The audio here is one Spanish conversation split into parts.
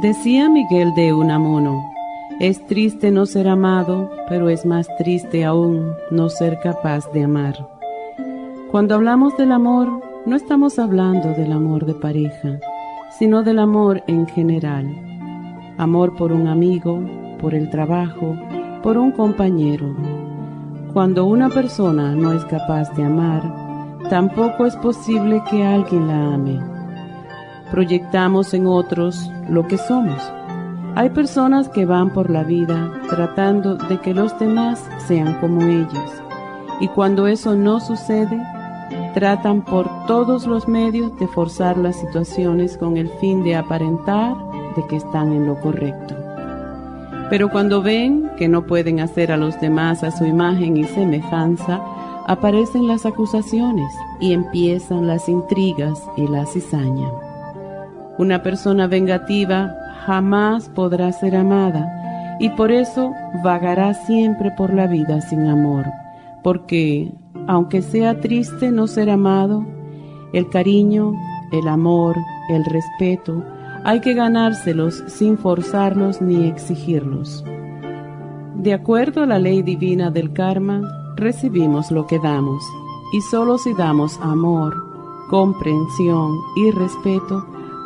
Decía Miguel de Unamuno, es triste no ser amado, pero es más triste aún no ser capaz de amar. Cuando hablamos del amor, no estamos hablando del amor de pareja, sino del amor en general. Amor por un amigo, por el trabajo, por un compañero. Cuando una persona no es capaz de amar, tampoco es posible que alguien la ame proyectamos en otros lo que somos. Hay personas que van por la vida tratando de que los demás sean como ellos y cuando eso no sucede, tratan por todos los medios de forzar las situaciones con el fin de aparentar de que están en lo correcto. Pero cuando ven que no pueden hacer a los demás a su imagen y semejanza, aparecen las acusaciones y empiezan las intrigas y la cizaña. Una persona vengativa jamás podrá ser amada y por eso vagará siempre por la vida sin amor, porque aunque sea triste no ser amado, el cariño, el amor, el respeto, hay que ganárselos sin forzarlos ni exigirlos. De acuerdo a la ley divina del karma, recibimos lo que damos, y solo si damos amor, comprensión y respeto,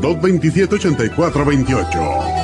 227-8428.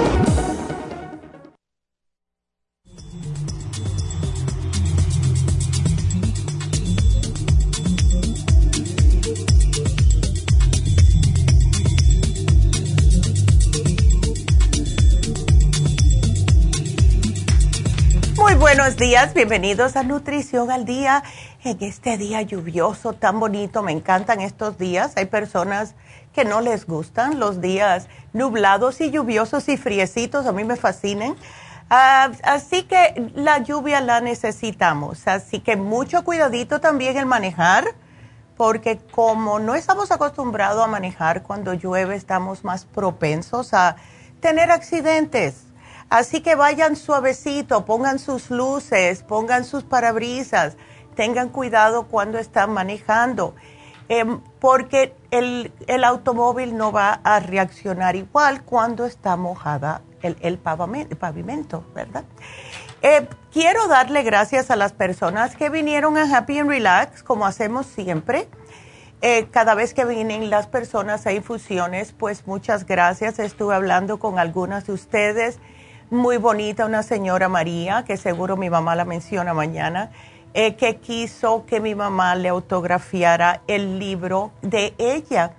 Bienvenidos a Nutrición al Día. En este día lluvioso tan bonito, me encantan estos días. Hay personas que no les gustan los días nublados y lluviosos y friecitos, a mí me fascinan. Ah, así que la lluvia la necesitamos, así que mucho cuidadito también el manejar, porque como no estamos acostumbrados a manejar cuando llueve, estamos más propensos a tener accidentes Así que vayan suavecito, pongan sus luces, pongan sus parabrisas, tengan cuidado cuando están manejando, em, porque el, automóvil no va a reaccionar igual cuando está mojada el, pavimento, ¿verdad? Eh, quiero darle gracias a las personas que vinieron a Happy and Relax, como hacemos siempre. Eh, cada vez que vienen las personas a infusiones, pues muchas gracias. Estuve hablando con algunas de ustedes muy bonita, una señora María, que seguro mi mamá la menciona mañana, eh, que quiso que mi mamá le autografiara el libro de ella.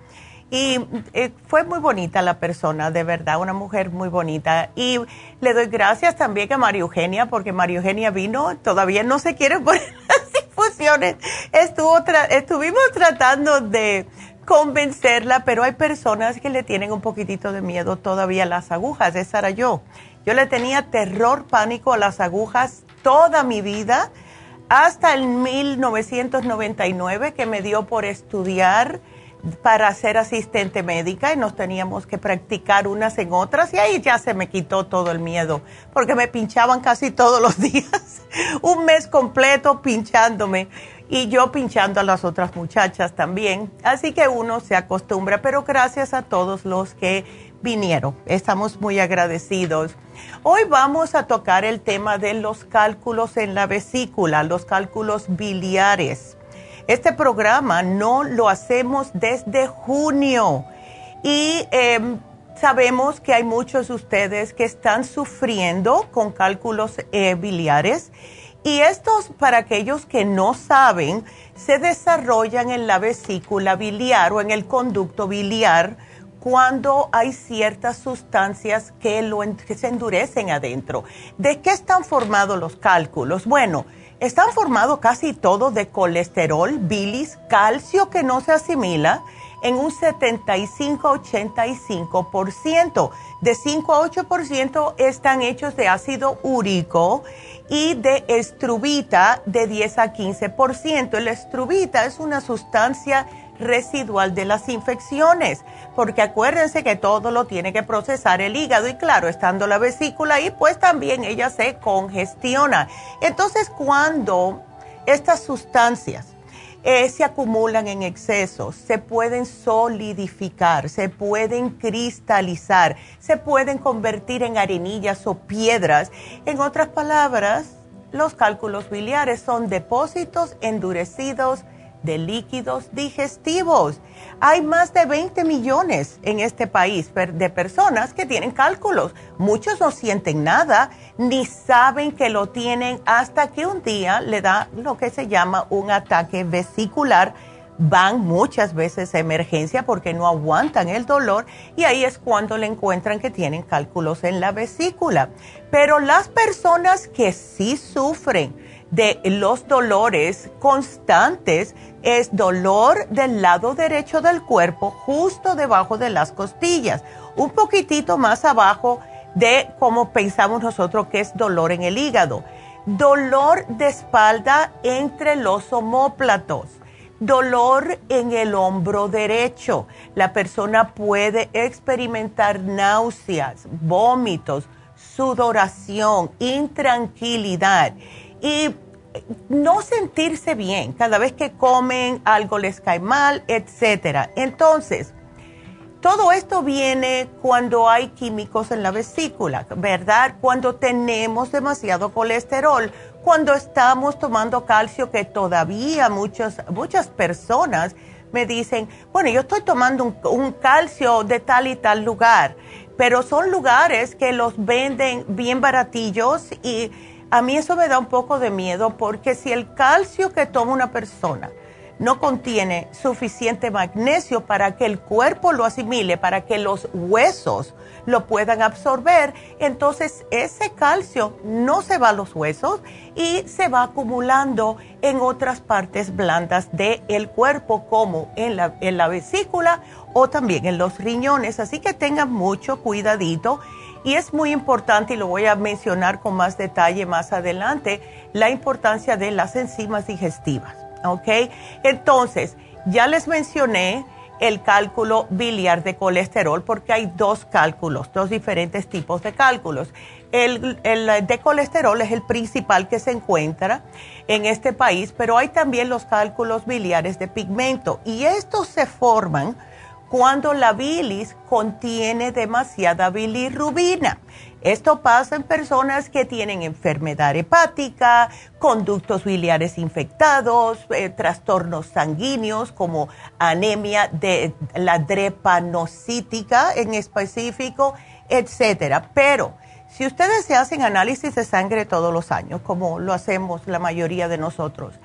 Y eh, fue muy bonita la persona, de verdad, una mujer muy bonita. Y le doy gracias también a María Eugenia, porque María Eugenia vino, todavía no se quiere poner las infusiones. Estuvo estuvimos tratando de convencerla, pero hay personas que le tienen un poquitito de miedo todavía a las agujas. Esa era yo. Yo le tenía terror, pánico a las agujas toda mi vida, hasta el 1999 que me dio por estudiar para ser asistente médica y nos teníamos que practicar unas en otras y ahí ya se me quitó todo el miedo porque me pinchaban casi todos los días, un mes completo pinchándome y yo pinchando a las otras muchachas también. Así que uno se acostumbra, pero gracias a todos los que vinieron. Estamos muy agradecidos. Hoy vamos a tocar el tema de los cálculos en la vesícula, los cálculos biliares. Este programa no lo hacemos desde junio y em, sabemos que hay muchos de ustedes que están sufriendo con cálculos eh, biliares y estos, para aquellos que no saben, se desarrollan en la vesícula biliar o en el conducto biliar cuando hay ciertas sustancias que, se endurecen adentro. ¿De qué están formados los cálculos? Bueno, están formados casi todos de colesterol, bilis, calcio que no se asimila en un 75-85%. De 5 a 8% están hechos de ácido úrico y de estrubita de 10 a 15%. El estrubita es una sustancia residual de las infecciones, porque acuérdense que todo lo tiene que procesar el hígado y claro, estando la vesícula ahí, pues también ella se congestiona. Entonces, cuando estas sustancias eh, se acumulan en exceso, se pueden solidificar, se pueden cristalizar, se pueden convertir en arenillas o piedras. En otras palabras, los cálculos biliares son depósitos endurecidos de líquidos digestivos. Hay más de 20 millones en este país de personas que tienen cálculos. Muchos no sienten nada ni saben que lo tienen hasta que un día le da lo que se llama un ataque vesicular. Van muchas veces a emergencia porque no aguantan el dolor y ahí es cuando le encuentran que tienen cálculos en la vesícula. Pero las personas que sí sufren, de los dolores constantes es dolor del lado derecho del cuerpo, justo debajo de las costillas, un poquitito más abajo de como pensamos nosotros que es dolor en el hígado. Dolor de espalda entre los omóplatos. Dolor en el hombro derecho. La persona puede experimentar náuseas, vómitos, sudoración, intranquilidad y no sentirse bien cada vez que comen, algo les cae mal, etcétera. Entonces, todo esto viene cuando hay químicos en la vesícula, ¿verdad? Cuando tenemos demasiado colesterol, cuando estamos tomando calcio, que todavía muchos, muchas personas me dicen, bueno, yo estoy tomando un, un calcio de tal y tal lugar, pero son lugares que los venden bien baratillos y a mí eso me da un poco de miedo porque si el calcio que toma una persona no contiene suficiente magnesio para que el cuerpo lo asimile, para que los huesos lo puedan absorber, entonces ese calcio no se va a los huesos y se va acumulando en otras partes blandas del cuerpo, como en la, en la vesícula o también en los riñones. Así que tengan mucho cuidadito y es muy importante, y lo voy a mencionar con más detalle más adelante, la importancia de las enzimas digestivas. ¿Ok? Entonces, ya les mencioné el cálculo biliar de colesterol porque hay dos cálculos, dos diferentes tipos de cálculos. El, el, de colesterol es el principal que se encuentra en este país, pero hay también los cálculos biliares de pigmento y estos se forman cuando la bilis contiene demasiada bilirrubina. Esto pasa en personas que tienen enfermedad hepática, conductos biliares infectados, eh, trastornos sanguíneos como anemia de la drepanocítica en específico, etcétera. Pero Si ustedes se hacen análisis de sangre todos los años, como lo hacemos la mayoría de nosotros,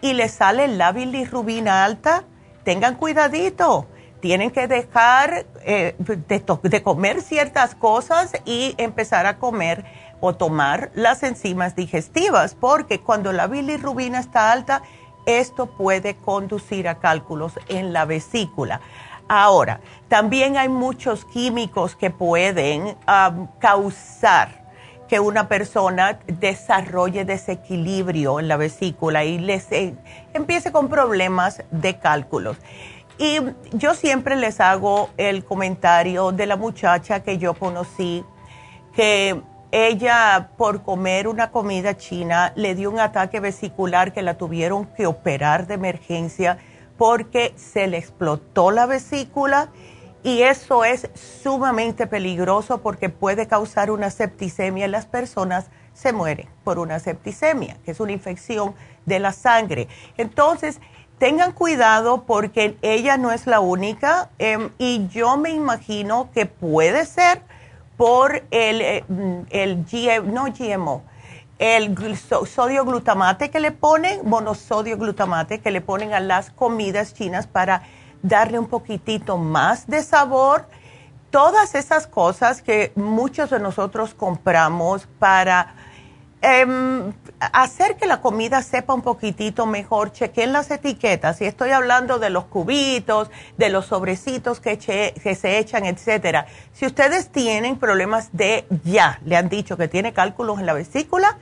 y les sale la bilirrubina alta, tengan cuidadito. Tienen que dejar eh, de, comer ciertas cosas y empezar a comer o tomar las enzimas digestivas, porque cuando la bilirrubina está alta, esto puede conducir a cálculos en la vesícula. Ahora, también hay muchos químicos que pueden causar que una persona desarrolle desequilibrio en la vesícula y les eh, empiece con problemas de cálculos. Y yo siempre les hago el comentario de la muchacha que yo conocí, que ella por comer una comida china le dio un ataque vesicular que la tuvieron que operar de emergencia porque se le explotó la vesícula y eso es sumamente peligroso porque puede causar una septicemia y las personas se mueren por una septicemia, que es una infección de la sangre. Entonces, tengan cuidado porque ella no es la única em, y yo me imagino que puede ser por el, eh, el no GMO, el sodio glutamate que le ponen, monosodio glutamate que le ponen a las comidas chinas para darle un poquitito más de sabor. Todas esas cosas que muchos de nosotros compramos para em, hacer que la comida sepa un poquitito mejor, chequen las etiquetas. Y estoy hablando de los cubitos, de los sobrecitos que, se echan, etcétera. Si ustedes tienen problemas de ya, le han dicho que tiene cálculos en la vesícula,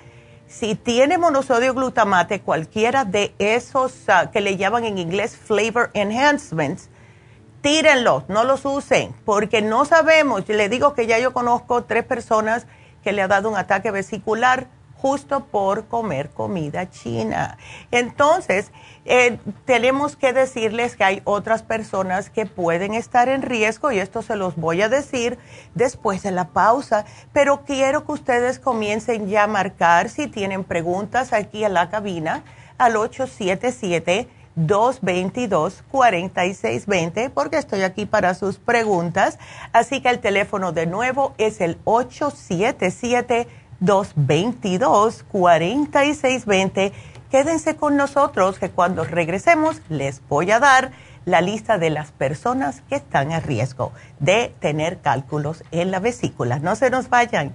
si tiene monosodio glutamate, cualquiera de esos ah, que le llaman en inglés flavor enhancements, tírenlos, no los usen, porque no sabemos. Le digo que ya yo conozco tres personas que le ha dado un ataque vesicular justo por comer comida china. Entonces, eh, tenemos que decirles que hay otras personas que pueden estar en riesgo y esto se los voy a decir después de la pausa, pero quiero que ustedes comiencen ya a marcar si tienen preguntas aquí en la cabina al 877. 222-4620, porque estoy aquí para sus preguntas. Así que el teléfono de nuevo es el 877 222-4620. Quédense con nosotros que cuando regresemos les voy a dar la lista de las personas que están a riesgo de tener cálculos en la vesícula. No se nos vayan.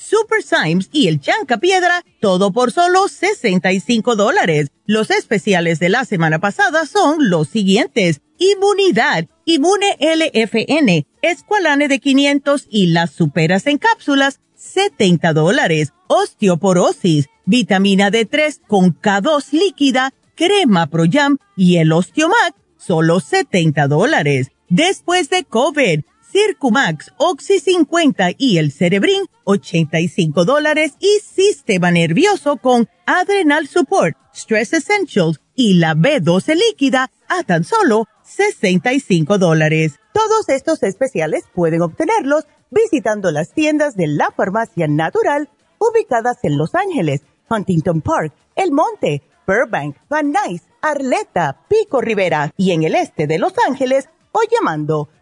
Super Symes y el Chanca Piedra, todo por solo 65 dólares. Los especiales de la semana pasada son los siguientes. Inmunidad, Inmune LFN, Esqualane de 500 y las superas en cápsulas, 70 dólares. Osteoporosis, vitamina D3 con K2 líquida, crema Pro y el Osteomac, solo 70 dólares. Después de COVID, Circumax, Oxy 50 y el Cerebrin, 85 dólares y sistema nervioso con Adrenal Support, Stress Essentials y la B12 líquida a tan solo 65 dólares. Todos estos especiales pueden obtenerlos visitando las tiendas de la farmacia natural ubicadas en Los Ángeles, Huntington Park, El Monte, Burbank, Van Nuys, Arleta, Pico Rivera y en el este de Los Ángeles o llamando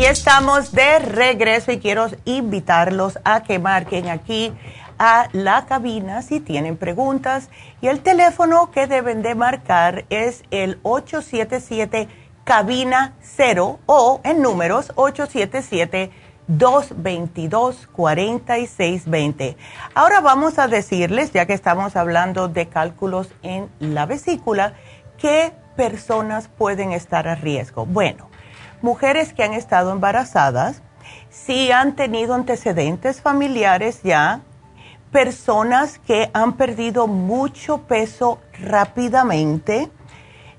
Y estamos de regreso y quiero invitarlos a que marquen aquí a la cabina si tienen preguntas. Y el teléfono que deben de marcar es el 877 cabina 0 o en números 877-222-4620. Ahora vamos a decirles, ya que estamos hablando de cálculos en la vesícula, qué personas pueden estar a riesgo. Bueno, mujeres que han estado embarazadas, si han tenido antecedentes familiares ya, personas que han perdido mucho peso rápidamente,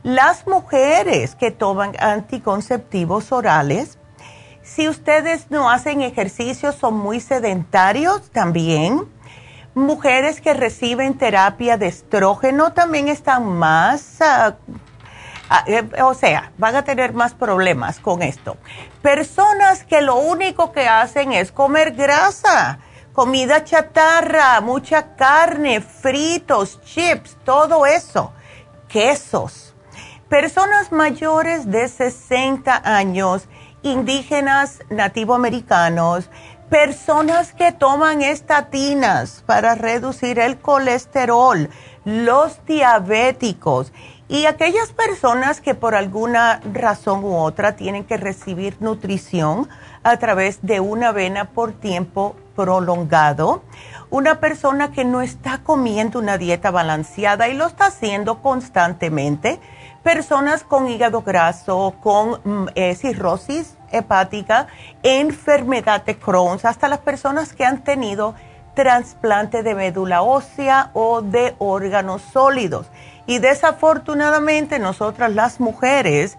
las mujeres que toman anticonceptivos orales, si ustedes no hacen ejercicio, son muy sedentarios también. Mujeres que reciben terapia de estrógeno también están más ah, o sea, van a tener más problemas con esto. Personas que lo único que hacen es comer grasa, comida chatarra, mucha carne, fritos, chips, todo eso, quesos. Personas mayores de 60 años, indígenas, nativoamericanos, personas que toman estatinas para reducir el colesterol, los diabéticos y aquellas personas que por alguna razón u otra tienen que recibir nutrición a través de una vena por tiempo prolongado, una persona que no está comiendo una dieta balanceada y lo está haciendo constantemente, personas con hígado graso, con mm, eh, cirrosis hepática, enfermedad de Crohn, hasta las personas que han tenido trasplante de médula ósea o de órganos sólidos. Y desafortunadamente nosotras las mujeres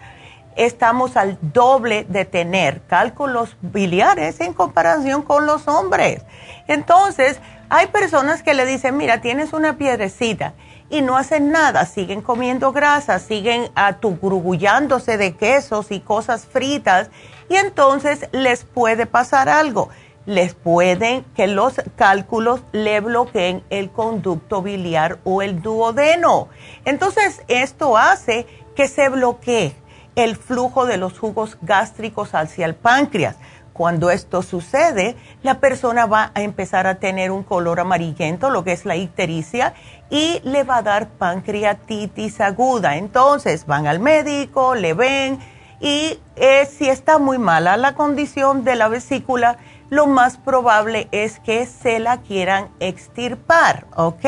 estamos al doble de tener cálculos biliares en comparación con los hombres. Entonces, hay personas que le dicen, mira, tienes una piedrecita y no hacen nada, siguen comiendo grasa, siguen atugrugullándose de quesos y cosas fritas y entonces les puede pasar algo les pueden que los cálculos le bloqueen el conducto biliar o el duodeno. Entonces, esto hace que se bloquee el flujo de los jugos gástricos hacia el páncreas. Cuando esto sucede, la persona va a empezar a tener un color amarillento, lo que es la ictericia, y le va a dar pancreatitis aguda. Entonces van al médico, le ven, y eh, si está muy mala la condición de la vesícula, lo más probable es que se la quieran extirpar, ¿ok?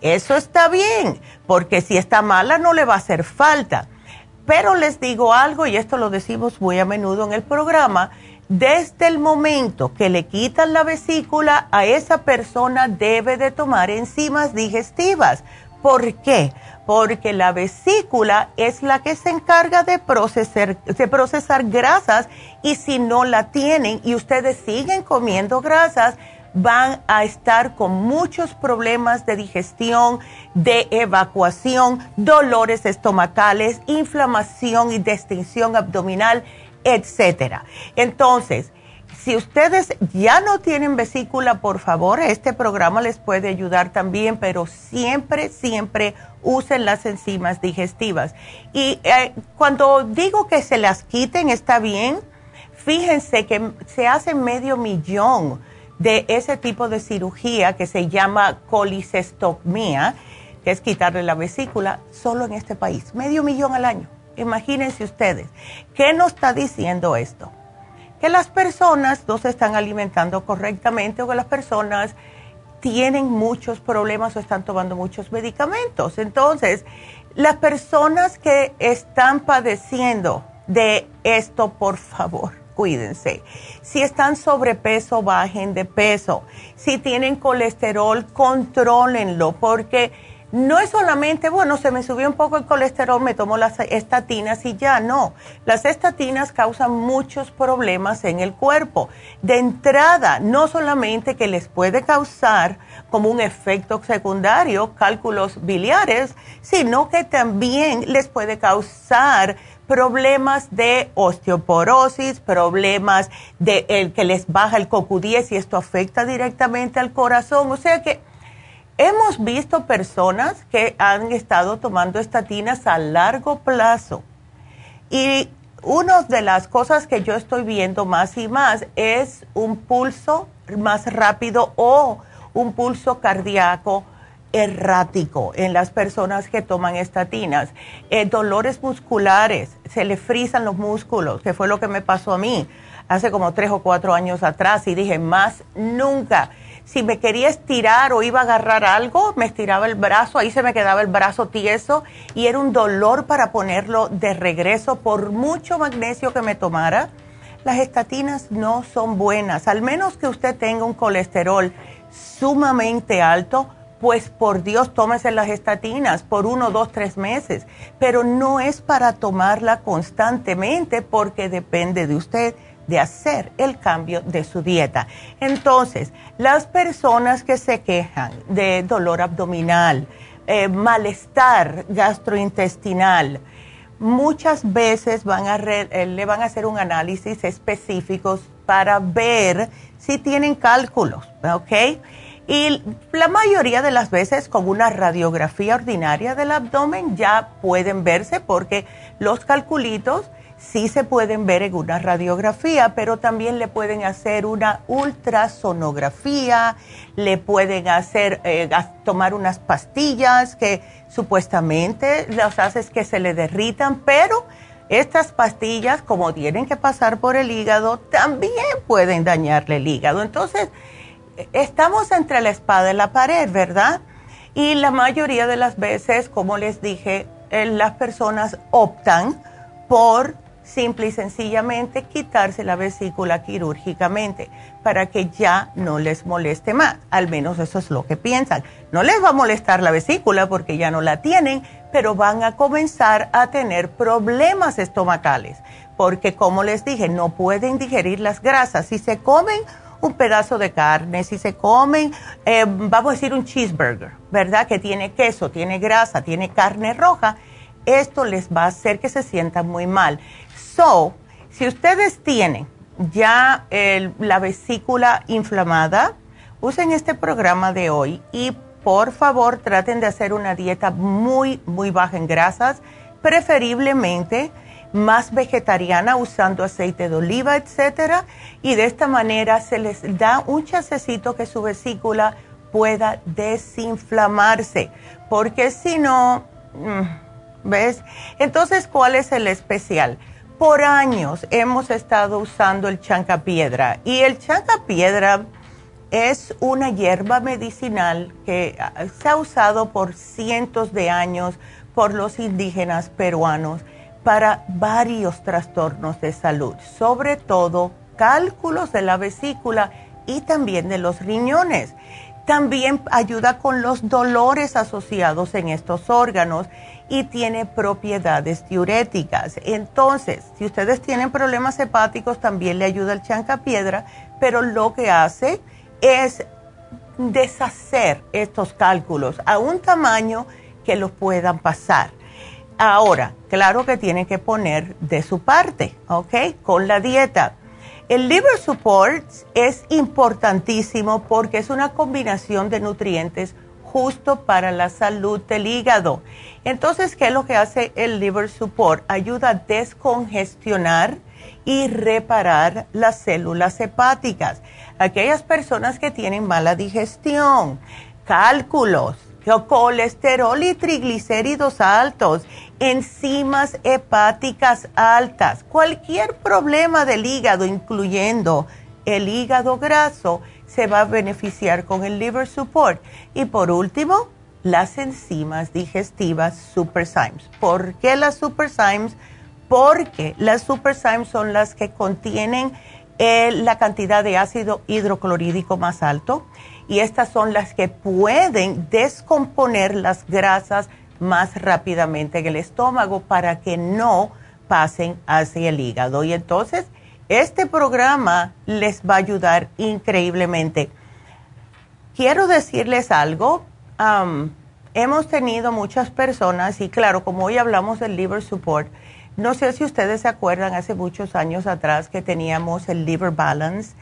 Eso está bien, porque si está mala no le va a hacer falta. Pero les digo algo, y esto lo decimos muy a menudo en el programa, desde el momento que le quitan la vesícula, a esa persona debe de tomar enzimas digestivas. ¿Por qué? porque la vesícula es la que se encarga de procesar, de procesar grasas y si no la tienen y ustedes siguen comiendo grasas, van a estar con muchos problemas de digestión, de evacuación, dolores estomacales, inflamación y distensión abdominal, etcétera. Entonces, si ustedes ya no tienen vesícula, por favor, este programa les puede ayudar también, pero siempre, siempre usen las enzimas digestivas. Y eh, cuando digo que se las quiten, está bien. Fíjense que se hace medio millón de ese tipo de cirugía que se llama colicestomía, que es quitarle la vesícula, solo en este país. Medio millón al año. Imagínense ustedes. ¿Qué nos está diciendo esto? Que las personas no se están alimentando correctamente o que las personas tienen muchos problemas o están tomando muchos medicamentos. Entonces, las personas que están padeciendo de esto, por favor, cuídense. Si están sobrepeso, bajen de peso. Si tienen colesterol, contrólenlo, porque no es solamente, bueno, se me subió un poco el colesterol, me tomo las estatinas y ya, no. Las estatinas causan muchos problemas en el cuerpo. De entrada, no solamente que les puede causar como un efecto secundario cálculos biliares, sino que también les puede causar problemas de osteoporosis, problemas de el que les baja el CoQ10 y esto afecta directamente al corazón. O sea que Visto personas que han estado tomando estatinas a largo plazo y una de las cosas que yo estoy viendo más y más es un pulso más rápido o un pulso cardíaco errático en las personas que toman estatinas. Eh, dolores musculares, se le frisan los músculos, que fue lo que me pasó a mí hace como tres o cuatro años atrás y dije, más nunca si me quería estirar o iba a agarrar algo, me estiraba el brazo, ahí se me quedaba el brazo tieso y era un dolor para ponerlo de regreso por mucho magnesio que me tomara. Las estatinas no son buenas, al menos que usted tenga un colesterol sumamente alto, pues por Dios tómese las estatinas por uno, dos, tres meses, pero no es para tomarla constantemente porque depende de usted de hacer el cambio de su dieta. Entonces, las personas que se quejan de dolor abdominal, eh, malestar gastrointestinal, muchas veces van a eh, le van a hacer un análisis específico para ver si tienen cálculos, ¿ok? Y la mayoría de las veces con una radiografía ordinaria del abdomen ya pueden verse porque los calculitos sí se pueden ver en una radiografía, pero también le pueden hacer una ultrasonografía, le pueden hacer, eh, tomar unas pastillas que supuestamente los haces que se le derritan, pero estas pastillas, como tienen que pasar por el hígado, también pueden dañarle el hígado. Entonces, estamos entre la espada y la pared, ¿verdad? Y la mayoría de las veces, como les dije, eh, las personas optan por simple y sencillamente quitarse la vesícula quirúrgicamente para que ya no les moleste más. Al menos eso es lo que piensan. No les va a molestar la vesícula porque ya no la tienen, pero van a comenzar a tener problemas estomacales porque como les dije, no pueden digerir las grasas. Si se comen un pedazo de carne, si se comen, eh, vamos a decir un cheeseburger, ¿verdad? Que tiene queso, tiene grasa, tiene carne roja, esto les va a hacer que se sientan muy mal. So, si ustedes tienen ya la vesícula inflamada, usen este programa de hoy y por favor traten de hacer una dieta muy, muy baja en grasas, preferiblemente más vegetariana usando aceite de oliva, etcétera, y de esta manera se les da un chasecito que su vesícula pueda desinflamarse, porque si no, mm, ¿ves? Entonces, ¿cuál es el especial? por años hemos estado usando el chancapiedra y el chancapiedra es una hierba medicinal que ah, se ha usado por cientos de años por los indígenas peruanos para varios trastornos de salud, sobre todo cálculos de la vesícula y también de los riñones. También ayuda con los dolores asociados en estos órganos y tiene propiedades diuréticas. Entonces, si ustedes tienen problemas hepáticos, también le ayuda el chancapiedra, pero lo que hace es deshacer estos cálculos a un tamaño que los puedan pasar. Ahora, claro que tienen que poner de su parte, ¿ok? Con la dieta. El liver support es importantísimo porque es una combinación de nutrientes justo para la salud del hígado. Entonces, ¿qué es lo que hace el liver support? Ayuda a descongestionar y reparar las células hepáticas. Aquellas personas que tienen mala digestión, cálculos, colesterol y triglicéridos altos, enzimas hepáticas altas, cualquier problema del hígado, incluyendo el hígado graso, se va a beneficiar con el liver support. Y por último, las enzimas digestivas SuperSymes. ¿Por qué las SuperSymes? Porque las SuperSymes son las que contienen la cantidad de ácido hidroclorídico más alto y estas son las que pueden descomponer las grasas más rápidamente en el estómago para que no pasen hacia el hígado. Y entonces, este programa les va a ayudar increíblemente. Quiero decirles algo. hemos tenido muchas personas, y claro, como hoy hablamos del liver support, no sé si ustedes se acuerdan hace muchos años atrás que teníamos el liver balance.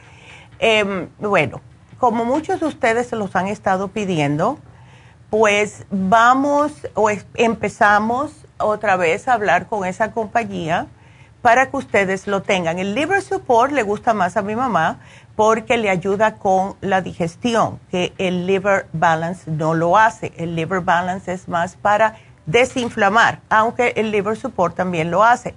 Em, bueno, como muchos de ustedes se los han estado pidiendo, pues vamos o empezamos otra vez a hablar con esa compañía para que ustedes lo tengan. El liver support le gusta más a mi mamá porque le ayuda con la digestión, que el liver balance no lo hace. El liver balance es más para desinflamar, aunque el liver support también lo hace.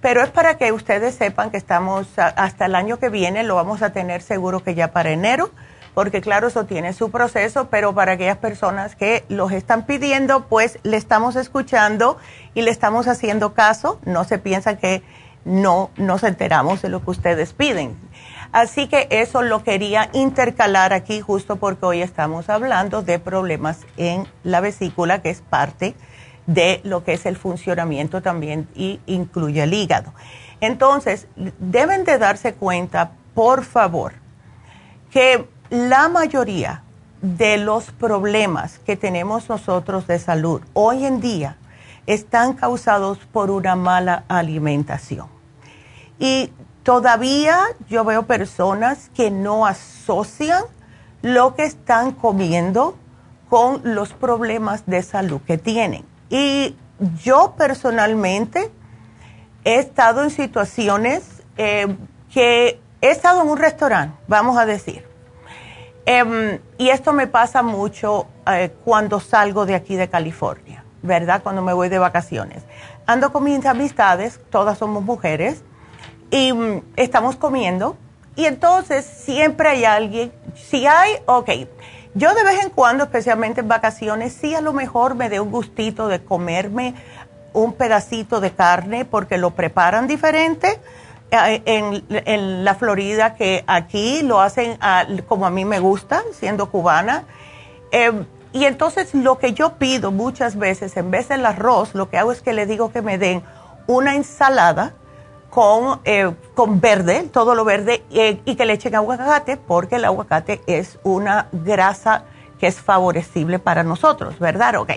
Pero es para que ustedes sepan que estamos hasta el año que viene, lo vamos a tener seguro que ya para enero, porque claro, eso tiene su proceso, pero para aquellas personas que los están pidiendo, pues le estamos escuchando y le estamos haciendo caso. No se piensa que no nos enteramos de lo que ustedes piden. Así que eso lo quería intercalar aquí justo porque hoy estamos hablando de problemas en la vesícula, que es parte de lo que es el funcionamiento también y incluye el hígado. Entonces, deben de darse cuenta, por favor, que la mayoría de los problemas que tenemos nosotros de salud hoy en día están causados por una mala alimentación. Y todavía yo veo personas que no asocian lo que están comiendo con los problemas de salud que tienen. Y yo personalmente he estado en situaciones eh, que he estado en un restaurante, vamos a decir, em, y esto me pasa mucho eh, cuando salgo de aquí de California, ¿verdad? Cuando me voy de vacaciones. Ando con mis amistades, todas somos mujeres, y mm, estamos comiendo, y entonces siempre hay alguien, si hay, ok yo de vez en cuando, especialmente en vacaciones, sí a lo mejor me dé un gustito de comerme un pedacito de carne porque lo preparan diferente eh, en, la Florida que aquí lo hacen como a mí me gusta, siendo cubana. Eh, y entonces lo que yo pido muchas veces, en vez del arroz, lo que hago es que le digo que me den una ensalada con, eh, con verde, todo lo verde, eh, y que le echen aguacate, porque el aguacate es una grasa que es favorecible para nosotros, ¿verdad? Ok.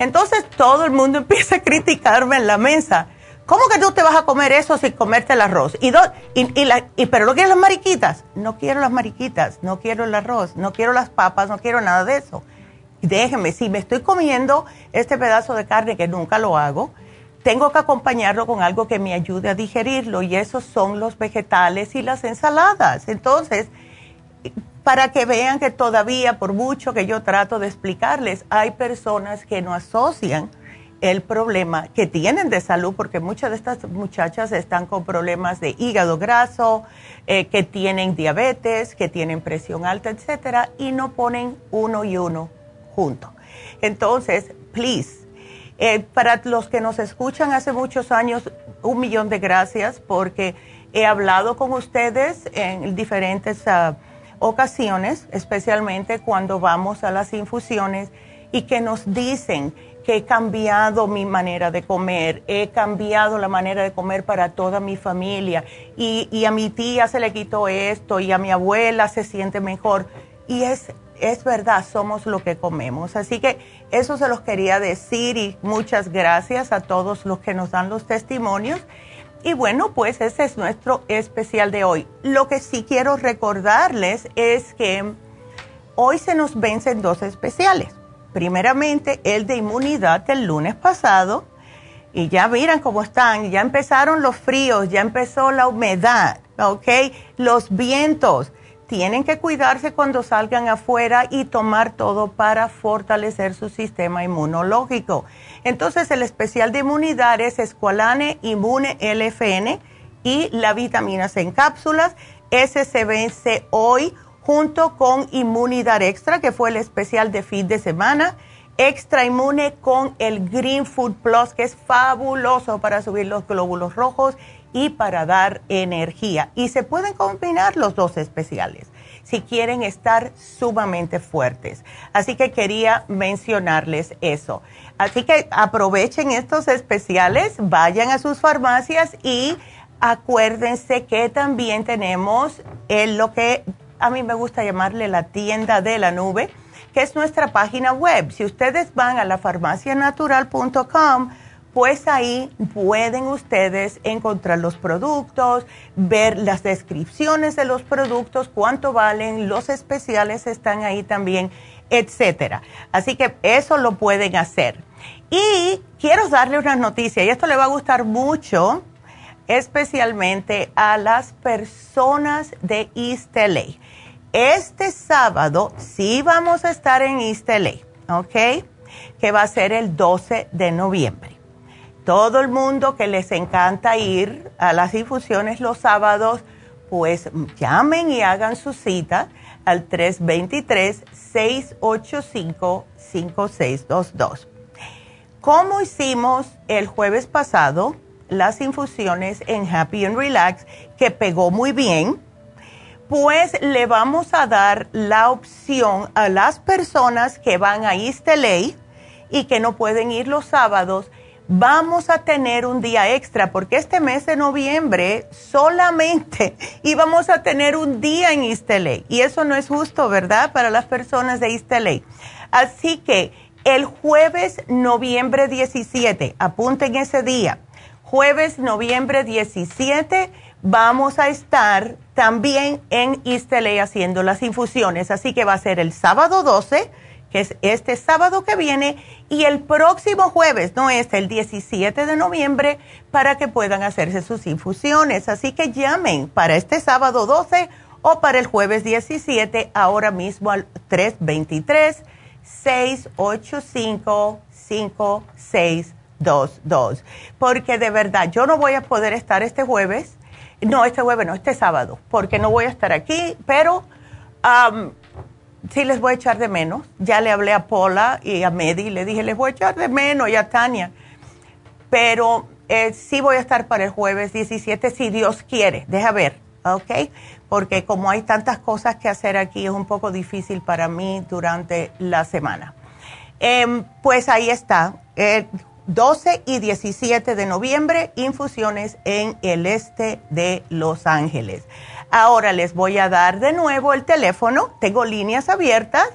Entonces todo el mundo empieza a criticarme en la mesa. ¿Cómo que tú te vas a comer eso sin comerte el arroz? ¿Y, y, la, y pero no quieres las mariquitas? No quiero las mariquitas, no quiero el arroz, no quiero las papas, no quiero nada de eso. Déjeme, si me estoy comiendo este pedazo de carne que nunca lo hago, tengo que acompañarlo con algo que me ayude a digerirlo y esos son los vegetales y las ensaladas. Entonces, para que vean que todavía, por mucho que yo trato de explicarles, hay personas que no asocian el problema que tienen de salud, porque muchas de estas muchachas están con problemas de hígado graso, eh, que tienen diabetes, que tienen presión alta, etcétera, y no ponen uno y uno junto. Entonces, please, eh, para los que nos escuchan hace muchos años, un millón de gracias porque he hablado con ustedes en diferentes ah, ocasiones, especialmente cuando vamos a las infusiones y que nos dicen he cambiado mi manera de comer, he cambiado la manera de comer para toda mi familia y, y a mi tía se le quitó esto y a mi abuela se siente mejor. Y es es verdad, somos lo que comemos. Así que eso se los quería decir y muchas gracias a todos los que nos dan los testimonios. Y bueno, pues ese es nuestro especial de hoy. Lo que sí quiero recordarles es que hoy se nos vencen dos especiales. Primeramente, el de inmunidad del lunes pasado. Y ya miran cómo están, ya empezaron los fríos, ya empezó la humedad, ¿ok? Los vientos tienen que cuidarse cuando salgan afuera y tomar todo para fortalecer su sistema inmunológico. Entonces, el especial de inmunidad es Esqualane Inmune LFN y la vitamina C en cápsulas. Vence hoy junto con Inmunidad Extra, que fue el especial de fin de semana. Extra Inmune con el Green Food Plus, que es fabuloso para subir los glóbulos rojos y para dar energía. Y se pueden combinar los dos especiales si quieren estar sumamente fuertes. Así que quería mencionarles eso. Así que aprovechen estos especiales, vayan a sus farmacias y acuérdense que también tenemos lo que a mí me gusta llamarle la tienda de la nube, que es nuestra página web. Si ustedes van a la farmacianatural.com, pues ahí pueden ustedes encontrar los productos, ver las descripciones de los productos, cuánto valen, los especiales están ahí también, etcétera. Así que eso lo pueden hacer. Y quiero darle una noticia, y esto le va a gustar mucho, especialmente a las personas de East. Este sábado sí vamos a estar en East ¿ok? Que va a ser el 12 de noviembre todo el mundo que les encanta ir a las infusiones los sábados, pues llamen y hagan su cita al 323-685-5622. Como hicimos el jueves pasado, las infusiones en Happy and Relax, que pegó muy bien, pues le vamos a dar la opción a las personas que van a East y que no pueden ir los sábados. Vamos a tener un día extra porque este mes de noviembre solamente íbamos a tener un día en East y eso no es justo, ¿verdad? Para las personas de East Así que el jueves noviembre 17, apunten ese día, jueves noviembre 17 vamos a estar también en East haciendo las infusiones, así que va a ser el sábado 12 que es este sábado que viene, y el próximo jueves, no es el 17 de noviembre, para que puedan hacerse sus infusiones. Así que llamen para este sábado 12 o para el jueves 17, ahora mismo al 323-685-5622. Porque de verdad, yo no voy a poder estar este jueves, no, este jueves no, este sábado, porque no voy a estar aquí, pero sí les voy a echar de menos. Ya le hablé a Paula y a Medi, le dije, les voy a echar de menos y a Tania. Pero eh, sí voy a estar para el jueves 17, si Dios quiere. Deja ver, ¿ok? Porque como hay tantas cosas que hacer aquí, es un poco difícil para mí durante la semana. Em, pues ahí está. 12 y 17 de noviembre, infusiones en el este de Los Ángeles. Ahora les voy a dar de nuevo el teléfono, tengo líneas abiertas.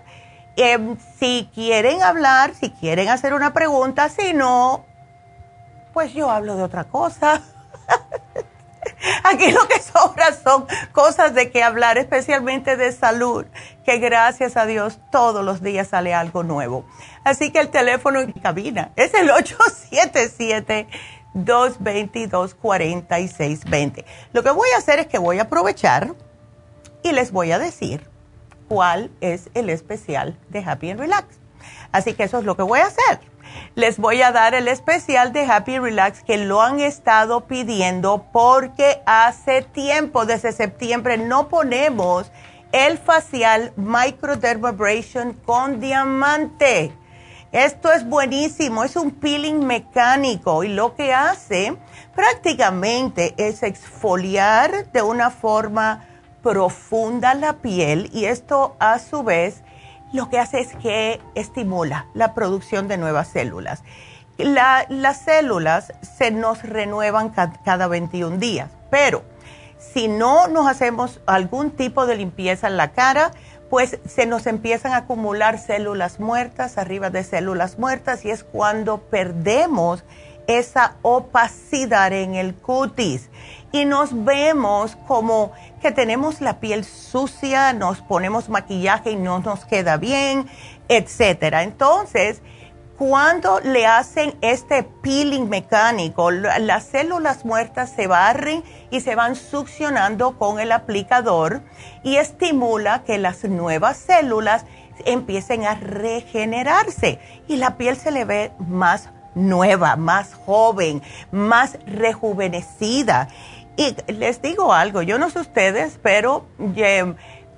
Em, si quieren hablar, si quieren hacer una pregunta, si no, pues yo hablo de otra cosa. Aquí lo que sobra son cosas de que hablar, especialmente de salud, que gracias a Dios todos los días sale algo nuevo. Así que el teléfono en cabina es el 877 222-4620. Lo que voy a hacer es que voy a aprovechar y les voy a decir cuál es el especial de Happy and Relax. Así que eso es lo que voy a hacer. Les voy a dar el especial de Happy Relax que lo han estado pidiendo porque hace tiempo, desde septiembre, no ponemos el facial Microdermabrasion con diamante. Esto es buenísimo, es un peeling mecánico y lo que hace prácticamente es exfoliar de una forma profunda la piel y esto a su vez lo que hace es que estimula la producción de nuevas células. las células se nos renuevan cada 21 días, pero si no nos hacemos algún tipo de limpieza en la cara, pues se nos empiezan a acumular células muertas arriba de células muertas y es cuando perdemos esa opacidad en el cutis y nos vemos como que tenemos la piel sucia, nos ponemos maquillaje y no nos queda bien, etcétera. Entonces, cuando le hacen este peeling mecánico, las células muertas se barren y se van succionando con el aplicador y estimula que las nuevas células empiecen a regenerarse y la piel se le ve más nueva, más joven, más rejuvenecida. Y les digo algo, yo no sé ustedes, pero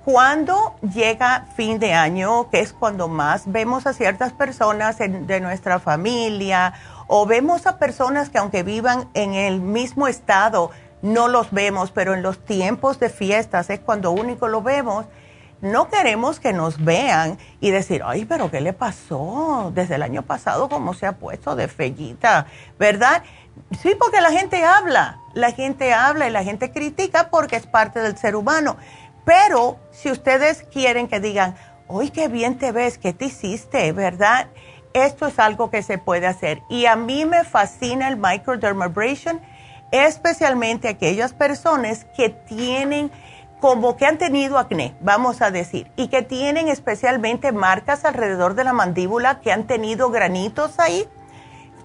cuando llega fin de año, que es cuando más vemos a ciertas personas de nuestra familia o vemos a personas que aunque vivan en el mismo estado, no los vemos, pero en los tiempos de fiestas es cuando único lo vemos. No queremos que nos vean y decir, ay, pero ¿qué le pasó? Desde el año pasado, ¿cómo se ha puesto de fellita? ¿Verdad? Sí, porque la gente habla, la gente habla y la gente critica porque es parte del ser humano. Pero si ustedes quieren que digan, ¡ay, qué bien te ves! ¿Qué te hiciste? ¿Verdad? Esto es algo que se puede hacer. Y a mí me fascina el microdermabrasion, especialmente aquellas personas que tienen como que han tenido acné, vamos a decir, y que tienen especialmente marcas alrededor de la mandíbula, que han tenido granitos ahí,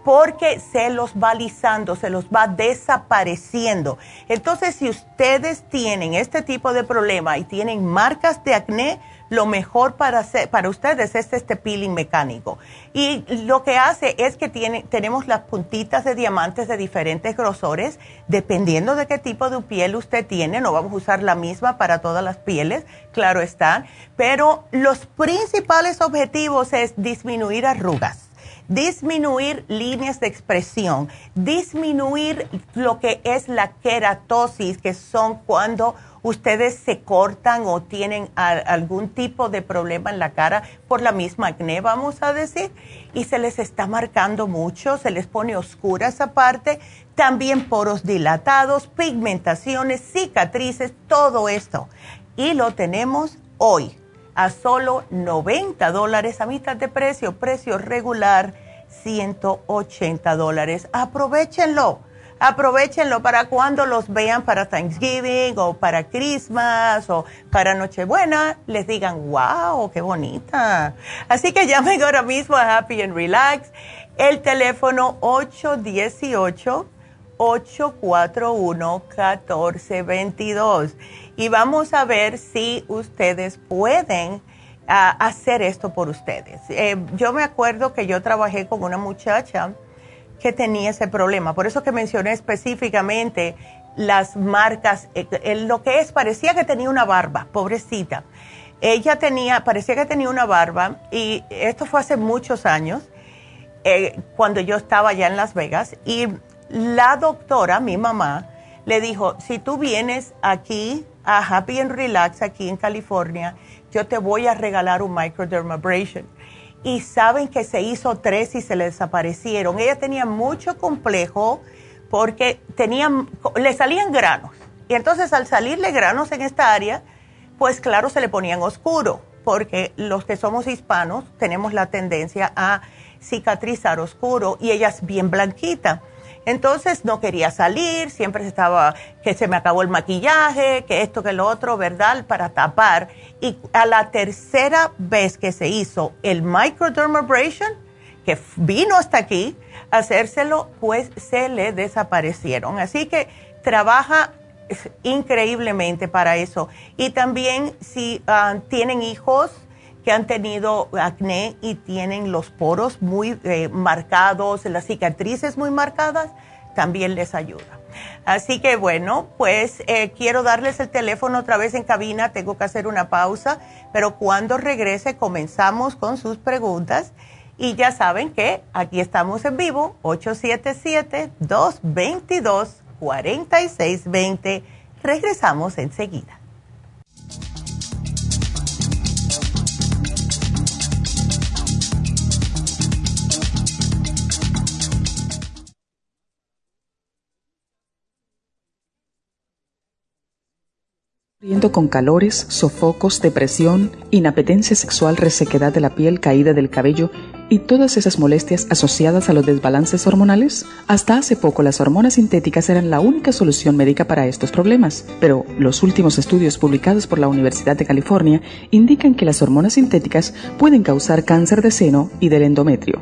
porque se los va alisando, se los va desapareciendo. Entonces, si ustedes tienen este tipo de problema y tienen marcas de acné, lo mejor para, para ustedes es este peeling mecánico. Y lo que hace es que tenemos las puntitas de diamantes de diferentes grosores, dependiendo de qué tipo de piel usted tiene, no vamos a usar la misma para todas las pieles, claro está, pero los principales objetivos es disminuir arrugas disminuir líneas de expresión, disminuir lo que es la queratosis, que son cuando ustedes se cortan o tienen algún tipo de problema en la cara por la misma acné, vamos a decir, y se les está marcando mucho, se les pone oscura esa parte, también poros dilatados, pigmentaciones, cicatrices, todo esto. Y lo tenemos hoy a solo 90 dólares a mitad de precio, precio regular 180 dólares. Aprovechenlo Aprovechenlo para cuando los vean para Thanksgiving o para Christmas o para Nochebuena, les digan, wow, qué bonita. Así que llamen ahora mismo a Happy and Relax. El teléfono 818-841-1422. Y vamos a ver si ustedes pueden ah, hacer esto por ustedes. Eh, yo me acuerdo que yo trabajé con una muchacha que tenía ese problema. Por eso que mencioné específicamente las marcas, eh, lo que es, parecía que tenía una barba, pobrecita. Ella tenía, parecía que tenía una barba y esto fue hace muchos años, eh, cuando yo estaba allá en Las Vegas y la doctora, mi mamá, le dijo, si tú vienes aquí a Happy and Relax, aquí en California, yo te voy a regalar un microdermabrasion y saben que se hizo tres y se le desaparecieron. Ella tenía mucho complejo porque tenían, le salían granos. Y entonces al salirle granos en esta área, pues claro, se le ponían oscuro, porque los que somos hispanos tenemos la tendencia a cicatrizar oscuro y ella es bien blanquita. Entonces no quería salir, siempre estaba que se me acabó el maquillaje, que esto, que lo otro, ¿verdad? Para tapar. Y a la tercera vez que se hizo el microdermabrasion, que vino hasta aquí a hacérselo, pues se le desaparecieron. Así que trabaja increíblemente para eso. Y también si ah, tienen hijos, que han tenido acné y tienen los poros muy eh, marcados, las cicatrices muy marcadas, también les ayuda. Así que bueno, pues eh, quiero darles el teléfono otra vez en cabina, tengo que hacer una pausa, pero cuando regrese comenzamos con sus preguntas y ya saben que aquí estamos en vivo, 877-222-4620. Regresamos enseguida. Con calores, sofocos, depresión, inapetencia sexual, resequedad de la piel, caída del cabello y todas esas molestias asociadas a los desbalances hormonales? Hasta hace poco las hormonas sintéticas eran la única solución médica para estos problemas, pero los últimos estudios publicados por la Universidad de California indican que las hormonas sintéticas pueden causar cáncer de seno y del endometrio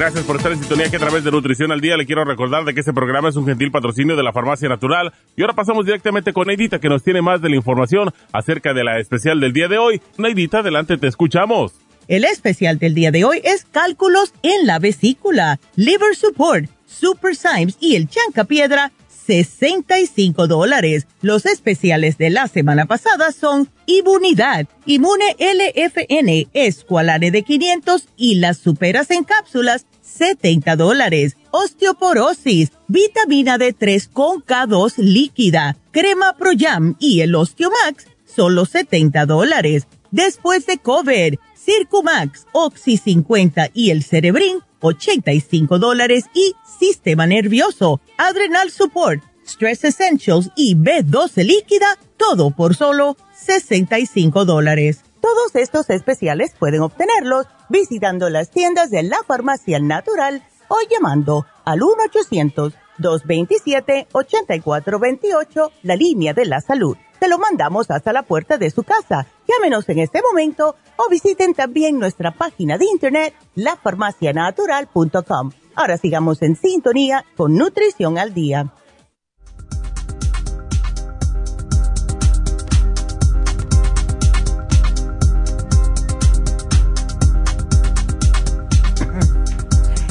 Gracias por estar en sintonía que a través de Nutrición al Día le quiero recordar de que este programa es un gentil patrocinio de la Farmacia Natural. Y ahora pasamos directamente con Neidita que nos tiene más de la información acerca de la especial del día de hoy. Neidita, adelante, te escuchamos. El especial del día de hoy es cálculos en la vesícula, liver support, super Symes y el chanca piedra 65 dólares. Los especiales de la semana pasada son Inmunidad, Inmune LFN, Esqualane de 500 y las superas en cápsulas 70 dólares. Osteoporosis, vitamina D3 con K2 líquida, crema Pro Jam y el Osteomax, solo 70 dólares. Después de cover, Circumax, Oxy 50 y el Cerebrin, 85 dólares y sistema nervioso, adrenal support, stress essentials y B12 líquida, todo por solo 65 dólares. Todos estos especiales pueden obtenerlos visitando las tiendas de la farmacia natural o llamando al 1-800-227-8428, la línea de la salud. Te lo mandamos hasta la puerta de su casa. Llámenos en este momento o visiten también nuestra página de internet, lafarmacianatural.com. Ahora sigamos en sintonía con Nutrición al Día.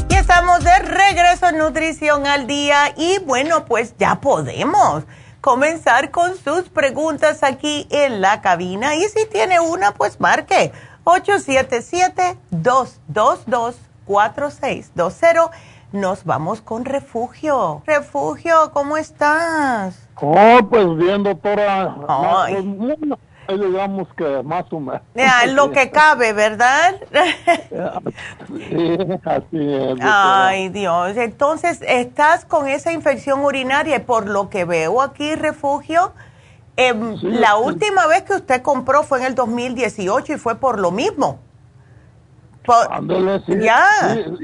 Y estamos de regreso en Nutrición al Día y bueno, pues ya podemos comenzar con sus preguntas aquí en la cabina. Y si tiene una, pues marque 877-222-4620. Nos vamos con Refugio. Refugio, ¿cómo estás? Oh, pues bien, doctora. Ay. Digamos que más o menos. Ya, lo que cabe, ¿verdad? Sí, así es. Ay, Dios. Entonces, estás con esa infección urinaria y por lo que veo aquí, refugio, em, Sí, la sí. última vez que usted compró fue en el 2018 y fue por lo mismo. Por- Ándale, sí. Ya.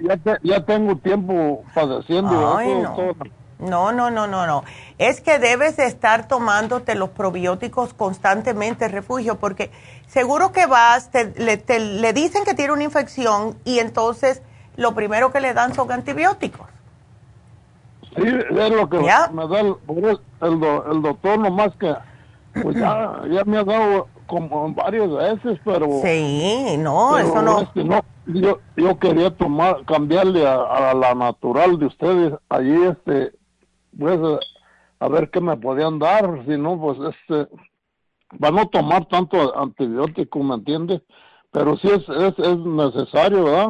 ya, te- ya tengo tiempo padeciendo Ay, no. No, no, no, no, no. Es que debes de estar tomándote los probióticos constantemente, refugio, porque seguro que vas, te- le, te- le dicen que tiene una infección y entonces lo primero que le dan son antibióticos. Sí, es lo que Ya. me da el, el, el do- el doctor, nomás que pues ya, ya me ha dado como varias veces, pero... Sí, no, pero eso no. es que no, yo, yo quería tomar, cambiarle a, a la natural de ustedes, allí este, pues a ver qué me podían dar, si no, pues este, para no tomar tanto antibiótico, ¿me entiendes? Pero sí es, es, es necesario, ¿verdad?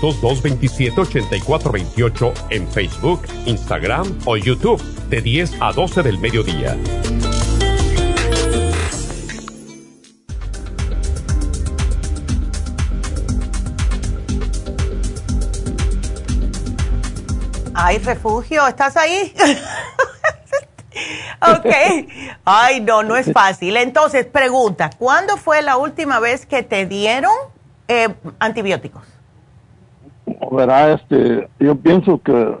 1-800-227-8428 en Facebook, Instagram o YouTube de 10 a 12 del mediodía. Ay, refugio, ¿estás ahí? ok. Ay, no, no es fácil. Entonces, pregunta, ¿cuándo fue la última vez que te dieron eh, antibióticos? Verá, este, yo pienso que,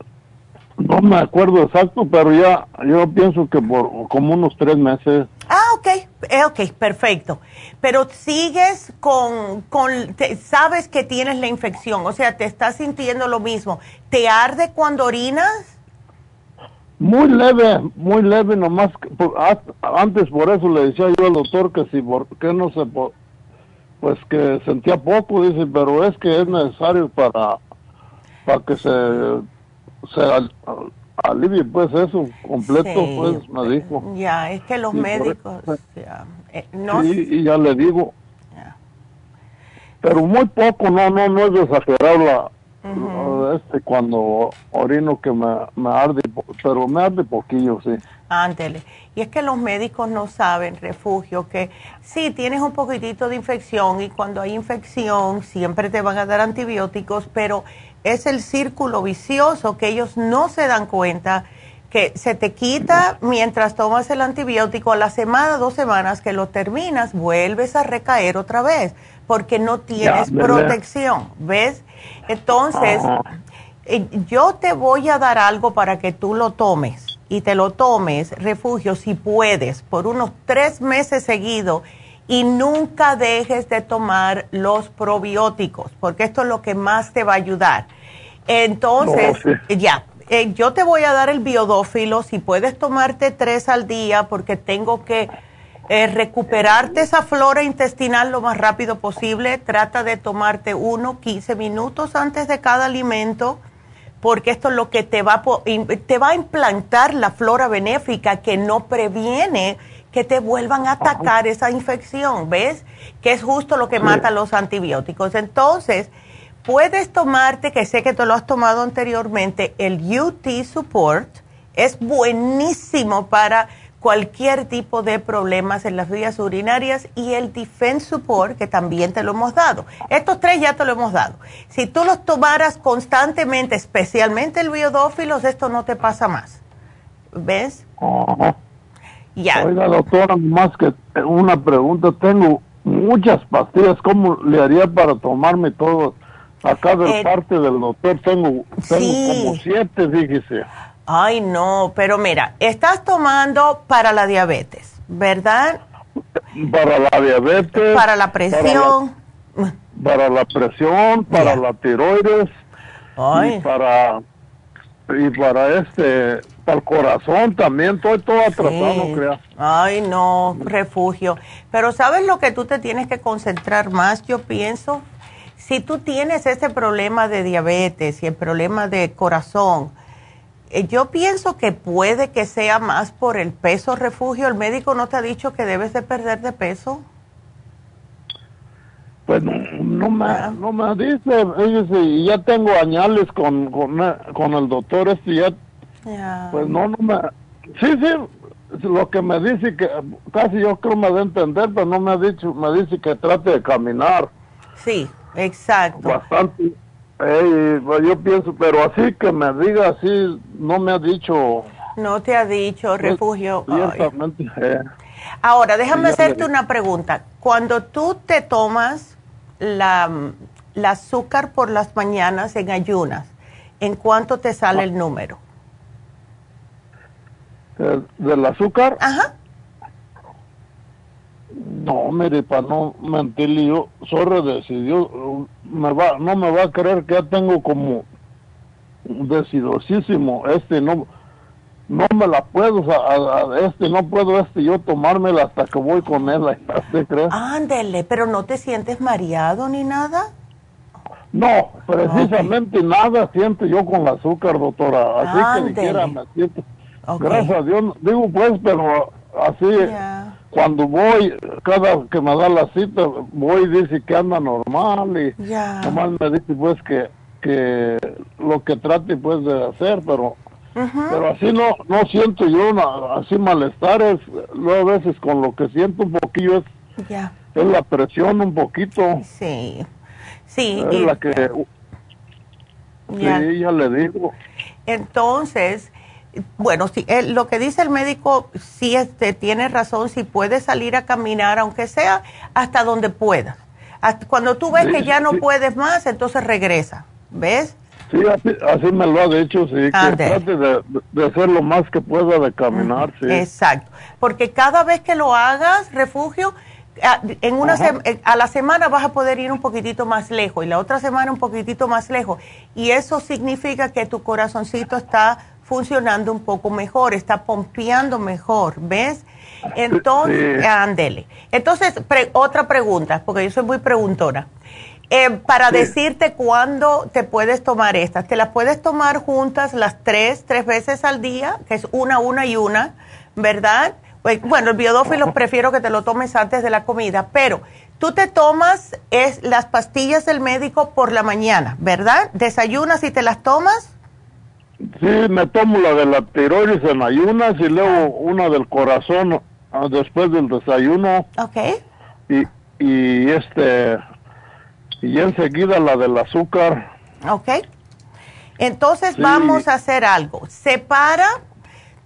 no me acuerdo exacto, pero ya, yo pienso que por como unos tres meses. Ah, ok, eh, ok, perfecto. Pero sigues con, con te- sabes que tienes la infección, o sea, te estás sintiendo lo mismo. ¿Te arde cuando orinas? Muy leve, muy leve, nomás, que por- a- antes por eso le decía yo al doctor que si, por qué no se, pues que sentía poco, dice, pero es que es necesario para, para que se, se alivie pues eso completo, pues me dijo. Ya, es que los médicos, ya, eh, no, sí, y ya le digo, pero muy poco, no, no, no es exagerado la, este cuando orino que me, me, arde, pero me arde poquillo, sí. Ándele. Y es que los médicos no saben, refugio, que sí, tienes un poquitito de infección y cuando hay infección siempre te van a dar antibióticos, pero es el círculo vicioso que ellos no se dan cuenta que se te quita mientras tomas el antibiótico a la semana, dos semanas que lo terminas, vuelves a recaer otra vez porque no tienes protección, ¿ves? Entonces, eh, yo te voy a dar algo para que tú lo tomes y te lo tomes, refugio, si puedes, por unos tres meses seguidos y nunca dejes de tomar los probióticos, porque esto es lo que más te va a ayudar. Entonces, ya, eh, yo te voy a dar el biodófilo, si puedes tomarte tres al día, porque tengo que eh, recuperarte esa flora intestinal lo más rápido posible. Trata de tomarte uno, 15 minutos antes de cada alimento, porque esto es lo que te va, te va a implantar la flora benéfica que no previene que te vuelvan a atacar esa infección, ¿ves? Que es justo lo que mata los antibióticos. Entonces, puedes tomarte, que sé que te lo has tomado anteriormente, el UT Support. Es buenísimo para cualquier tipo de problemas en las vías urinarias y el Defense Support, que también te lo hemos dado. Estos tres ya te lo hemos dado. Si tú los tomaras constantemente, especialmente el biodófilos, esto no te pasa más. ¿Ves? Ya. Oiga, doctora, más que una pregunta. Tengo muchas pastillas. ¿Cómo le haría para tomarme todo? Acá de eh, parte del doctor tengo, tengo como siete, fíjese. Ay, no, pero mira, estás tomando para la diabetes, ¿verdad? Para la diabetes. Para la presión. Para la, presión, para la tiroides. Ay. Y para, y para este, para el corazón también, estoy todo atrasado, no Ay, no, refugio. Pero ¿sabes lo que tú te tienes que concentrar más, yo pienso? Si tú tienes ese problema de diabetes y el problema de corazón, eh, yo pienso que puede que sea más por el peso refugio. ¿El médico no te ha dicho que debes de perder de peso? Pues no, me, ah. no me dice, y ya tengo añales con, con, el doctor este ya, pues no, no me, sí, sí, lo que me dice que casi yo creo me da a entender, pero no me ha dicho, me dice que trate de caminar. Sí, exacto. Bastante, pues yo pienso, pero así que me diga así, no me ha dicho. No te ha dicho, refugio. Eh. Ahora, déjame hacerte una pregunta. Cuando tú te tomas la, azúcar por las mañanas en ayunas, ¿en cuánto te sale el número? ¿Del azúcar? Ajá. No, mire, para no mentirle, yo soy decidió, me va, no me va a creer que ya tengo como decidosísimo, este no, no me la puedo, este no puedo, este yo tomármela hasta que voy con él, ¿usted cree? Ándele, pero no te sientes mareado ni nada. No, precisamente nada siento yo con el azúcar, doctora, así que ni siquiera me siento. Gracias a Dios, digo pues, pero así cuando voy, cada que me da la cita, voy y dice que anda normal y nomás me dice pues que, que lo que trate pues de hacer, pero pero así no no siento yo así malestares, luego a veces con lo que siento un poquillo es, es la presión un poquito. Sí, sí. Es la que... Sí, ya le digo. Entonces, bueno, si, eh, lo que dice el médico, sí este, tiene razón, si puede salir a caminar, aunque sea hasta donde pueda. cuando tú ves que ya no puedes más, entonces regresa, ¿ves? Sí, así, me lo ha dicho, sí, que trate de, hacer lo más que pueda de caminar, sí. Exacto, porque cada vez que lo hagas, refugio, en una a la semana vas a poder ir un poquitito más lejos y la otra semana un poquitito más lejos. Y eso significa que tu corazoncito está funcionando un poco mejor, está pompeando mejor, ¿ves? Entonces, ándele. Entonces, otra pregunta, porque yo soy muy preguntona. Eh, para decirte cuándo te puedes tomar estas, te las puedes tomar juntas las tres, tres veces al día, que es una, una y una, ¿verdad? Pues, bueno, el biodófilo prefiero que te lo tomes antes de la comida, pero tú te tomas es, las pastillas del médico por la mañana, ¿verdad? ¿Desayunas y te las tomas? Sí, me tomo la de la tiroides en ayunas y luego una del corazón ah, después del desayuno. Ok. Y, y este y enseguida la del azúcar. Ok. Entonces vamos a hacer algo. Separa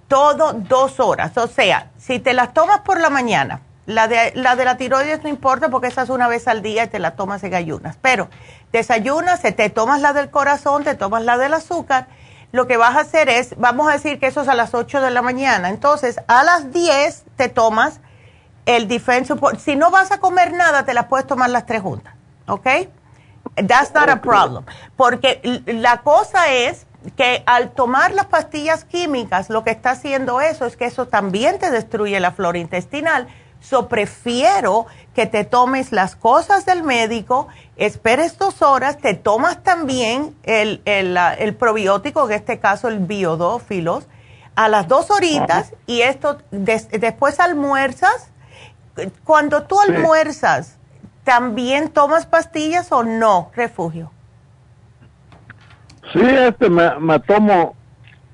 todo dos horas. O sea, si te las tomas por la mañana, la de, la de la tiroides no importa porque esa es una vez al día y te la tomas en ayunas. Pero desayunas, te tomas la del corazón, te tomas la del azúcar. Lo que vas a hacer es, vamos a decir que eso es a las 8 de la mañana. Entonces, a las 10 te tomas el Defense Si no vas a comer nada, te las puedes tomar las tres juntas. ¿ok? That's not a problem. Porque la cosa es que al tomar las pastillas químicas, lo que está haciendo eso es que eso también te destruye la flora intestinal. So prefiero que te tomes las cosas del médico, esperes dos horas, te tomas también el, el, probiótico, en este caso el biodófilos, a las dos horitas y esto después almuerzas. Cuando tú almuerzas, ¿También tomas pastillas o no, refugio? Sí, este me, me tomo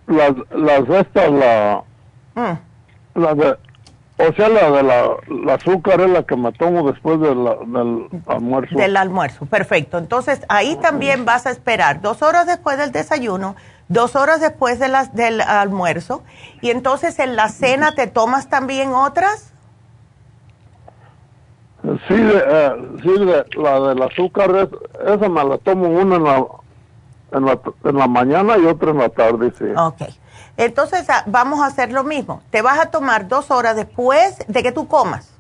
las, las estas, la, mm. la de, o sea, la de la, azúcar es la que me tomo después del almuerzo. Del almuerzo, perfecto. Entonces, ahí también vas a esperar dos horas después del desayuno, dos horas después de las, del almuerzo, y entonces en la cena te tomas también otras. Sí, eh, sí la del azúcar, esa me la tomo una en la, en la, en la mañana y otra en la tarde, sí. Ok. Entonces ah, vamos a hacer lo mismo. Te vas a tomar dos horas después de que tú comas,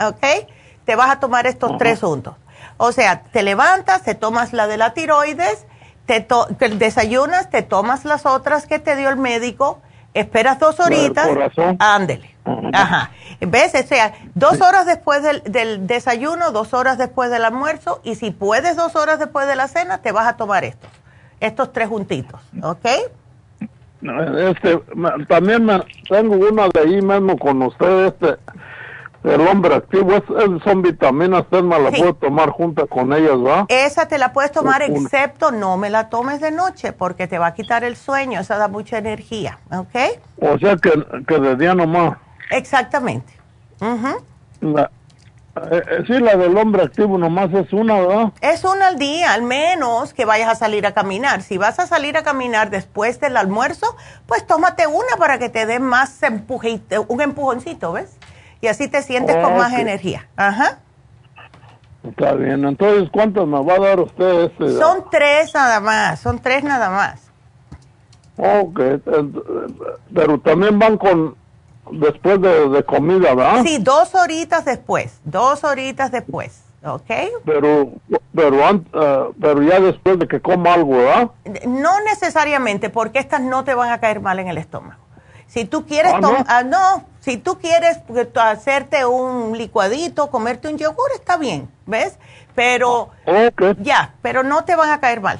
¿ok? Te vas a tomar estos tres juntos. O sea, te levantas, te tomas la de la tiroides, te, te desayunas, te tomas las otras que te dio el médico, esperas dos horitas, ándele. Ajá. ¿Ves? O sea, dos horas después del, desayuno, dos horas después del almuerzo, y si puedes dos horas después de la cena, te vas a tomar estos, estos tres juntitos, ¿ok? Este, también tengo una de ahí mismo con usted, este, el hombre activo, es, son vitaminas, usted me la puede tomar junto con ellas, ¿va? Esa te la puedes tomar, excepto no me la tomes de noche, porque te va a quitar el sueño, esa da mucha energía, ¿ok? O sea que, que de día nomás. Exactamente. la, eh, eh, sí, la del hombre activo nomás es una, ¿verdad? Es una al día, al menos que vayas a salir a caminar. Si vas a salir a caminar después del almuerzo, pues tómate una para que te dé más empujito, un empujoncito, ¿ves? Y así te sientes con más energía. Ajá. Está bien, entonces, ¿cuántos me va a dar usted este? Son tres nada más, son tres nada más. Ok, pero también van con después de, comida, ¿verdad? Sí, dos horitas después, dos horitas después, ¿ok? Pero, pero, uh, pero ya después de que coma algo, ¿verdad? No necesariamente, porque estas no te van a caer mal en el estómago. Si tú quieres, ah, no? Ah, no, si tú quieres hacerte un licuadito, comerte un yogur, está bien, ¿ves? Pero, ya, pero no te van a caer mal,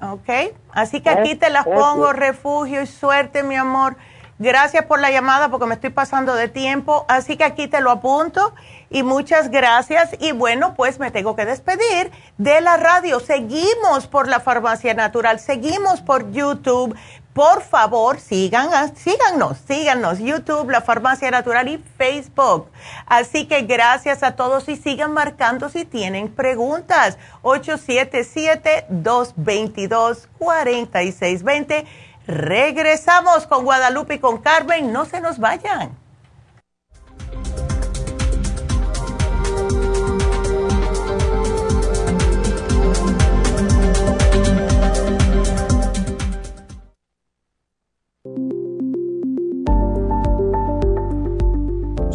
¿ok? Así que aquí te las pongo, refugio y suerte, mi amor Gracias por la llamada porque me estoy pasando de tiempo, así que aquí te lo apunto y muchas gracias. Y bueno, pues me tengo que despedir de la radio. Seguimos por la farmacia natural, seguimos por YouTube. Por favor, sigan, síganos, síganos, YouTube, la farmacia natural y Facebook. Así que gracias a todos y sigan marcando si tienen preguntas. 877-222-4620 Regresamos con Guadalupe y con Carmen. No se nos vayan.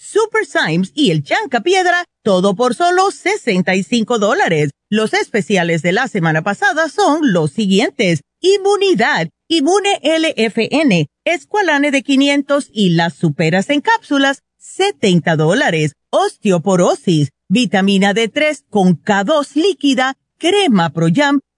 super Symes y el chanca piedra, todo por solo 65 dólares. Los especiales de la semana pasada son los siguientes. Inmunidad, Inmune LFN, Esqualane de 500 y las superas en cápsulas, 70 dólares. Osteoporosis, vitamina D3 con K2 líquida, crema Pro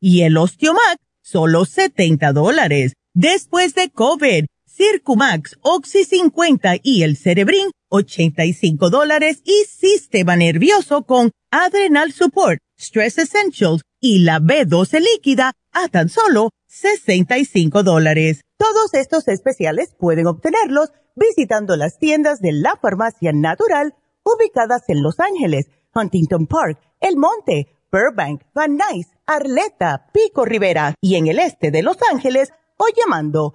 y el Osteomac, solo 70 dólares. Después de COVID, Circumax, Oxy 50 y el Cerebrin, 85 dólares y sistema nervioso con Adrenal Support Stress Essentials y la B12 líquida a tan solo 65 dólares. Todos estos especiales pueden obtenerlos visitando las tiendas de la farmacia natural ubicadas en Los Ángeles, Huntington Park, El Monte, Burbank, Van Nuys, Arleta, Pico Rivera y en el este de Los Ángeles o llamando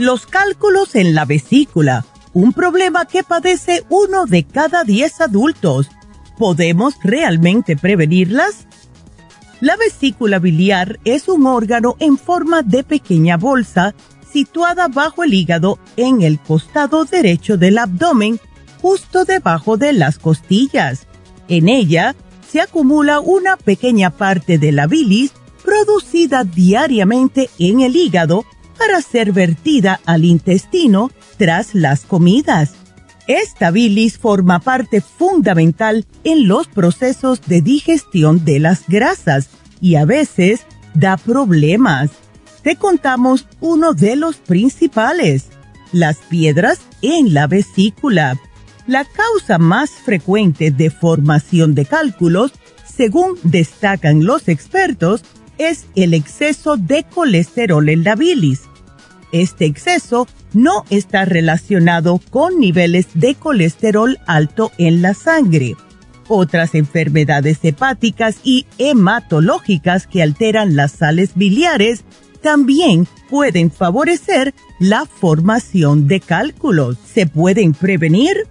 Los cálculos en la vesícula, un problema que padece uno de cada diez adultos. ¿Podemos realmente prevenirlas? La vesícula biliar es un órgano en forma de pequeña bolsa situada bajo el hígado en el costado derecho del abdomen, justo debajo de las costillas. En ella se acumula una pequeña parte de la bilis producida diariamente en el hígado para ser vertida al intestino tras las comidas. Esta bilis forma parte fundamental en los procesos de digestión de las grasas y a veces da problemas. Te contamos uno de los principales, las piedras en la vesícula. La causa más frecuente de formación de cálculos, según destacan los expertos, es el exceso de colesterol en la bilis este exceso no está relacionado con niveles de colesterol alto en la sangre. Otras enfermedades hepáticas y hematológicas que alteran las sales biliares también pueden favorecer la formación de cálculos. ¿Se pueden prevenir?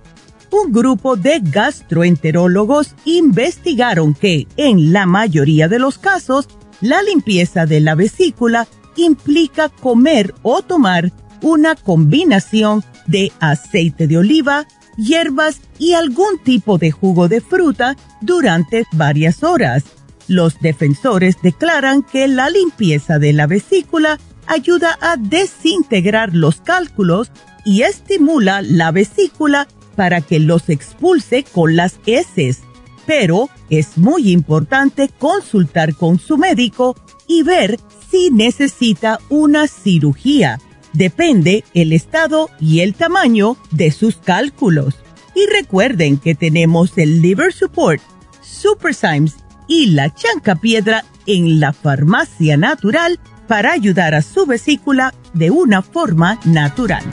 un grupo de gastroenterólogos investigaron que, en la mayoría de los casos, la limpieza de la vesícula implica comer o tomar una combinación de aceite de oliva, hierbas y algún tipo de jugo de fruta durante varias horas. Los defensores declaran que la limpieza de la vesícula ayuda a desintegrar los cálculos y estimula la vesícula para que los expulse con las heces. Pero es muy importante consultar con su médico y ver si necesita una cirugía. Depende el estado y el tamaño de sus cálculos. Y recuerden que tenemos el Liver Support, Super Symes y la Chanca Piedra en la farmacia natural para ayudar a su vesícula de una forma natural.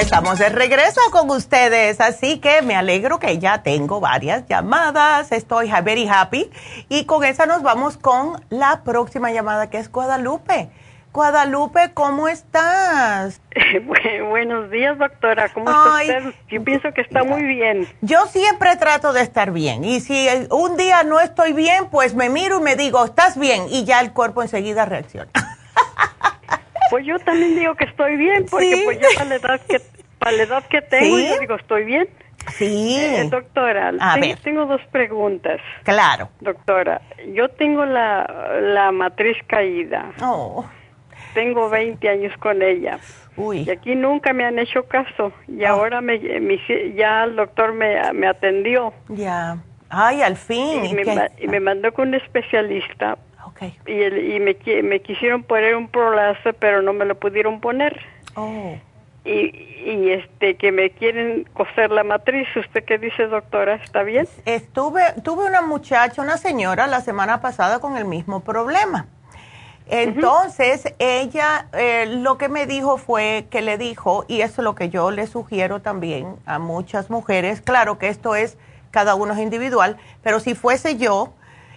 Estamos de regreso con ustedes, así que me alegro que ya tengo varias llamadas, estoy very happy y con esa nos vamos con la próxima llamada que es Guadalupe. Guadalupe, ¿cómo estás? buenos días, doctora. ¿Cómo está usted? Yo pienso que está muy bien. Yo siempre trato de estar bien. Y si un día no estoy bien, pues me miro y me digo, ¿estás bien? Y ya el cuerpo enseguida reacciona. Pues yo también digo que estoy bien, porque pues yo para la edad que, para la edad que tengo, yo digo, estoy bien. Sí. Eh, doctora, tengo, dos preguntas. Claro. Doctora, yo tengo la, la matriz caída. Oh. Tengo 20 años con ella. Uy. Y aquí nunca me han hecho caso. Y oh. ahora me, ya el doctor me, me atendió. Ya. Ay, al fin. Y, me, y me mandó con un especialista y, y me, me quisieron poner un prolazo, pero no me lo pudieron poner. Oh. Y, y este que me quieren coser la matriz. ¿Usted qué dice, doctora? ¿Está bien? Estuve, tuve una muchacha, una señora, la semana pasada con el mismo problema. Entonces, ella eh, lo que me dijo fue que le dijo, y eso es lo que yo le sugiero también a muchas mujeres, claro que esto es, cada uno es individual, pero si fuese yo,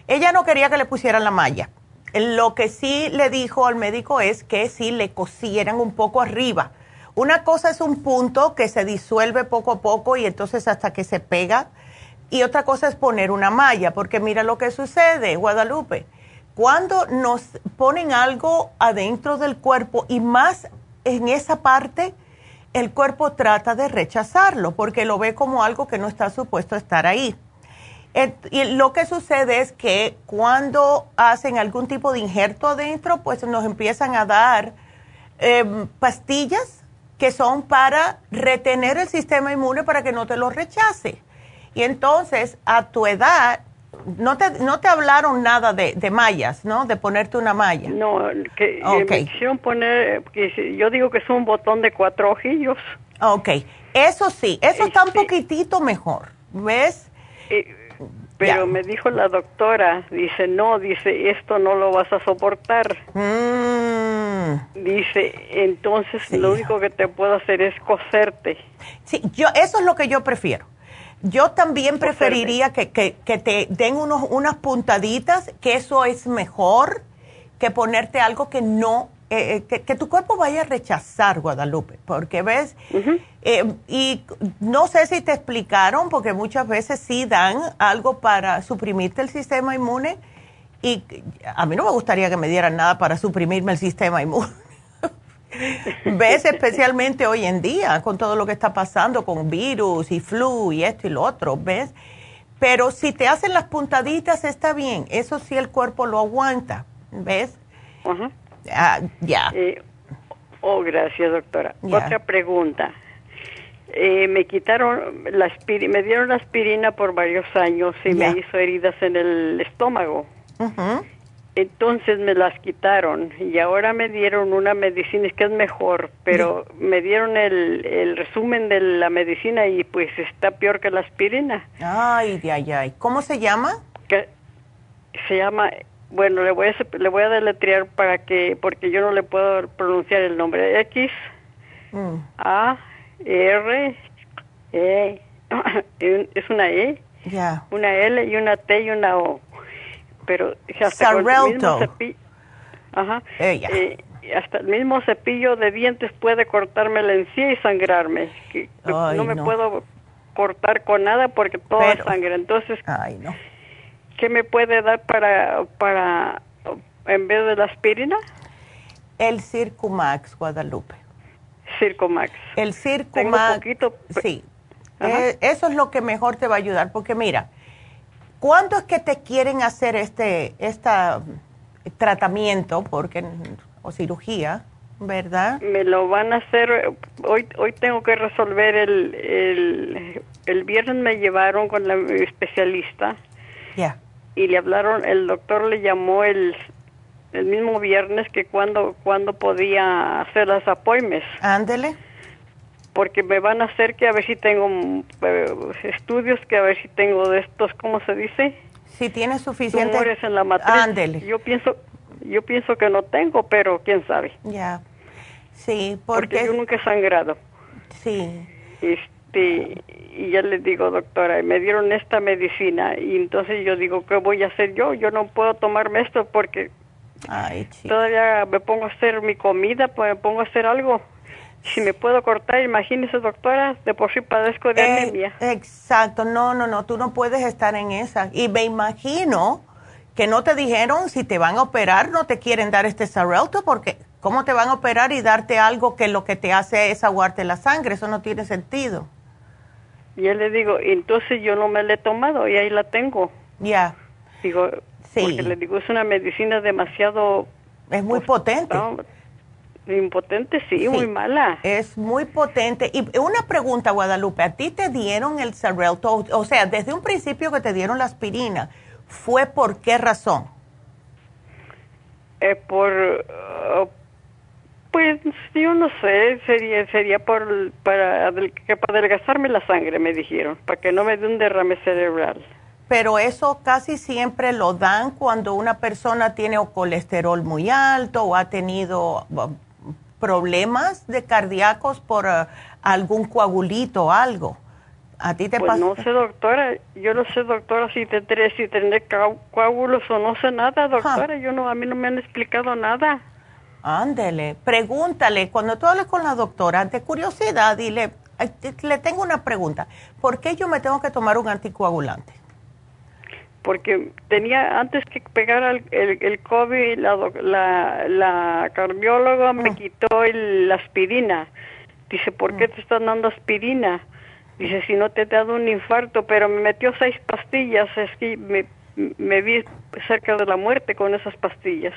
ella no quería que le pusieran la malla. Lo que sí le dijo al médico es que sí le cosieran un poco arriba. Una cosa es un punto que se disuelve poco a poco y entonces hasta que se pega. Y otra cosa es poner una malla, porque mira lo que sucede, Guadalupe. Cuando nos ponen algo adentro del cuerpo y más en esa parte, el cuerpo trata de rechazarlo porque lo ve como algo que no está supuesto a estar ahí y lo que sucede es que cuando hacen algún tipo de injerto adentro, pues nos empiezan a dar em, pastillas que son para retener el sistema inmune para que no te lo rechace. Y entonces, a tu edad, no te, no te hablaron nada de, de mallas, ¿no? De ponerte una malla. No, que, me quisieron poner, yo digo que es un botón de cuatro ojillos. Ok, eso sí, eso está un este poquitito mejor, ¿ves? Eh, pero me dijo la doctora, dice, no, dice, esto no lo vas a soportar. Mm. Dice, entonces lo único que te puedo hacer es coserte. Sí, yo, eso es lo que yo prefiero. Yo también preferiría que, que, que, te den unos, unas puntaditas, que eso es mejor que ponerte algo que no eh, eh, que, tu cuerpo vaya a rechazar Guadalupe, porque ves, eh, y no sé si te explicaron, porque muchas veces sí dan algo para suprimirte el sistema inmune, y a mí no me gustaría que me dieran nada para suprimirme el sistema inmune. ves, especialmente hoy en día, con todo lo que está pasando con virus y flu y esto y lo otro, ves. Pero si te hacen las puntaditas está bien, eso sí el cuerpo lo aguanta, ¿ves? Ah, ya. Eh, oh, gracias, doctora. Otra pregunta. Eh, me quitaron la me dieron la aspirina por varios años y me hizo heridas en el estómago. Entonces me las quitaron y ahora me dieron una medicina, es que es mejor, pero me dieron el, el resumen de la medicina y pues está peor que la aspirina. Ay, ay, ay. ¿Cómo se llama? Que se llama bueno, le voy a, le voy a deletrear para que, porque yo no le puedo pronunciar el nombre. X, mm. A, R, E, es una E, una L y una T y una O. Pero hasta con el mismo Ajá. Eh, hasta el mismo cepillo de dientes puede cortarme la encía y sangrarme. no me puedo cortar con nada porque todo es sangre. Entonces, Ay, no. ¿Qué me puede dar para, para, en vez de la aspirina? El Circumax, Guadalupe. Circumax. El Circumax. sí. Eh, eso es lo que mejor te va a ayudar, porque mira, ¿cuándo es que te quieren hacer este esta tratamiento porque o cirugía, verdad? Me lo van a hacer hoy hoy tengo que resolver el el, el viernes me llevaron con la especialista. Ya. Y le hablaron, el doctor le llamó el el mismo viernes que cuando cuando podía hacer las appointments. Ándele. Porque me van a hacer que a ver si tengo eh, estudios, que a ver si tengo de estos, ¿cómo se dice? Si tiene suficiente. Tumores en la matriz. Ándele. Yo pienso, yo pienso que no tengo, pero quién sabe. Ya. Sí, porque, yo nunca he sangrado. Sí. Este, y ya le digo, doctora, me dieron esta medicina y entonces yo digo, ¿qué voy a hacer yo? Yo no puedo tomarme esto porque Todavía me pongo a hacer mi comida, pues me pongo a hacer algo. Si me puedo cortar, imagínese, doctora, de por sí padezco de eh, anemia. Exacto, no, no, no, tú no puedes estar en esa. Y me imagino que no te dijeron si te van a operar, no te quieren dar este Xarelto, porque ¿cómo te van a operar y darte algo que lo que te hace es aguarte la sangre? Eso no tiene sentido. Y yo le digo, entonces yo no me la he tomado y ahí la tengo. Ya. Digo, porque le digo, es una medicina demasiado... Es muy potente. impotente, sí, muy mala. Es muy potente. Y una pregunta, Guadalupe, ¿a ti te dieron el Xarelto? O sea, desde un principio que te dieron la aspirina, ¿fue por qué razón? Eh, por... Uh, pues yo no sé, sería sería por para, para adelgazarme la sangre, me dijeron, para que no me dé un derrame cerebral pero eso casi siempre lo dan cuando una persona tiene o colesterol muy alto o ha tenido problemas de cardíacos por uh, algún coagulito o algo. ¿A ti te pues pasa? no sé, doctora. Yo no sé, doctora, si tendré, si tendré coágulos o no sé nada, doctora. Yo no, a mí no me han explicado nada. Ándele, pregúntale, cuando tú hables con la doctora, de curiosidad, dile, le tengo una pregunta. ¿Por qué yo me tengo que tomar un anticoagulante? porque tenía antes que pegar el, el, COVID, la, la, la cardióloga me mm. quitó la aspirina. Dice, ¿por qué mm. te están dando aspirina? Dice, si no te he dado un infarto, pero me metió seis pastillas, es que me, me vi cerca de la muerte con esas pastillas.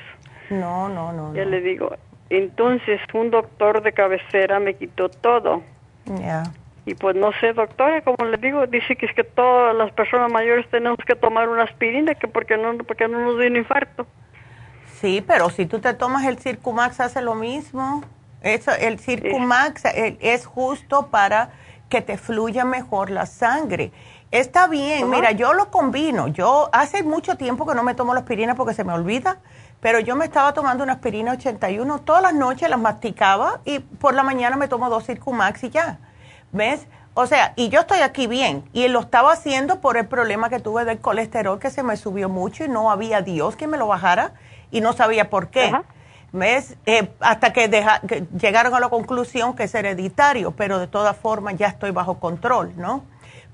No, no, no. Ya le digo, entonces un doctor de cabecera me quitó todo. Ya. Y pues no sé, doctora, como le digo, dice que es que todas las personas mayores tenemos que tomar una aspirina, que porque no, porque no nos da un infarto. Sí, pero si tú te tomas el Circumax hace lo mismo. Eso, el Circumax es justo para que te fluya mejor la sangre. Está bien, mira, yo lo combino. Yo hace mucho tiempo que no me tomo la aspirina porque se me olvida, pero yo me estaba tomando una aspirina 81 todas las noches, las masticaba y por la mañana me tomo dos Circumax y ya. ¿Ves? O sea, y yo estoy aquí bien. Y lo estaba haciendo por el problema que tuve del colesterol que se me subió mucho y no había Dios que me lo bajara y no sabía por qué. ¿Ves? Eh, hasta que, llegaron a la conclusión que es hereditario, pero de todas formas ya estoy bajo control, ¿no?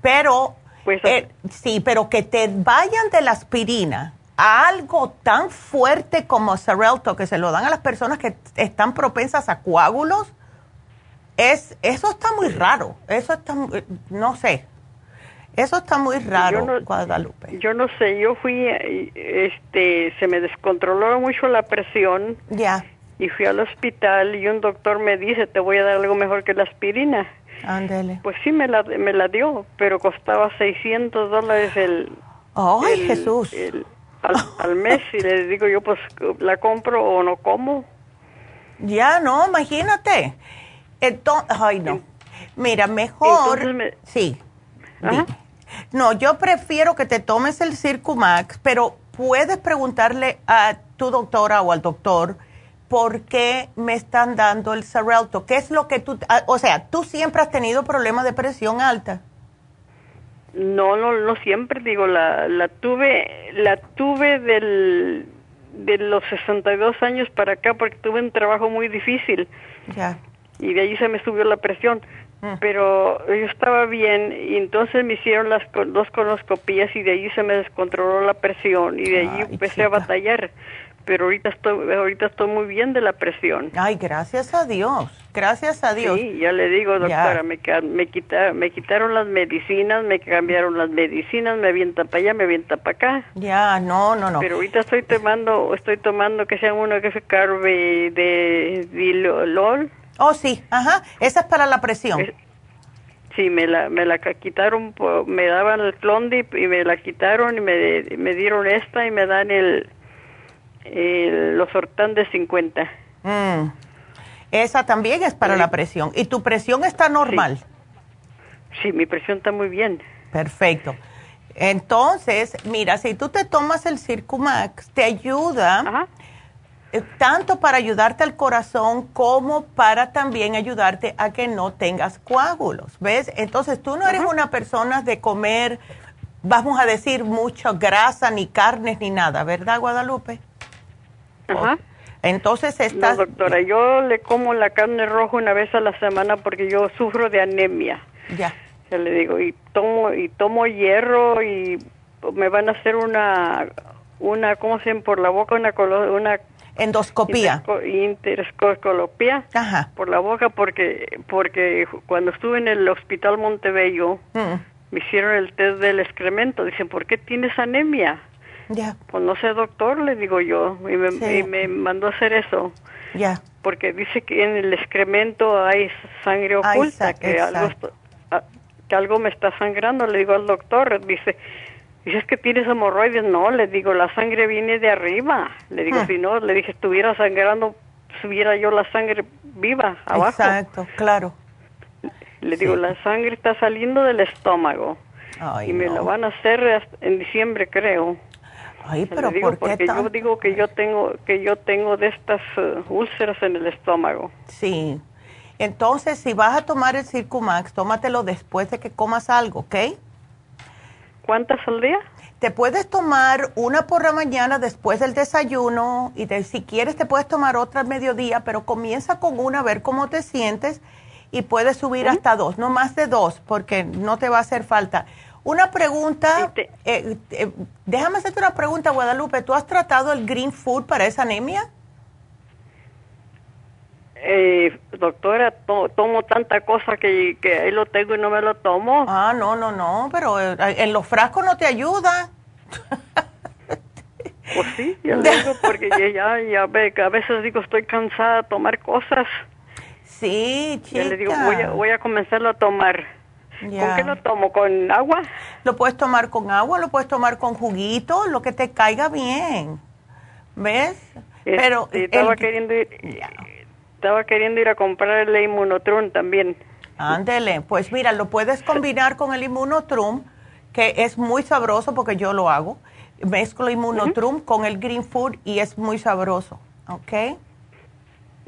Pero, pues, eh, sí, pero que te vayan de la aspirina a algo tan fuerte como Xarelto, que se lo dan a las personas que están propensas a coágulos, es, eso está muy raro, eso está, no sé, eso está muy raro, Guadalupe. Yo no sé, yo fui, este, se me descontroló mucho la presión. Ya. Y fui al hospital y un doctor me dice, te voy a dar algo mejor que la aspirina. Ándele. Pues sí, me la, me la dio, pero costaba 600 dólares el... ¡Ay, Jesús! Al, al, mes y le digo yo, pues, ¿la compro o no como? Ya, no, imagínate. Entonces, ay, no. Mira, mejor. Sí. No, yo prefiero que te tomes el Circumax, pero puedes preguntarle a tu doctora o al doctor por qué me están dando el Xarelto. ¿Qué es lo que tú, ah, o sea, tú siempre has tenido problemas de presión alta? No, no, no siempre digo, la, la tuve, la tuve del, de los 62 años para acá porque tuve un trabajo muy difícil. Ya. Y de ahí se me subió la presión. Mm. Pero yo estaba bien y entonces me hicieron las dos colonoscopías y de ahí se me descontroló la presión y de ahí empecé a batallar pero ahorita estoy ahorita estoy muy bien de la presión. Ay, gracias a Dios. Gracias a Dios. Sí, ya le digo, doctora, me, me, quitaron, me quitaron las medicinas, me cambiaron las medicinas, me avienta para allá, me avienta para acá. Ya, no, no, no. Pero ahorita estoy tomando, estoy tomando que sea uno que es carbe de dilol. Oh, sí, ajá, esa es para la presión. sí, me la, me la quitaron, me daban el Clondip y me la quitaron y me, me dieron esta y me dan el eh, los Hortán de 50. Mm. Esa también es para la presión. ¿Y tu presión está normal? Sí. mi presión está muy bien. Perfecto. Entonces, mira, si tú te tomas el Circumax, te ayuda eh, tanto para ayudarte al corazón como para también ayudarte a que no tengas coágulos, ¿ves? Entonces, tú no eres una persona de comer, vamos a decir, mucha grasa, ni carnes, ni nada, ¿verdad, Guadalupe? Ajá. Entonces estás... No, doctora, yo le como la carne roja una vez a la semana porque yo sufro de anemia. Ya. Ya le digo, y tomo, y tomo hierro y me van a hacer una, una ¿cómo se llama? Por la boca, una... una endoscopía. Ajá. por la boca porque porque cuando estuve en el hospital Montebello mm. me hicieron el test del excremento. Dicen, ¿por qué tienes anemia? Ya. Pues no sé, doctor, le digo yo, y me, mandó a hacer eso. Ya. Porque dice que en el excremento hay sangre oculta, que, algo, que algo me está sangrando. Le digo al doctor, dice, dice, que tienes hemorroides. No, le digo, la sangre viene de arriba. Le digo, ah. si no, le dije, estuviera sangrando, subiera yo la sangre viva abajo. Exacto, claro. Le digo, la sangre está saliendo del estómago. y me lo van a hacer en diciembre, creo. Ay, pero ¿por qué porque yo digo que yo tengo que yo tengo de estas uh, úlceras en el estómago. Sí. Entonces, si vas a tomar el Circumax, tómatelo después de que comas algo, ¿ok? ¿Cuántas al día? Te puedes tomar una por la mañana después del desayuno y si quieres te puedes tomar otra al mediodía, pero comienza con una a ver cómo te sientes y puedes subir hasta dos, no más de dos, porque no te va a hacer falta. Una pregunta, eh, eh, déjame hacerte una pregunta, Guadalupe. ¿Tú has tratado el green food para esa anemia? Eh, doctora, tomo tanta cosa que, que ahí lo tengo y no me lo tomo. Ah, no, no, no, pero eh, en los frascos no te ayuda. Pues sí, ya digo, porque ya, ya, ve que a veces digo estoy cansada de tomar cosas. Sí, chica. Ya le digo, voy a, voy a comenzarlo a tomar. ¿Con qué lo tomo? ¿Con agua? Lo puedes tomar con agua, lo puedes tomar con juguito, lo que te caiga bien. ¿Ves? Pero estaba queriendo ir, estaba queriendo ir a comprar el inmunotrum también. Ándele, pues mira, lo puedes combinar con el inmunotrum, que es muy sabroso porque yo lo hago. Mezclo inmunotrum con el green food y es muy sabroso, ¿ok?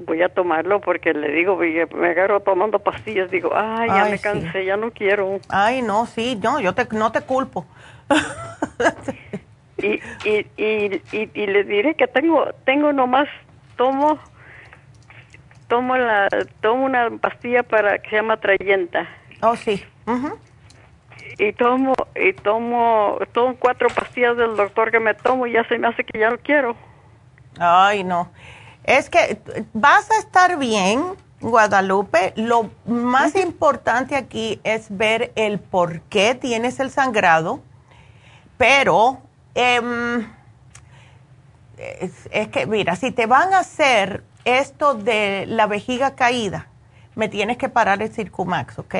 Voy a tomarlo porque le digo, me agarro tomando pastillas, digo, ay, ya me cansé, ya no quiero. Ay, no, sí, no, yo te, no te culpo. y, y, y, y, le diré que tengo, tengo nomás, tomo, tomo la, tomo una pastilla para que se llama Trayenta. Oh, sí. Y tomo, y tomo, tomo cuatro pastillas del doctor que me tomo y ya se me hace que ya lo quiero. Ay, no. Es que vas a estar bien, Guadalupe. Lo más importante aquí es ver el por qué tienes el sangrado, pero em, es, que, mira, si te van a hacer esto de la vejiga caída, me tienes que parar el Circumax, ¿ok?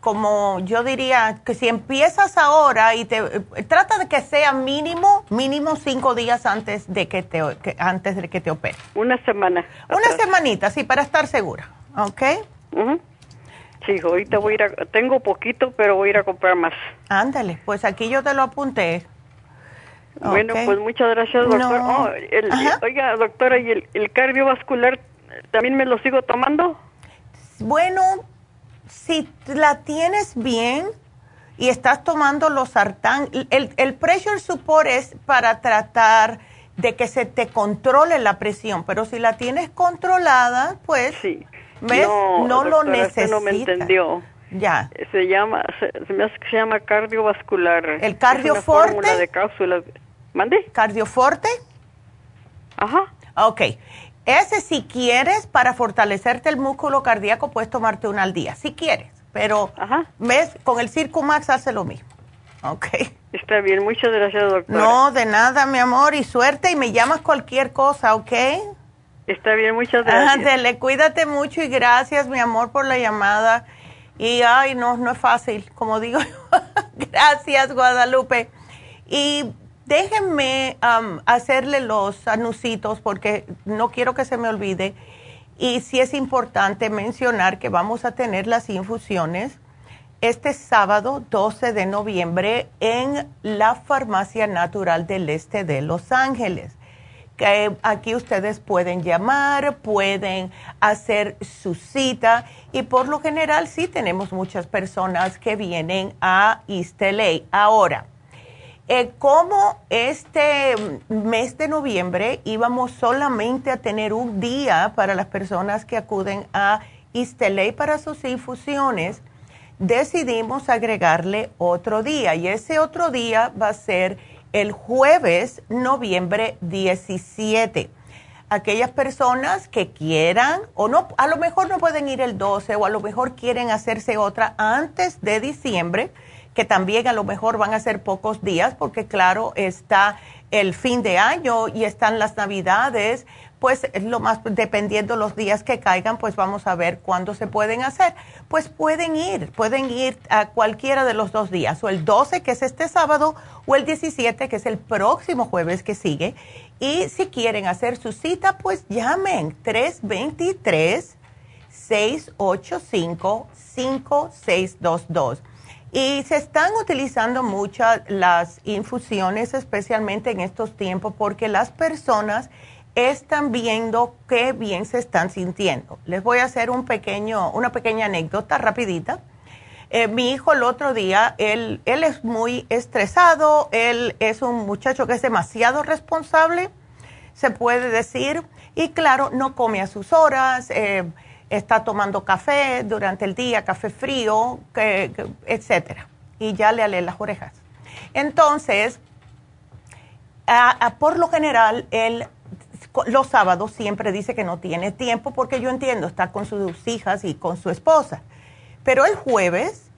Como yo diría que si empiezas ahora y te trata de que sea mínimo mínimo cinco días antes de que te antes de que te opere. Una semana. Una semanita sí para estar segura ¿ok? sí ahorita voy a ir a, tengo poquito pero voy a ir a comprar más. Ándale pues aquí yo te lo apunté. Bueno pues muchas gracias doctor. Oh, oiga doctora y el, el cardiovascular también me lo sigo tomando bueno si la tienes bien y estás tomando los sartán. El, el pressure support es para tratar de que se te controle la presión, pero si la tienes controlada, pues, sí. ¿ves? No, lo necesitas. no me entendió. Ya. Se llama, se, me hace que se llama cardiovascular. ¿El cardioforte? de cápsulas. ¿Mande? ¿Cardioforte? Ajá. Ok. Ese si quieres, para fortalecerte el músculo cardíaco, puedes tomarte una al día, si quieres. Pero, ¿ves? Con el Circumax hace lo mismo. Ok. Está bien, muchas gracias, doctora. No, de nada, mi amor, y suerte, y me llamas cualquier cosa, ¿ok? Está bien, muchas gracias. Ándale, cuídate mucho y gracias, mi amor, por la llamada. Y, ay, no, no es fácil, como digo. gracias, Guadalupe. Y déjenme hacerle los anuncios porque no quiero que se me olvide. Y sí es importante mencionar que vamos a tener las infusiones este sábado 12 de noviembre en la Farmacia Natural del Este de Los Ángeles. Que aquí ustedes pueden llamar, pueden hacer su cita y por lo general sí tenemos muchas personas que vienen a East Ahora, eh, como este mes de noviembre íbamos solamente a tener un día para las personas que acuden a East para sus infusiones, decidimos agregarle otro día y ese otro día va a ser el jueves, noviembre 17. Aquellas personas que quieran o no, a lo mejor no pueden ir el 12 o a lo mejor quieren hacerse otra antes de diciembre, que también a lo mejor van a ser pocos días porque claro, está el fin de año y están las navidades, pues lo más, dependiendo los días que caigan, pues vamos a ver cuándo se pueden hacer. Pues pueden ir, pueden ir a cualquiera de los dos días, o el 12, que es este sábado, o el 17, que es el próximo jueves que sigue. Y si quieren hacer su cita, pues llamen 323-685-5622. Y se están utilizando muchas las infusiones, especialmente en estos tiempos, porque las personas están viendo qué bien se están sintiendo. Les voy a hacer un pequeño, una pequeña anécdota rapidita. Eh, mi hijo el otro día, él, él es muy estresado, él es un muchacho que es demasiado responsable, se puede decir, y claro, no come a sus horas, eh, está tomando café durante el día, café frío, que, etcétera, y ya le alé las orejas. Entonces, por lo general, él los sábados siempre dice que no tiene tiempo porque yo entiendo, está con sus hijas y con su esposa. Pero el jueves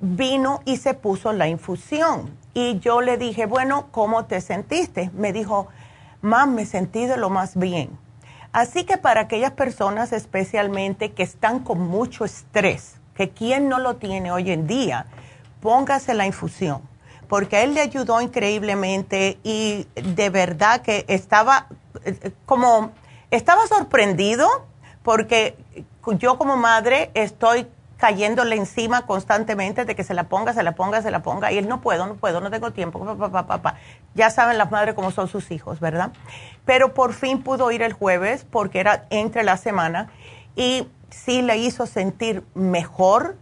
vino y se puso la infusión y yo le dije, bueno, ¿cómo te sentiste? Me dijo, mam, me sentí de lo más bien. Así que para aquellas personas especialmente que están con mucho estrés, que quien no lo tiene hoy en día, póngase la infusión, porque a él le ayudó increíblemente y de verdad que estaba como estaba sorprendido porque yo como madre estoy cayéndole encima constantemente de que se la ponga, se la ponga, se la ponga, y él no puedo, no puedo, no tengo tiempo, papá, papá, Ya saben las madres cómo son sus hijos, ¿verdad? Pero por fin pudo ir el jueves porque era entre la semana y sí le hizo sentir mejor.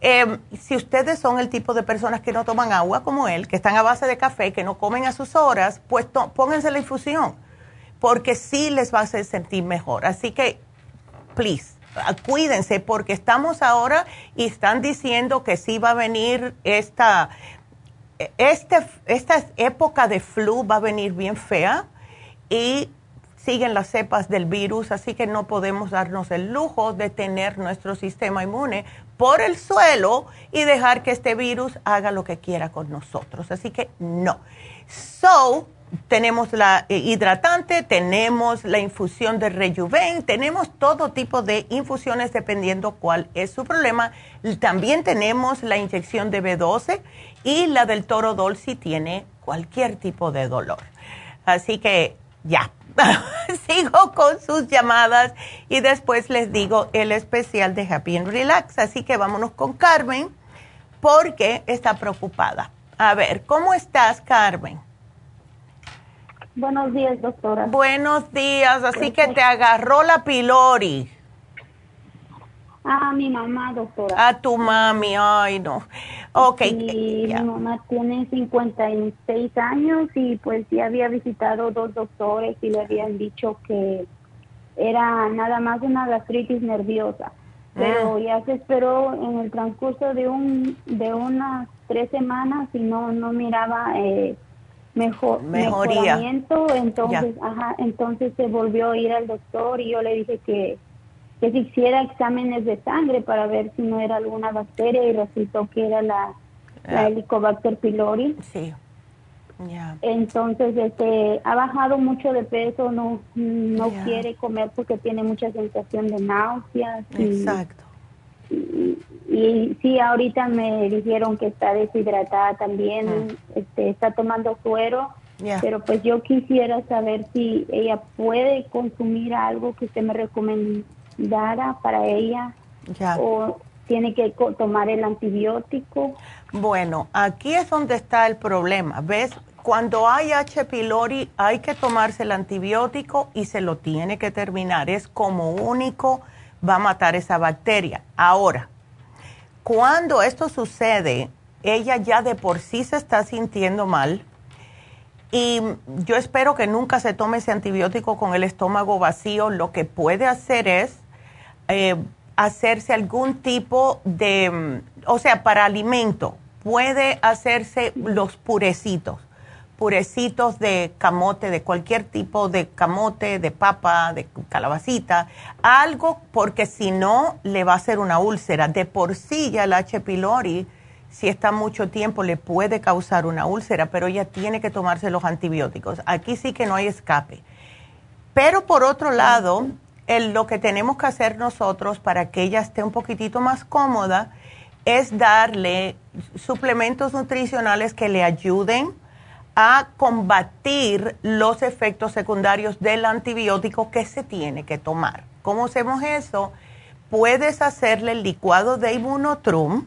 Em, si ustedes son el tipo de personas que no toman agua como él, que están a base de café, que no comen a sus horas, pues pónganse la infusión porque sí les va a hacer sentir mejor. Así que, please, cuídense porque estamos ahora y están diciendo que sí va a venir esta, este, esta época de flu va a venir bien fea y siguen las cepas del virus, así que no podemos darnos el lujo de tener nuestro sistema inmune por el suelo y dejar que este virus haga lo que quiera con nosotros. Así que no. So, tenemos la eh, hidratante, tenemos la infusión de Rejuven, tenemos todo tipo de infusiones dependiendo cuál es su problema. También tenemos la inyección de B12 y la del Toro si tiene cualquier tipo de dolor. Así que ya, sigo con sus llamadas y después les digo el especial de Happy and Relax. Así que vámonos con Carmen porque está preocupada. A ver, ¿cómo estás, Carmen? Buenos días, doctora. Buenos días, así que te agarró la pilori. A mi mamá, doctora. A tu mami, ay no. Ok. Y mi mamá tiene 56 años y pues ya había visitado dos doctores y le habían dicho que era nada más una gastritis nerviosa. Pero ah. ya se esperó en el transcurso de un de unas tres semanas y no no miraba eh, mejor mejoría. Entonces, ajá, entonces se volvió a ir al doctor y yo le dije que que se hiciera exámenes de sangre para ver si no era alguna bacteria y resultó que era la, ah. Helicobacter pylori. Sí. Entonces, este, ha bajado mucho de peso, no, no quiere comer porque tiene mucha sensación de náuseas. Exacto. Y, sí, ahorita me dijeron que está deshidratada también, ah. este, está tomando suero. Pero pues yo quisiera saber si ella puede consumir algo que usted me recomienda dara para ella o tiene que tomar el antibiótico? Bueno, aquí es donde está el problema. ¿Ves? Cuando hay H. pylori hay que tomarse el antibiótico y se lo tiene que terminar. Es como único va a matar esa bacteria. Ahora, cuando esto sucede, ella ya de por sí se está sintiendo mal y yo espero que nunca se tome ese antibiótico con el estómago vacío. Lo que puede hacer es eh, hacerse algún tipo de, o sea, para alimento, puede hacerse los purecitos, purecitos de camote, de cualquier tipo de camote, de papa, de calabacita, algo porque si no le va a hacer una úlcera. De por sí ya el H. pylori, si está mucho tiempo, le puede causar una úlcera, pero ella tiene que tomarse los antibióticos. Aquí sí que no hay escape. Pero por otro lado, lo que tenemos que hacer nosotros para que ella esté un poquitito más cómoda es darle suplementos nutricionales que le ayuden a combatir los efectos secundarios del antibiótico que se tiene que tomar. ¿Cómo hacemos eso? Puedes hacerle el licuado de Immunotrum,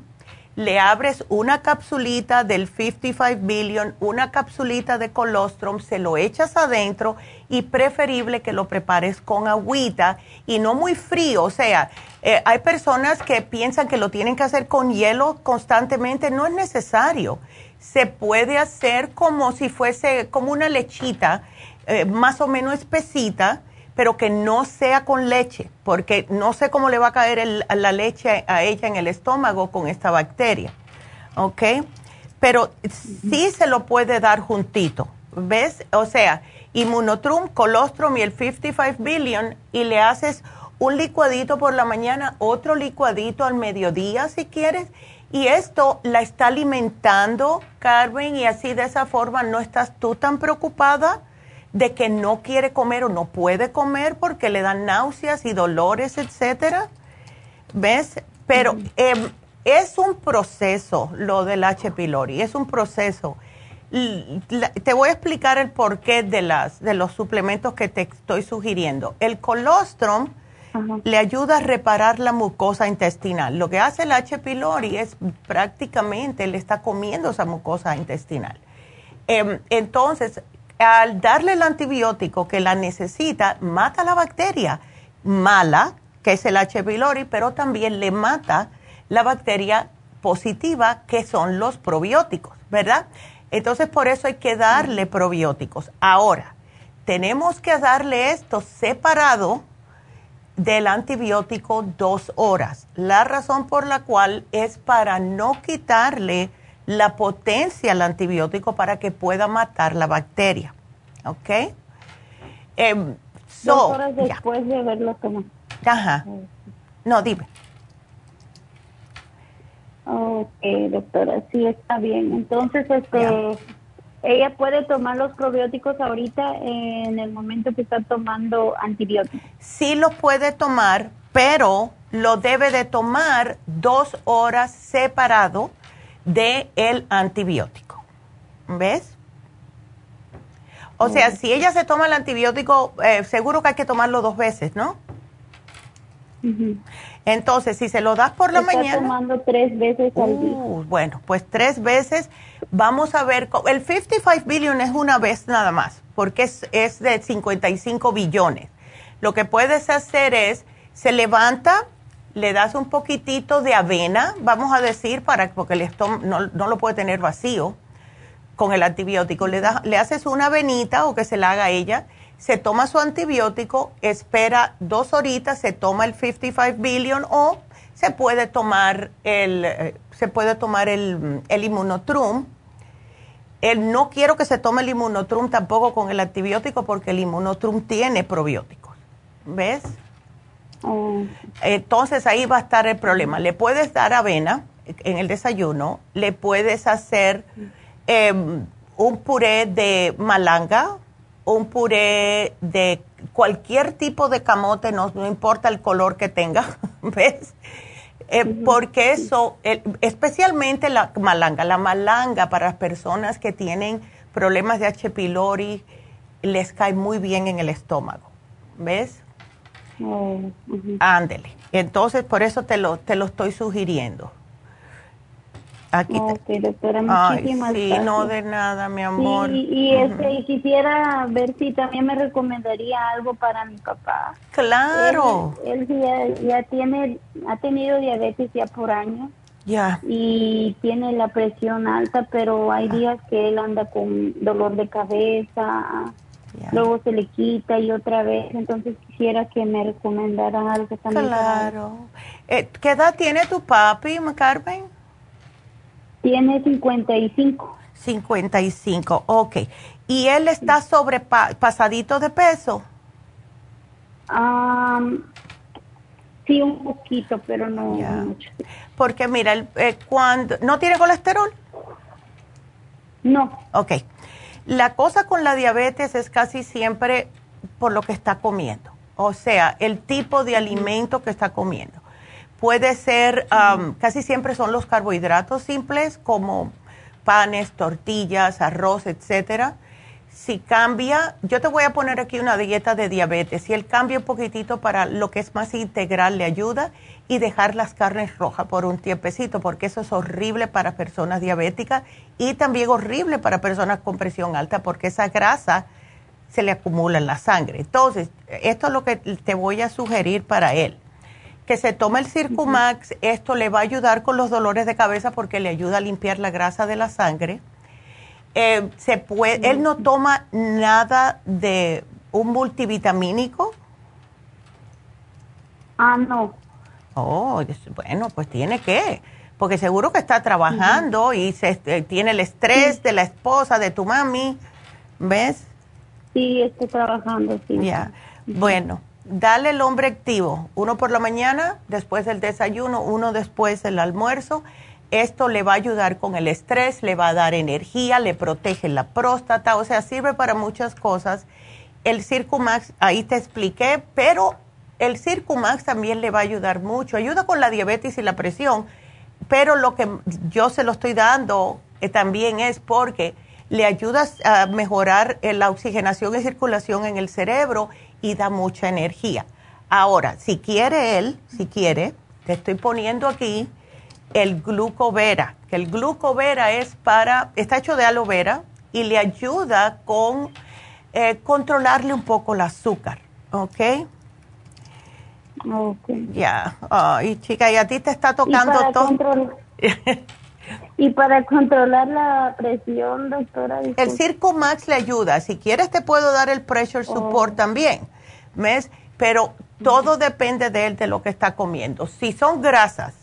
le abres una capsulita del 55 billion, una capsulita de colostrum, se lo echas adentro y preferible que lo prepares con agüita y no muy frío. O sea, eh, hay personas que piensan que lo tienen que hacer con hielo constantemente, no es necesario. Se puede hacer como si fuese como una lechita, eh, más o menos espesita pero que no sea con leche, porque no sé cómo le va a caer la leche a ella en el estómago con esta bacteria. ¿Ok? Pero sí se lo puede dar juntito. ¿Ves? O sea, Immunotrum, Colostrum y el 55 Billion y le haces un licuadito por la mañana, otro licuadito al mediodía si quieres. Y esto la está alimentando, Carmen, y así de esa forma no estás tú tan preocupada de que no quiere comer o no puede comer porque le dan náuseas y dolores, etcétera. ¿Ves? Pero em, es un proceso lo del H. pylori, es un proceso. te voy a explicar el porqué de, las, de los suplementos que te estoy sugiriendo. El colostrum le ayuda a reparar la mucosa intestinal. Lo que hace el H. pylori es prácticamente le está comiendo esa mucosa intestinal. Em, entonces, al darle el antibiótico que la necesita, mata la bacteria mala, que es el H. pylori, pero también le mata la bacteria positiva, que son los probióticos, ¿verdad? Entonces, por eso hay que darle probióticos. Ahora, tenemos que darle esto separado del antibiótico dos horas. La razón por la cual es para no quitarle la potencia al antibiótico para que pueda matar la bacteria. ¿Ok? Eh, Dos horas después de haberlo tomado. Ajá. No, dime. Ok, doctora, sí está bien. Entonces, este, ella puede tomar los probióticos ahorita en el momento que está tomando antibióticos. Sí lo puede tomar, pero lo debe de tomar dos horas separado de el antibiótico. ¿Ves? O sea, si ella se toma el antibiótico, eh, seguro que hay que tomarlo dos veces, ¿no? Entonces, si se lo das por la Está mañana. tomando tres veces al día. Uh, bueno, pues tres veces. Vamos a ver. El 55 billion es una vez nada más, porque es, es de 55 billones. Lo que puedes hacer es, se levanta le das un poquitito de avena, vamos a decir, para porque el no, no, lo puede tener vacío con el antibiótico. Le, das, le haces una avenita o que se la haga ella, se toma su antibiótico, espera dos horitas, se toma el 55 billion o se puede tomar el, eh, se puede tomar el, el inmunotrum. El, no quiero que se tome el inmunotrum tampoco con el antibiótico porque el inmunotrum tiene probióticos. ¿Ves? Entonces ahí va a estar el problema. Le puedes dar avena en el desayuno, le puedes hacer em, un puré de malanga, un puré de cualquier tipo de camote, no, importa el color que tenga, ¿ves? Eh, porque eso, especialmente la malanga, la malanga para las personas que tienen problemas de H. pylori, les cae muy bien en el estómago, ¿ves? Oh, Ándele. Entonces, por eso te lo, te lo estoy sugiriendo. Aquí doctora, muchísimas sí, no de nada, mi amor. y, este, quisiera ver si también me recomendaría algo para mi papá. Claro. Él, ya, tiene, ha tenido diabetes ya por años. Ya. Y tiene la presión alta, pero hay días que él anda con dolor de cabeza, luego se le quita y otra vez, entonces quisiera que me recomendaran algo también. Claro. Eh, ¿Qué edad tiene tu papi, Carmen? Tiene 55. 55, ok. ¿Y él está sobrepasadito de peso? sí, un poquito, pero no mucho. Porque mira, eh, cuando ¿no tiene colesterol? No. Ok. La cosa con la diabetes es casi siempre por lo que está comiendo, o sea, el tipo de alimento que está comiendo. Puede ser, um, casi siempre son los carbohidratos simples como panes, tortillas, arroz, etcétera si cambia, yo te voy a poner aquí una dieta de diabetes, si él cambia un poquitito para lo que es más integral le ayuda y dejar las carnes rojas por un tiempecito, porque eso es horrible para personas diabéticas y también horrible para personas con presión alta, porque esa grasa se le acumula en la sangre. Entonces, esto es lo que te voy a sugerir para él. Que se tome el Circumax, esto le va a ayudar con los dolores de cabeza porque le ayuda a limpiar la grasa de la sangre eh, se puede, él no toma nada de un multivitamínico. Ah, no. Oh, bueno, pues tiene que, porque seguro que está trabajando y se, eh, tiene el estrés de la esposa, de tu mami, ¿ves? Sí, estoy trabajando, sí. Ya, bueno, dale el hombre activo, uno por la mañana, después del desayuno, uno después del almuerzo esto le va a ayudar con el estrés, le va a dar energía, le protege la próstata, o sea, sirve para muchas cosas. El Circumax, ahí te expliqué, pero el Circumax también le va a ayudar mucho. Ayuda con la diabetes y la presión, pero lo que yo se lo estoy dando eh, también es porque le ayuda a mejorar eh, la oxigenación y circulación en el cerebro y da mucha energía. Ahora, si quiere él, si quiere, te estoy poniendo aquí el glucovera, que el glucovera es para, está hecho de aloe vera y le ayuda con eh, controlarle un poco el azúcar, ¿ok? Ok. Ya, y chica, y a ti te está tocando todo. y para controlar la presión, doctora. El Circo Max le ayuda. Si quieres, te puedo dar el pressure support oh. también. ¿Ves? Pero todo depende de él, de lo que está comiendo. Si son grasas,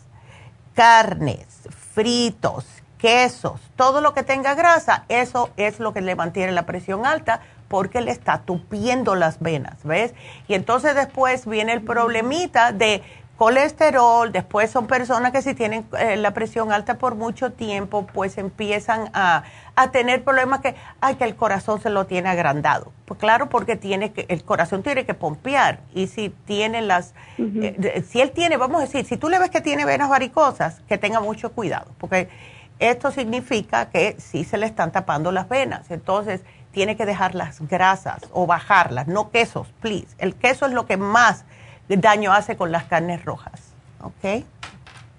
carnes, fritos, quesos, todo lo que tenga grasa, eso es lo que le mantiene la presión alta porque le está tupiendo las venas, ¿ves? Y entonces después viene el problemita de colesterol, después son personas que si tienen eh, la presión alta por mucho tiempo, pues empiezan a, tener problemas que, ay, que el corazón se lo tiene agrandado. Pues claro, porque tiene que, el corazón tiene que pompear y si tiene las, eh, si él tiene, vamos a decir, si tú le ves que tiene venas varicosas, que tenga mucho cuidado, porque esto significa que sí se le están tapando las venas, entonces tiene que dejar las grasas o bajarlas, no quesos, please. El queso es lo que más daño hace con las carnes rojas. ¿Ok?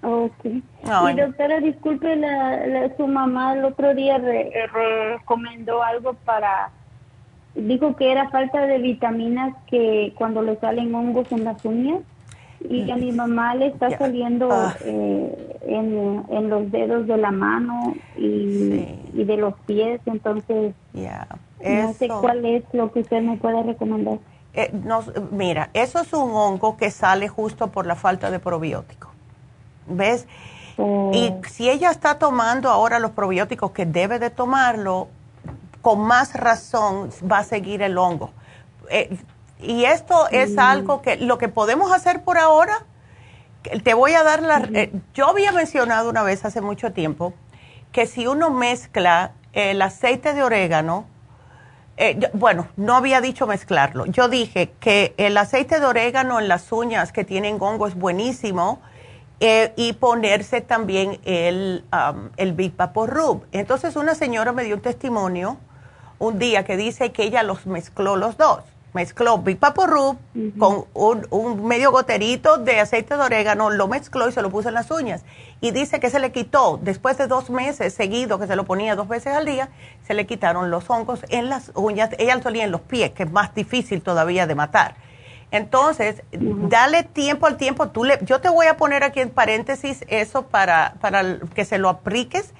Ok. y doctora, disculpe, la, su mamá el otro día recomendó algo para, dijo que era falta de vitaminas que cuando le salen hongos en las uñas y a mi mamá le está saliendo ah. eh, en, los dedos de la mano y, de los pies, entonces no sé cuál es lo que usted me puede recomendar. Eh, mira, eso es un hongo que sale justo por la falta de probiótico. ¿Ves? Y oh. si ella está tomando ahora los probióticos que debe de tomarlo, con más razón va a seguir el hongo. Eh, y esto es mm. algo que lo que podemos hacer por ahora, te voy a dar la... Eh, yo había mencionado una vez hace mucho tiempo que si uno mezcla el aceite de orégano, eh, bueno, no había dicho mezclarlo. Yo dije que el aceite de orégano en las uñas que tienen hongo es buenísimo eh, y ponerse también el, um, el Big Rub. Entonces una señora me dio un testimonio un día que dice que ella los mezcló los dos mezcló Big Papo Rub con un, medio goterito de aceite de orégano, lo mezcló y se lo puso en las uñas. Y dice que se le quitó, después de dos meses seguido que se lo ponía dos veces al día, se le quitaron los hongos en las uñas. Ella lo solía en los pies, que es más difícil todavía de matar. Entonces, dale tiempo al tiempo. Tú le, yo te voy a poner aquí en paréntesis eso para, para que se lo apliques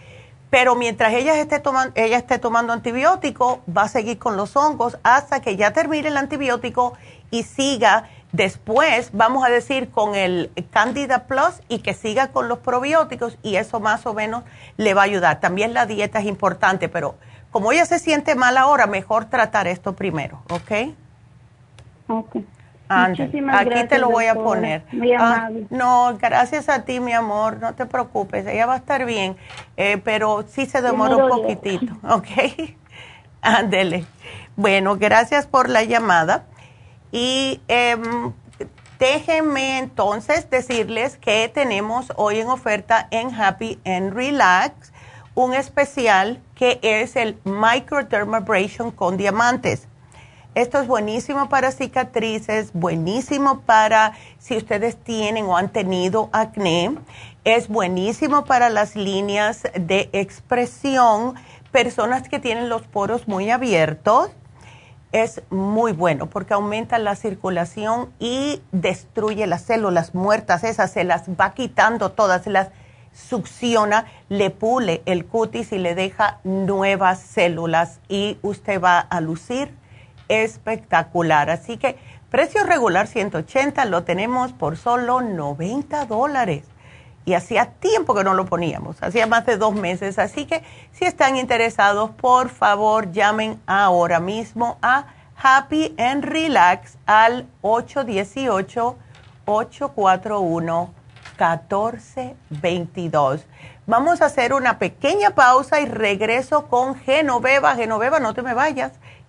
pero mientras ella esté, tomando, ella esté tomando antibiótico, va a seguir con los hongos hasta que ya termine el antibiótico y siga después, vamos a decir, con el Candida Plus y que siga con los probióticos y eso más o menos le va a ayudar. También la dieta es importante, pero como ella se siente mal ahora, mejor tratar esto primero, ¿ok? Ok. Aquí te lo voy a poner. Ah, no, gracias a ti, mi amor, no te preocupes, ella va a estar bien, eh, pero sí se demora un poquitito, ¿ok? Ándele. Bueno, gracias por la llamada. Y em, déjenme entonces decirles que tenemos hoy en oferta en Happy and Relax un especial que es el Microdermabrasion con diamantes esto es buenísimo para cicatrices, buenísimo para si ustedes tienen o han tenido acné, es buenísimo para las líneas de expresión, personas que tienen los poros muy abiertos. Es muy bueno porque aumenta la circulación y destruye las células muertas, esas se las va quitando todas, las succiona, le pule el cutis y le deja nuevas células y usted va a lucir espectacular. Así que precio regular 180 lo tenemos por solo 90 dólares. Y hacía tiempo que no lo poníamos, hacía más de dos meses. Así que si están interesados, por favor llamen ahora mismo a Happy and Relax al 818-841-1422. Vamos a hacer una pequeña pausa y regreso con Genoveva. Genoveva, no te me vayas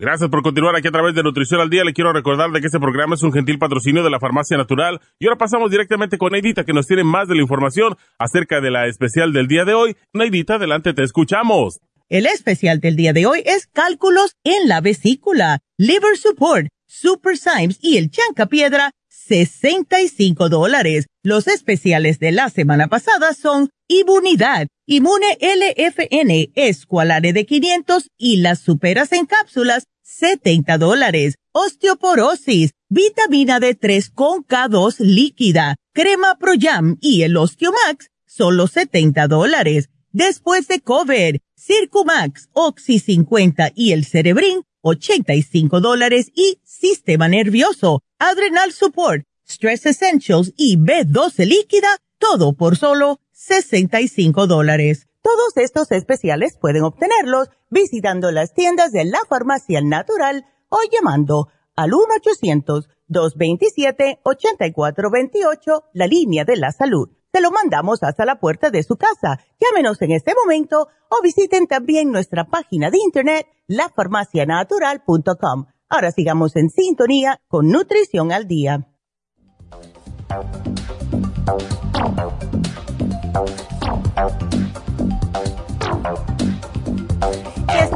Gracias por continuar aquí a través de Nutrición al Día. Le quiero recordar de que este programa es un gentil patrocinio de la Farmacia Natural. Y ahora pasamos directamente con Neidita, que nos tiene más de la información acerca de la especial del día de hoy. Neidita, adelante, te escuchamos. El especial del día de hoy es cálculos en la vesícula, liver support, super Symes y el chanca piedra 65 dólares. Los especiales de la semana pasada son Inmunidad, Inmune LFN, Esqualane de 500 y las superas en cápsulas, 70 dólares. Osteoporosis, vitamina D3 con K2 líquida, crema Pro Jam y el Osteomax, solo 70 dólares. Después de cover, Circumax, Oxy 50 y el Cerebrin, 85 dólares y Sistema Nervioso, Adrenal Support, Stress Essentials y B12 líquida, todo por solo 65 dólares. Todos estos especiales pueden obtenerlos visitando las tiendas de la Farmacia Natural o llamando al 1-800-227-8428, la línea de la salud. Se lo mandamos hasta la puerta de su casa. Llámenos en este momento o visiten también nuestra página de internet, lafarmacianatural.com. Ahora sigamos en sintonía con Nutrición al Día.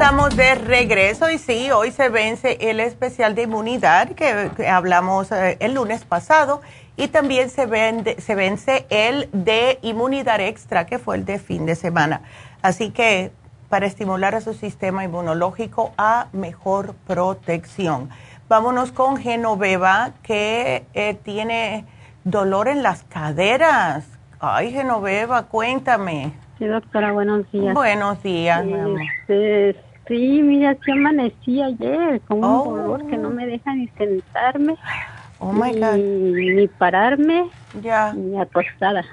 estamos de regreso y sí, hoy se vence el especial de inmunidad que, hablamos eh, el lunes pasado y también se, vende, se vence el de inmunidad extra que fue el de fin de semana. Así que para estimular a su sistema inmunológico a mejor protección. Vámonos con Genoveva, que eh, tiene dolor en las caderas. Ay, Genoveva, cuéntame. Sí, doctora, buenos días. Buenos días, este, Sí, mira, sí amanecí ayer con un dolor que no me deja ni sentarme. Oh my God. Ni pararme. Ya. Ni acostada.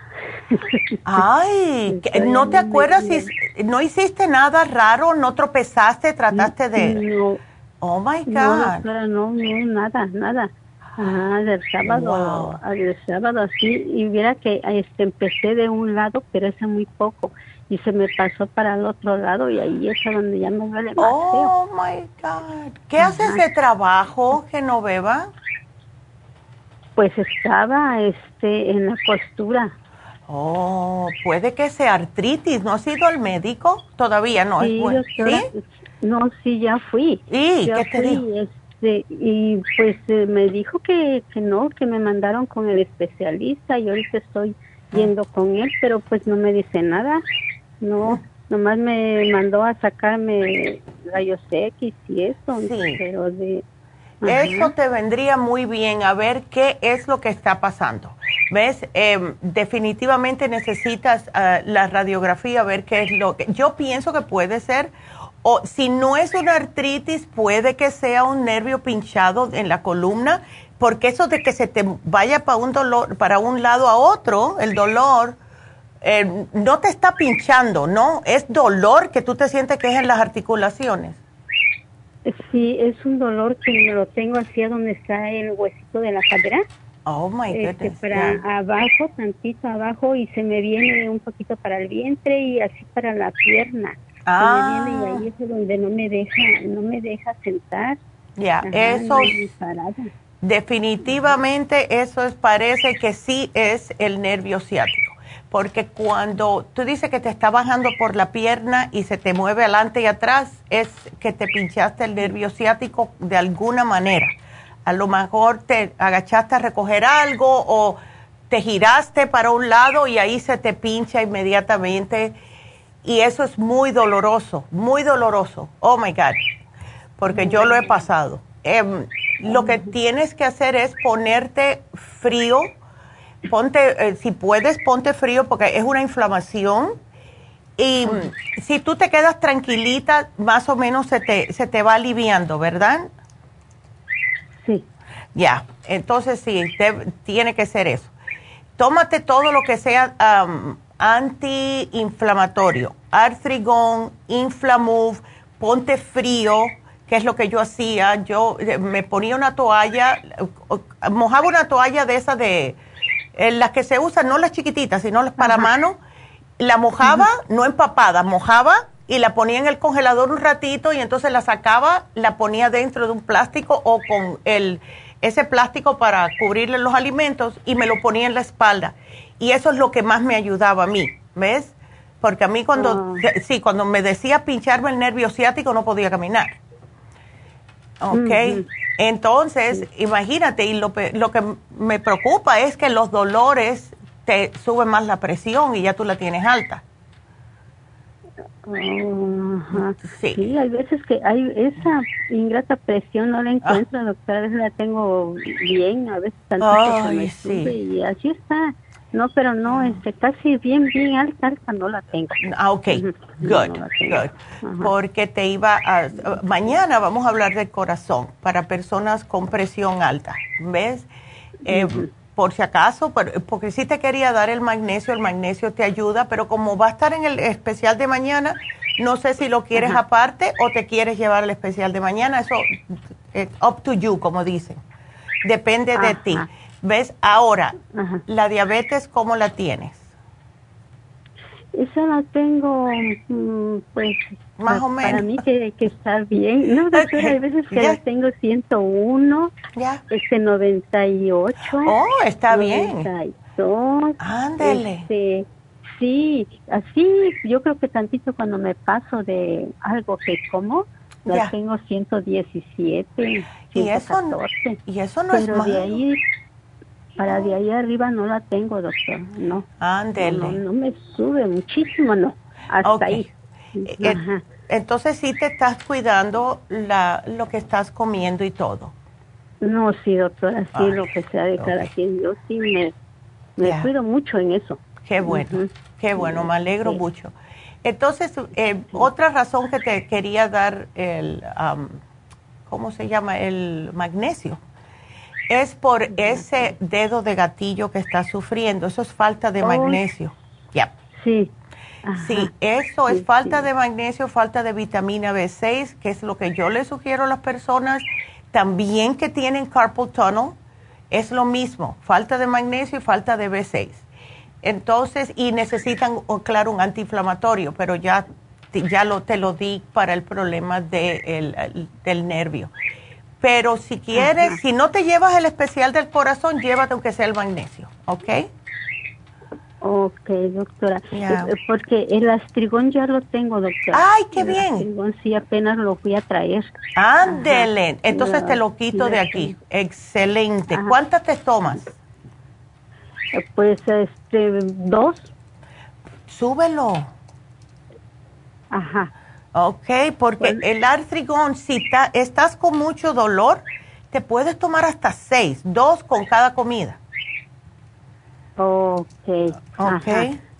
Ay, ¿no te acuerdas si no hiciste nada raro? ¿No tropezaste? ¿Trataste de.? No. Oh my God. No, no, no, nada, nada. Ajá, del sábado, del sábado así, y mira que este, empecé de un lado, pero ese muy poco, y se me pasó para el otro lado, y ahí es donde ya me duele más. Oh my God. ¿Qué haces de trabajo, Genoveva? Pues estaba este, en la costura. Oh, puede que sea artritis. ¿No has ido al médico? Todavía no. Sí, ¿Sí? No, sí, ya fui. ¿Y qué te dijo? Este, y pues eh, me dijo que, que no, que me mandaron con el especialista y ahorita estoy yendo con él, pero pues no me dice nada. No, nomás me mandó a sacarme rayos X y eso, sí. pero de eso te vendría muy bien a ver qué es lo que está pasando. ¿Ves? Em, definitivamente necesitas ah, la radiografía, a ver qué es lo que... Yo pienso que puede ser, o si no es una artritis, puede que sea un nervio pinchado en la columna, porque eso de que se te vaya para un, dolor, para un lado a otro, el dolor, eh, no te está pinchando, ¿no? Es dolor que tú te sientes que es en las articulaciones. Sí, es un dolor que me lo tengo así donde está el huesito de la cadera. Oh my este, para abajo, tantito abajo, y se me viene un poquito para el vientre y así para la pierna. Ah. y ahí es donde no me deja, no me deja sentar. Ya, eso. Definitivamente eso es, parece que sí es el nervio ciático porque cuando tú dices que te está bajando por la pierna y se te mueve adelante y atrás, es que te pinchaste el nervio ciático de alguna manera. A lo mejor te agachaste a recoger algo o te giraste para un lado y ahí se te pincha inmediatamente. Y eso es muy doloroso, muy doloroso. Oh my God, porque yo lo he pasado. Em, lo que tienes que hacer es ponerte frío ponte, eh, si puedes, ponte frío porque es una inflamación. Y si tú te quedas tranquilita, más o menos se te, se te va aliviando, ¿verdad? Sí. Ya, entonces sí, tiene que ser eso. Tómate todo lo que sea antiinflamatorio, artrigón, inflamove, ponte frío, que es lo que yo hacía. Yo eh, me ponía una toalla, mojaba una toalla de esa de eh, las que se usan, no las chiquititas, sino las para mano, la mojaba, no empapada, mojaba y la ponía en el congelador un ratito y entonces la sacaba, la ponía dentro de un plástico o con el, ese plástico para cubrirle los alimentos y me lo ponía en la espalda. Y eso es lo que más me ayudaba a mí, ¿ves? Porque a mí cuando, ah. sí, cuando me decía pincharme el nervio ciático no podía caminar. ¿Ok? Entonces, imagínate, y lo, lo que me preocupa es que los dolores te suben más la presión y ya tú la tienes alta. Sí. hay veces que hay esa ingrata presión, no la encuentro, doctora, a veces la tengo bien, a veces tanto me sube y así está. No, pero no, este, casi bien, bien alta, alta no la tengo. Ah, ok, good, good. Porque te iba a... Mañana vamos a hablar del corazón para personas con presión alta, ¿ves? Eh, por si acaso, porque sí te quería dar el magnesio, el magnesio te ayuda, pero como va a estar en el especial de mañana, no sé si lo quieres aparte o te quieres llevar el especial de mañana, eso es up to you, como dicen. Depende de ti. ¿Ves? Ahora, la diabetes, ¿cómo la tienes? Esa la tengo, mm, pues, más o menos. Para mí que, que está bien. No, doctora, hay veces que la tengo 101, ya. este 98. Oh, está 92, bien. Ándele. Este, sí, así yo creo que tantito cuando me paso de algo que como, la tengo 117, 114. Y eso, y eso no Pero es de ahí para de ahí arriba no la tengo, doctor, no. Ándele. No, no, me sube muchísimo, no, hasta ahí. Eh, eh, entonces sí te estás cuidando la, lo que estás comiendo y todo. No, sí, doctora, sí, lo que sea de cada quien. Yo sí me, me cuido mucho en eso. Qué bueno, qué bueno, me alegro mucho. Entonces, eh, otra razón que te quería dar el, ¿cómo se llama? El magnesio es por ese dedo de gatillo que está sufriendo. Eso es falta de magnesio. Ya. Sí. Sí, eso es falta de magnesio, falta de vitamina B6, que es lo que yo le sugiero a las personas. También que tienen carpal tunnel, es lo mismo, falta de magnesio y falta de B6. Entonces, y necesitan, claro, un antiinflamatorio, pero ya, ya lo, te lo di para el problema de del nervio. Pero si quieres, si no te llevas el especial del corazón, llévate aunque sea el magnesio, ¿ok? Ok, doctora. Eh, porque el astrigón ya lo tengo, doctora. ¡Ay, qué bien! El astrigón sí apenas lo fui a traer. Ándele. Entonces te lo quito de aquí. Excelente. ¿Cuántas te tomas? Eh, pues, este, dos. Súbelo. Ajá. Ok, porque el artrigón, si estás con mucho dolor, te puedes tomar hasta seis, dos con cada comida. Ok. Ok.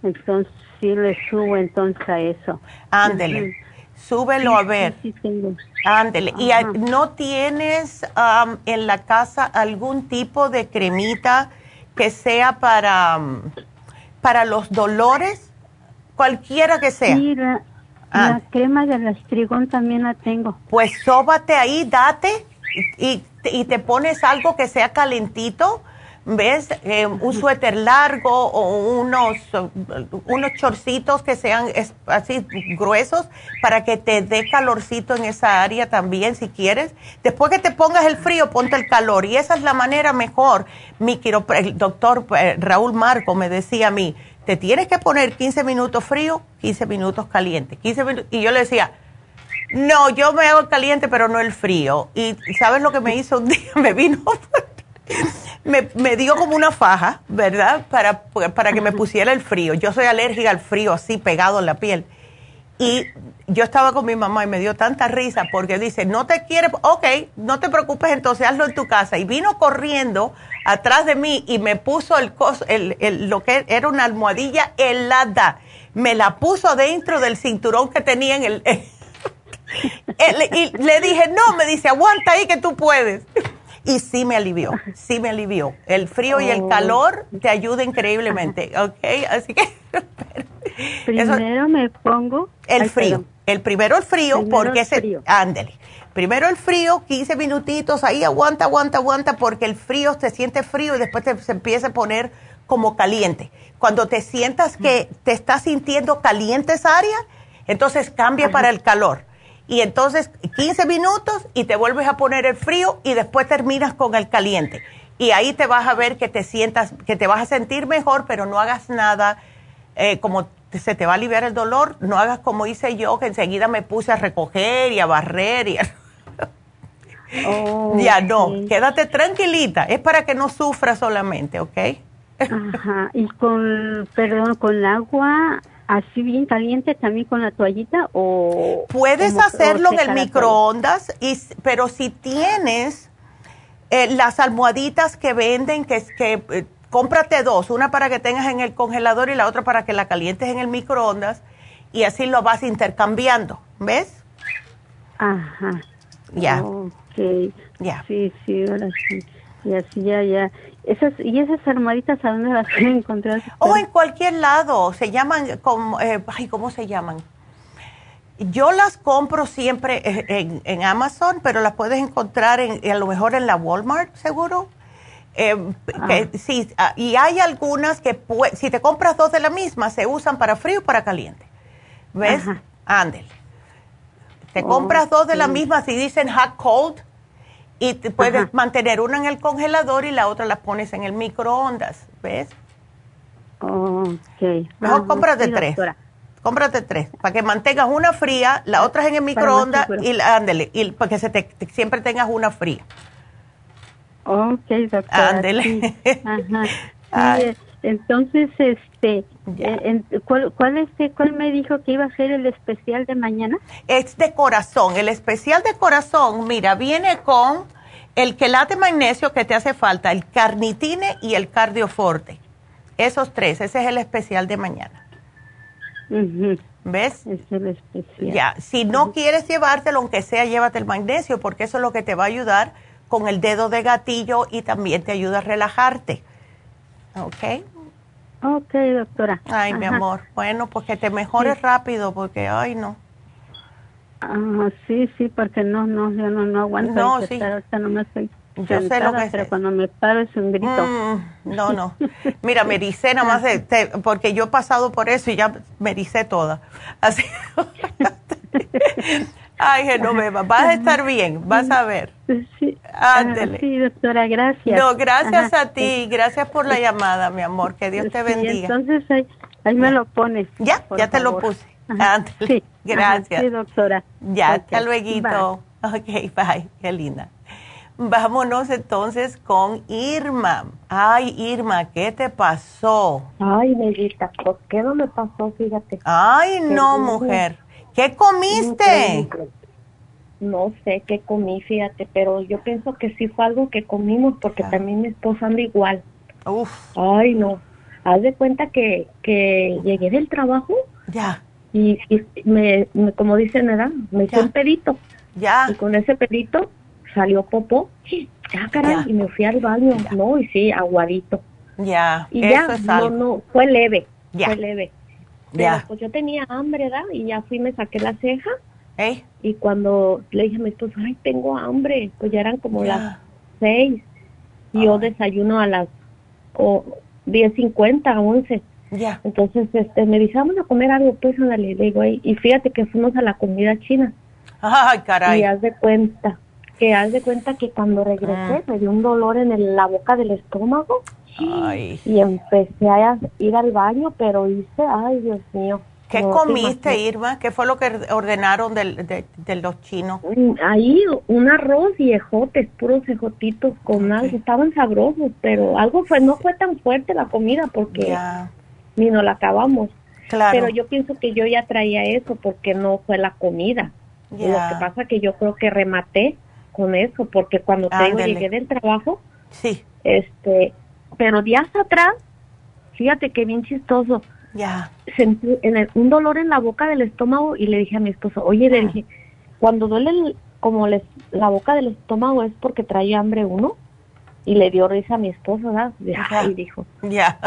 Entonces sí le subo entonces a eso. Ándele. Súbelo a ver. Sí, tengo. Ándele. ¿Y no tienes en la casa algún tipo de cremita que sea para, para los dolores? Cualquiera que sea. Ah. La crema del astrigón también la tengo. Pues sóbate ahí, date y, y te pones algo que sea calentito, ¿ves? Eh, un suéter largo o unos, unos chorcitos que sean así gruesos para que te dé calorcito en esa área también si quieres. Después que te pongas el frío, ponte el calor y esa es la manera mejor. Mi el doctor eh, Raúl Marco me decía a mí, te tienes que poner 15 minutos frío, 15 minutos caliente. 15 minutos, y yo le decía, no, yo me hago el caliente, pero no el frío. Y ¿sabes lo que me hizo un día? Me vino, me, me dio como una faja, ¿verdad? Para, para que me pusiera el frío. Yo soy alérgica al frío, así pegado en la piel. Y yo estaba con mi mamá y me dio tanta risa porque dice, no te quiere, ok, no te preocupes, entonces hazlo en tu casa. Y vino corriendo atrás de mí y me puso el, el, el, lo que era una almohadilla helada. Me la puso dentro del cinturón que tenía en el... y le dije, no, me dice, aguanta ahí que tú puedes. Y sí me alivió, sí me alivió. El frío y el oh. calor te ayuda increíblemente, ¿ok? Así que... Primero me pongo... El frío. El primero el frío, porque ese... Ándele. Primero el frío, 15 minutitos, ahí aguanta, aguanta, aguanta, porque el frío se siente frío y después se empieza a poner como caliente. Cuando te sientas que te estás sintiendo caliente esa área, entonces cambia para el calor y entonces 15 minutos y te vuelves a poner el frío y después terminas con el caliente. Y ahí te vas a ver que te sientas, que te vas a sentir mejor, pero no hagas nada eh, como se te va a aliviar el dolor, no hagas como hice yo, que enseguida me puse a recoger y a barrer y Oh, ya no, quédate tranquilita. Es para que no sufra solamente, ¿ok? Ajá. Y con, perdón, con el agua así bien caliente también con la toallita o puedes hacerlo en el microondas y pero si tienes eh, las almohaditas que venden que es que eh, cómprate dos una para que tengas en el congelador y la otra para que la calientes en el microondas y así lo vas intercambiando ves ajá ya okay. ya sí sí ahora sí y así ya ya esas, ¿Y esas armaditas a dónde las pueden encontrar? O oh, en cualquier lado. Se llaman, como, eh, ay, ¿cómo se llaman? Yo las compro siempre en, en, Amazon, pero las puedes encontrar en, a lo mejor en la Walmart, seguro. Eh, ah. sí, ah, y hay algunas que, si te compras dos de la misma, se usan para frío y para caliente. ¿Ves? Ándele. Te compras dos de la misma, si dicen hot cold, y te puedes mantener una en el congelador y la otra la pones en el microondas, ¿ves? Ok. Mejor cómprate tres. Cómprate tres, para que mantengas una fría, la otra es en el microondas y ándele, y para que se te, siempre tengas una fría. Ok, doctora. Ándele. Ajá. entonces, este, eh, ¿cuál, cuál, este, ¿cuál me dijo que iba a ser el especial de mañana? Es de corazón. El especial de corazón, mira, viene con el quelate magnesio que te hace falta, el carnitine y el cardioforte. Esos tres, ese es el especial de mañana. ¿Ves? Es el especial. Ya, si no quieres llevártelo, aunque sea, llévate el magnesio, porque eso es lo que te va a ayudar con el dedo de gatillo y también te ayuda a relajarte. ¿Ok? Ok, doctora. Ay, mi amor. Bueno, pues que te mejores rápido porque, ay, no. Ah, sí, sí, porque no, no, yo no, no aguanto. No, sí. no me estoy yo sé lo que pero cuando me paro es un grito. Mm, no, no. Mira, me dice nada más, de, porque yo he pasado por eso y ya me dice toda. Así. Ay, Genoveva, vas a estar bien, vas a ver. Sí, Ándele. sí doctora, gracias. No, gracias a ti, gracias por la llamada, mi amor, que Dios te bendiga. entonces ahí, me lo pones. Ya, ya te lo puse. Ándele. Sí. Gracias. sí, doctora. Ya, hasta luego. Ok, bye, qué linda. Vámonos entonces con Irma. Ay, Irma, ¿qué te pasó? Ay, Negrita, ¿por qué no me pasó? Fíjate. Ay, no, mujer. ¿Qué comiste? No sé qué comí, fíjate, pero yo pienso que sí fue algo que comimos porque también mi esposa anda igual. Uf. Ay, no. Haz de cuenta que, que llegué del trabajo. Ya. Y, me, como dicen, ¿verdad? Me hice un pedito. Ya. Y con ese pedito salió popó. Ya, caray, y me fui al baño. No, y sí, aguadito. Ya. Y ya, no, no, fue leve. Ya. Fue leve. Pero pues yo tenía hambre, ¿verdad? Y ya fui, me saqué la ceja. Y cuando le dije a mi esposo, ay, tengo hambre, pues ya eran como las seis. Y yo desayuno a las o, diez cincuenta, once. Ya. Entonces, este, me dice, vamos a comer algo, pues, le digo, y fíjate que fuimos a la comida china. Ay, caray. Y haz de cuenta, que haz de cuenta que cuando regresé mm. me dio un dolor en la boca del estómago y empecé a ir al baño, pero hice, ay Dios mío. ¿Qué comiste, Irma? ¿Qué fue lo que ordenaron de, los chinos? Mm, ahí un arroz y ejotes, puros ejotitos con algo. Estaban sabrosos, pero algo fue, no fue tan fuerte la comida porque ni nos la acabamos. Claro. Pero yo pienso que yo ya traía eso porque no fue la comida. Lo que pasa que yo creo que rematé con eso porque cuando llegué del trabajo, sí. este, pero días atrás, fíjate que bien chistoso. Ya. Sentí en un dolor en la boca del estómago y le dije a mi esposo, oye, le dije, cuando duele como les, la boca del estómago es porque trae hambre uno. Y le dio risa a mi esposo, ¿verdad? Y dijo. Ya.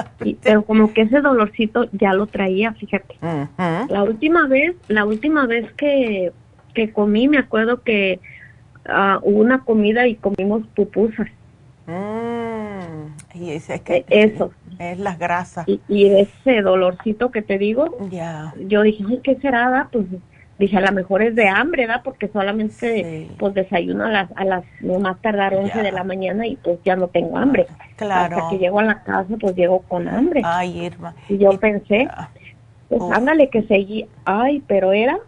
pero como que ese dolorcito ya lo traía, fíjate. La última vez, la última vez que, que comí, me acuerdo que uh, hubo una comida y comimos pupusas. Mm, y es que e, eso es las grasas. Y, ese dolorcito que te digo ya. yo dije qué será pues dije a lo mejor es de hambre ¿verdad? porque solamente pues desayuno a las a las no más tardar 11 de la mañana y pues ya no tengo hambre claro. Hasta que llego a la casa pues llego con hambre. Ay Irma. Y yo pensé pues ándale que seguí. Ay pero era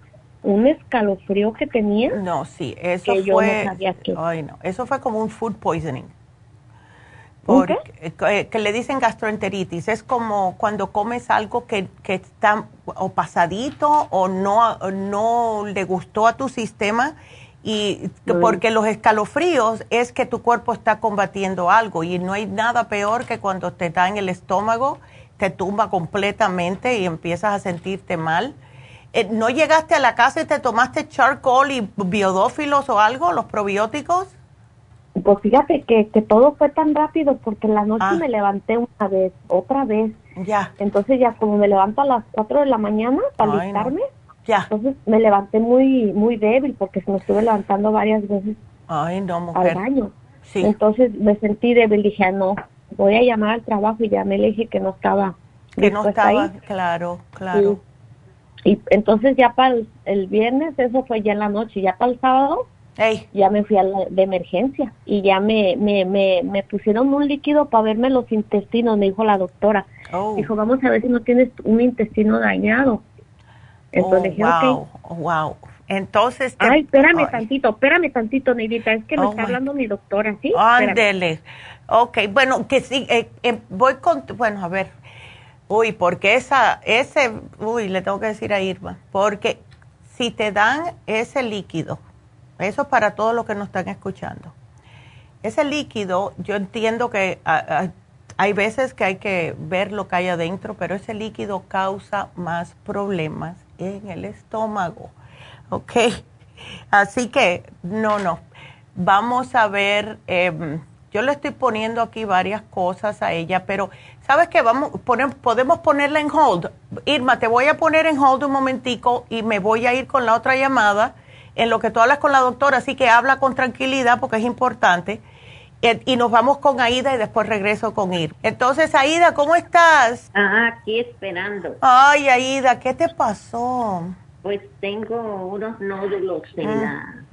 un escalofrío que tenía. No, sí, eso fue. Ay, no, eso fue como un food poisoning. Porque, eh, que le dicen gastroenteritis. Es como cuando comes algo que, que está o pasadito o no, no le gustó a tu sistema y porque los escalofríos es que tu cuerpo está combatiendo algo y no hay nada peor que cuando te da en el estómago, te tumba completamente y empiezas a sentirte mal. Eh, ¿No llegaste a la casa y te tomaste charcoal y biodófilos o algo, los probióticos? Pues fíjate que, que todo fue tan rápido porque en la noche ah. me levanté una vez, otra vez. Ya. Entonces ya como me levanto a las 4 de la mañana para alistarme, ya. Entonces me levanté muy muy débil porque me estuve levantando varias veces Ay, no, mujer. al baño. Sí. Entonces me sentí débil, dije, ah, no, voy a llamar al trabajo y ya me le dije que no estaba. Que no estaba, claro, claro. Y entonces ya para el, viernes, eso fue ya en la noche, ya para el sábado, ya me fui a la, de emergencia y ya me, me, me, me, pusieron un líquido para verme los intestinos, me dijo la doctora. Oh. Dijo, vamos a ver si no tienes un intestino dañado. Entonces oh, wow, wow. Entonces. Ay, espérame tantito, espérame tantito, Neidita, es que me oh, está hablando mi doctora, ¿sí? Ándele. Ok, bueno, que sí, eh, eh, voy con, bueno, a ver, uy, porque esa, ese, uy, le tengo que decir a Irma, porque si te dan ese líquido, eso es para todos los que nos están escuchando, ese líquido, yo entiendo que hay veces que hay que ver lo que hay adentro, pero ese líquido causa más problemas en el estómago, ¿ok? Así que, no, no, vamos a ver, eh, yo le estoy poniendo aquí varias cosas a ella, pero ¿sabes qué? Vamos, podemos ponerla en hold. Irma, te voy a poner en hold un momentico y me voy a ir con la otra llamada en lo que tú hablas con la doctora, así que habla con tranquilidad porque es importante. Eh, y nos vamos con Aida y después regreso con Ir. Entonces, Aida, ¿cómo estás? Ah, aquí esperando. Ay, Aida, ¿qué te pasó? Pues tengo unos nódulos en ah. la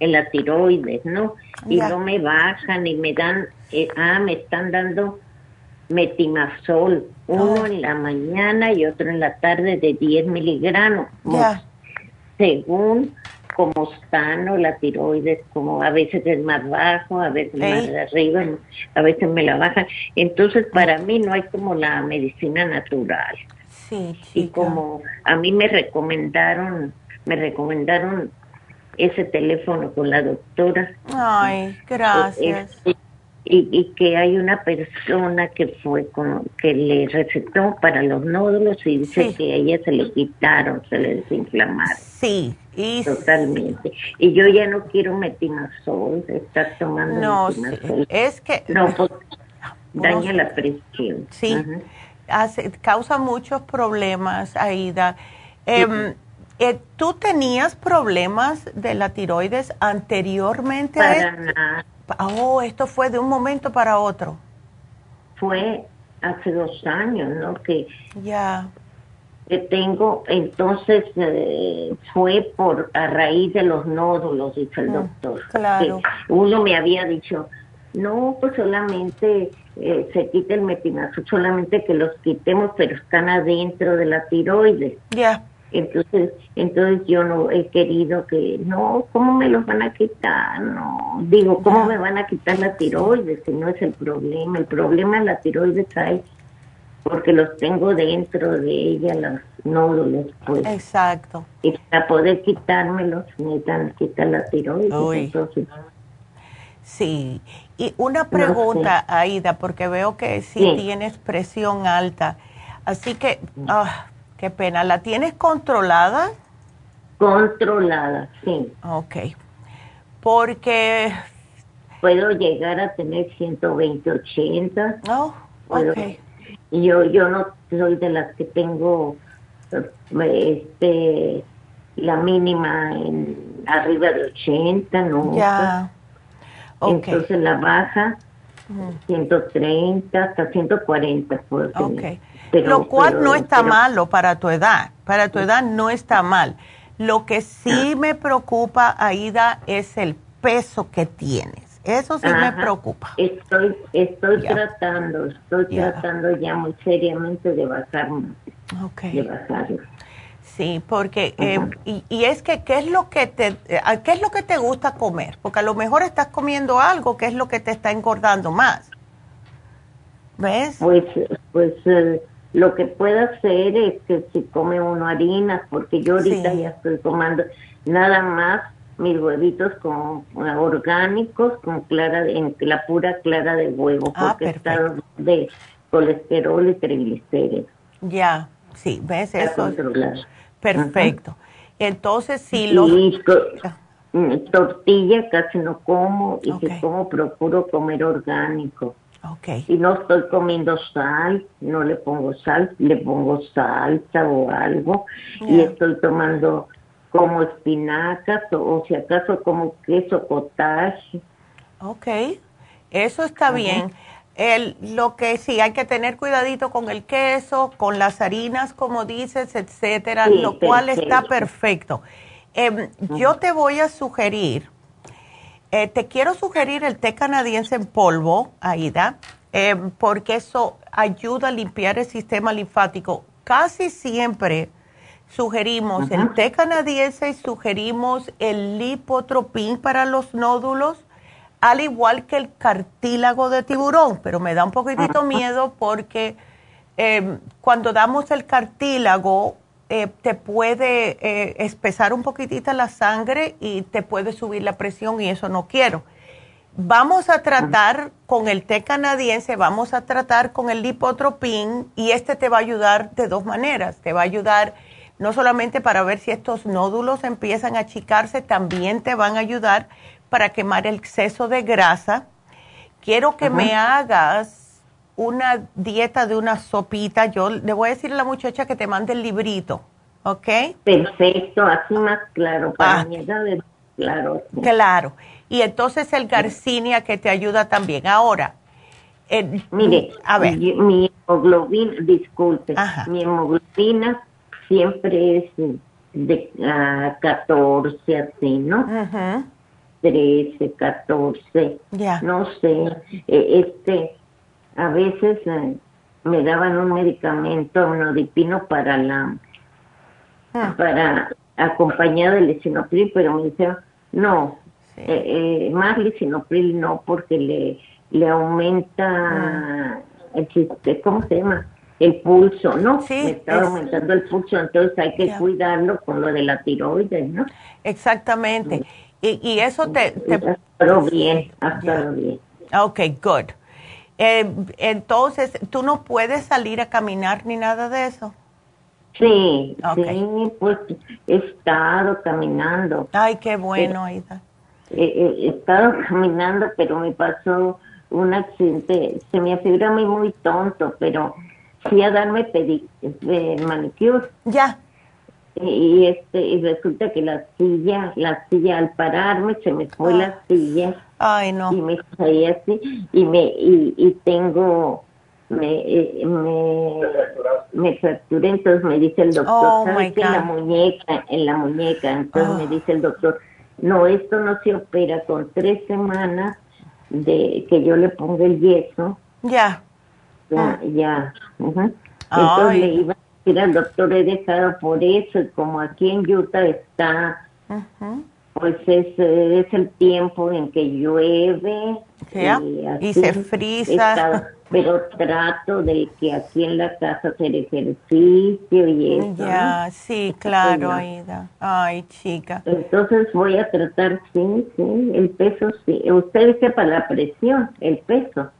en la tiroides, ¿no? Y no me bajan y me dan, eh, ah, me están dando metimazol, uno oh. en la mañana y otro en la tarde de 10 miligramos. Según como están la tiroides, como a veces es más bajo, a veces más arriba, a veces me la bajan. Entonces, para mí no hay como la medicina natural. Sí, y como a mí me recomendaron, me recomendaron ese teléfono con la doctora. Ay, gracias. Y, y, que hay una persona que fue con, que le recetó para los nódulos y dice que a ella se le quitaron, se le desinflamaron. Sí, y totalmente. Y yo ya no quiero metimazol, estar tomando no, es que no, pues, daña la presión. Sí, hace, causa muchos problemas, Aida. Eh, eh, ¿Tú tenías problemas de la tiroides anteriormente? Para nada. Oh, esto fue de un momento para otro. Fue hace dos años, ¿no? Que ya. Que tengo, entonces eh, fue por a raíz de los nódulos, dice el mm, doctor. Claro. uno me había dicho, no, pues solamente eh, se quita el metinazol, solamente que los quitemos, pero están adentro de la tiroides. Ya. Entonces, entonces yo no he querido que, no, ¿cómo me los van a quitar? No, digo, ¿cómo me van a quitar la tiroides? Si no es el problema, el problema es la tiroides hay porque los tengo dentro de ella, los nódulos, pues. Exacto. Y para poder quitármelos, necesitan quitar la tiroides, entonces... Sí, y una pregunta, Aida, porque veo que sí, tienes presión alta, así que... Ah, Qué pena. ¿La tienes controlada? Controlada, sí. Ok. Porque... Puedo llegar a tener 120, 80. Oh, ok. Yo, yo no soy de las que tengo este la mínima en arriba de 80, ¿no? Ya. Okay. Entonces la baja, 130 hasta 140 puedo tener. Lo cual no está malo para tu edad. Para tu edad no está mal. Lo que sí me preocupa, Aida, es el peso que tienes. Eso sí me preocupa. Estoy, estoy tratando, estoy tratando ya muy seriamente de bajarme. Okay. De bajarlo. Sí, porque eh, y, es que qué es lo que te qué es lo que te gusta comer, porque a lo mejor estás comiendo algo que es lo que te está engordando más. ¿Ves? Pues pues eh, lo que puedo hacer es que si come uno harinas, porque yo ahorita ya estoy tomando nada más mis huevitos con orgánicos con clara en la pura clara de huevo, ah, porque está de colesterol y triglicéridos. Ya, sí, ves eso. Perfecto. Entonces, si los... Mm, tortilla casi no como y si como procuro comer orgánico. Okay. Y no estoy comiendo sal, no le pongo sal, le pongo salsa o algo. Y estoy tomando como espinacas o, si acaso como queso cottage. Ok, eso está bien. El, lo que sí, hay que tener cuidadito con el queso, con las harinas, como dices, etcétera, lo cual está perfecto. Em, yo te voy a sugerir, eh, te quiero sugerir el té canadiense en polvo, Aida, em, porque eso ayuda a limpiar el sistema linfático. Casi siempre sugerimos el té canadiense y sugerimos el lipotropín para los nódulos al igual que el cartílago de tiburón, pero me da un poquitito miedo porque em, cuando damos el cartílago eh, te puede eh, espesar un poquitito la sangre y te puede subir la presión y eso no quiero. Vamos a tratar con el té canadiense, vamos a tratar con el lipotropín y este te va a ayudar de dos maneras. Te va a ayudar no solamente para ver si estos nódulos empiezan a achicarse, también te van a ayudar para quemar el exceso de grasa. Quiero que me hagas una dieta de una sopita. Yo le voy a decir a la muchacha que te mande el librito, ¿ok? Perfecto, así más claro, para ah. mí claro. Claro. Y entonces el garcinia que te ayuda también. Ahora, mire, a ver. Mi hemoglobina, disculpe, mi hemoglobina siempre es de 14, ah, así, ¿no? Ajá. 13, 14, no sé, e, este, a veces eh, me daban un medicamento, un odipino para la, ah. para acompañado del lisinopril, pero me dijeron, no, eh, eh, más lisinopril no, porque le, le aumenta, ah. el, ¿cómo se llama? el pulso, ¿no? Sí, me está aumentando el pulso, entonces hay que cuidarlo con lo de la tiroides, ¿no? Exactamente. Y, eso te... te... bien, hasta bien. Ok, good. Eh, entonces, ¿tú no puedes salir a caminar ni nada de eso? Sí, sí, pues he estado caminando. Ay, qué bueno, Aida. He, estado caminando, pero me pasó un accidente. Se me afigura muy, muy tonto, pero fui a darme pedi eh, manicure. Ya y este y resulta que la silla la silla al pararme se me fue la silla ay no. Y me caí así y me y, y tengo me eh, me me fracturé entonces me dice el doctor oh, en la muñeca en la muñeca entonces me ah. dice el doctor no esto no se opera con tres semanas de que yo le ponga el yeso ya. Ya, ya. entonces le iba Mira, doctor, he dejado por eso y como aquí en Utah está, pues es, es el tiempo en que llueve y, se frisa. pero trato de que aquí en la casa hacer ejercicio y eso. Ya, sí, claro, Aida. Ay, chica. Entonces voy a tratar, sí, sí, el peso, sí. Usted sepa la presión, el peso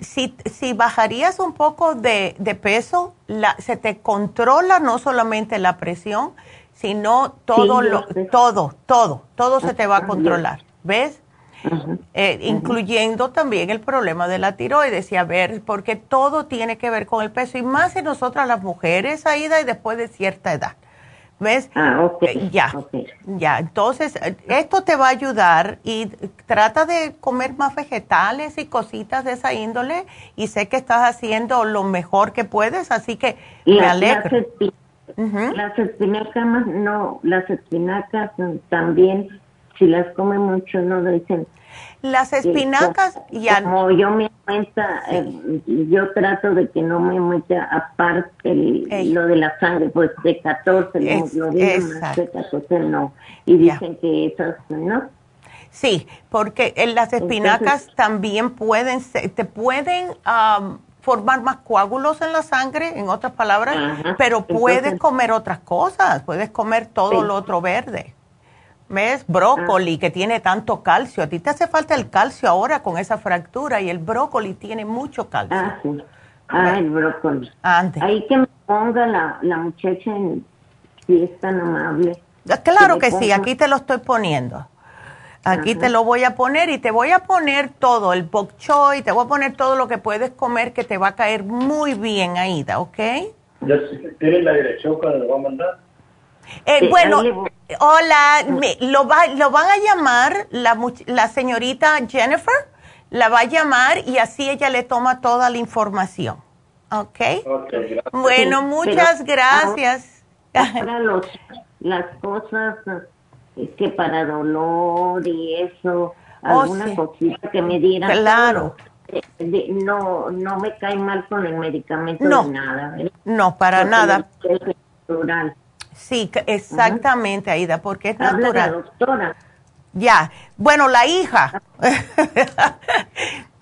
si, si bajarías un poco de, peso, la, se te controla no solamente la presión, sino todo, lo, todo, todo, todo se te va a controlar, ¿ves? Eh, incluyendo también el problema de la tiroides y a ver, porque todo tiene que ver con el peso y más en nosotras las mujeres, Aida, y después de cierta edad. ¿Ves? Ah. Eh, ya, ya. Entonces, eh, esto te va a ayudar y trata de comer más vegetales y cositas de esa índole y sé que estás haciendo lo mejor que puedes, así que me alegro. Las, espinacas, no, las espinacas también si las come mucho, no dicen. Las espinacas ya. Como yo me cuenta, eh, yo trato de que no me meta aparte lo de la sangre, pues de 14, es, más de 14 no. Y dicen que esas no. Sí, porque en las espinacas también pueden, te pueden formar más coágulos en la sangre, en otras palabras, pero puedes comer otras cosas, puedes comer todo lo otro verde. ¿Ves? Brócoli, que tiene tanto calcio. A ti te hace falta el calcio ahora con esa fractura y el brócoli tiene mucho calcio. Ah, sí. Ah, el brócoli. Antes. Ahí que me ponga la, la muchacha en, si es tan amable. Claro que, sí, aquí te lo estoy poniendo. Aquí te lo voy a poner y te voy a poner todo, el bok choy, te voy a poner todo lo que puedes comer que te va a caer muy bien, Aida, ¿ok? ¿Tienen la dirección cuando lo va a mandar? Eh, bueno, hola, lo, va, lo van a llamar la, la señorita Jennifer, la va a llamar y así ella le toma toda la información. ¿Ok? okay bueno, muchas gracias. Para los, las cosas que para dolor y eso, oh, alguna cosita que me dieran. Claro. no, no me cae mal con el medicamento no, nada. No, para nada. Sí, exactamente, Aida, porque es natural. doctora. Ya, bueno, la hija.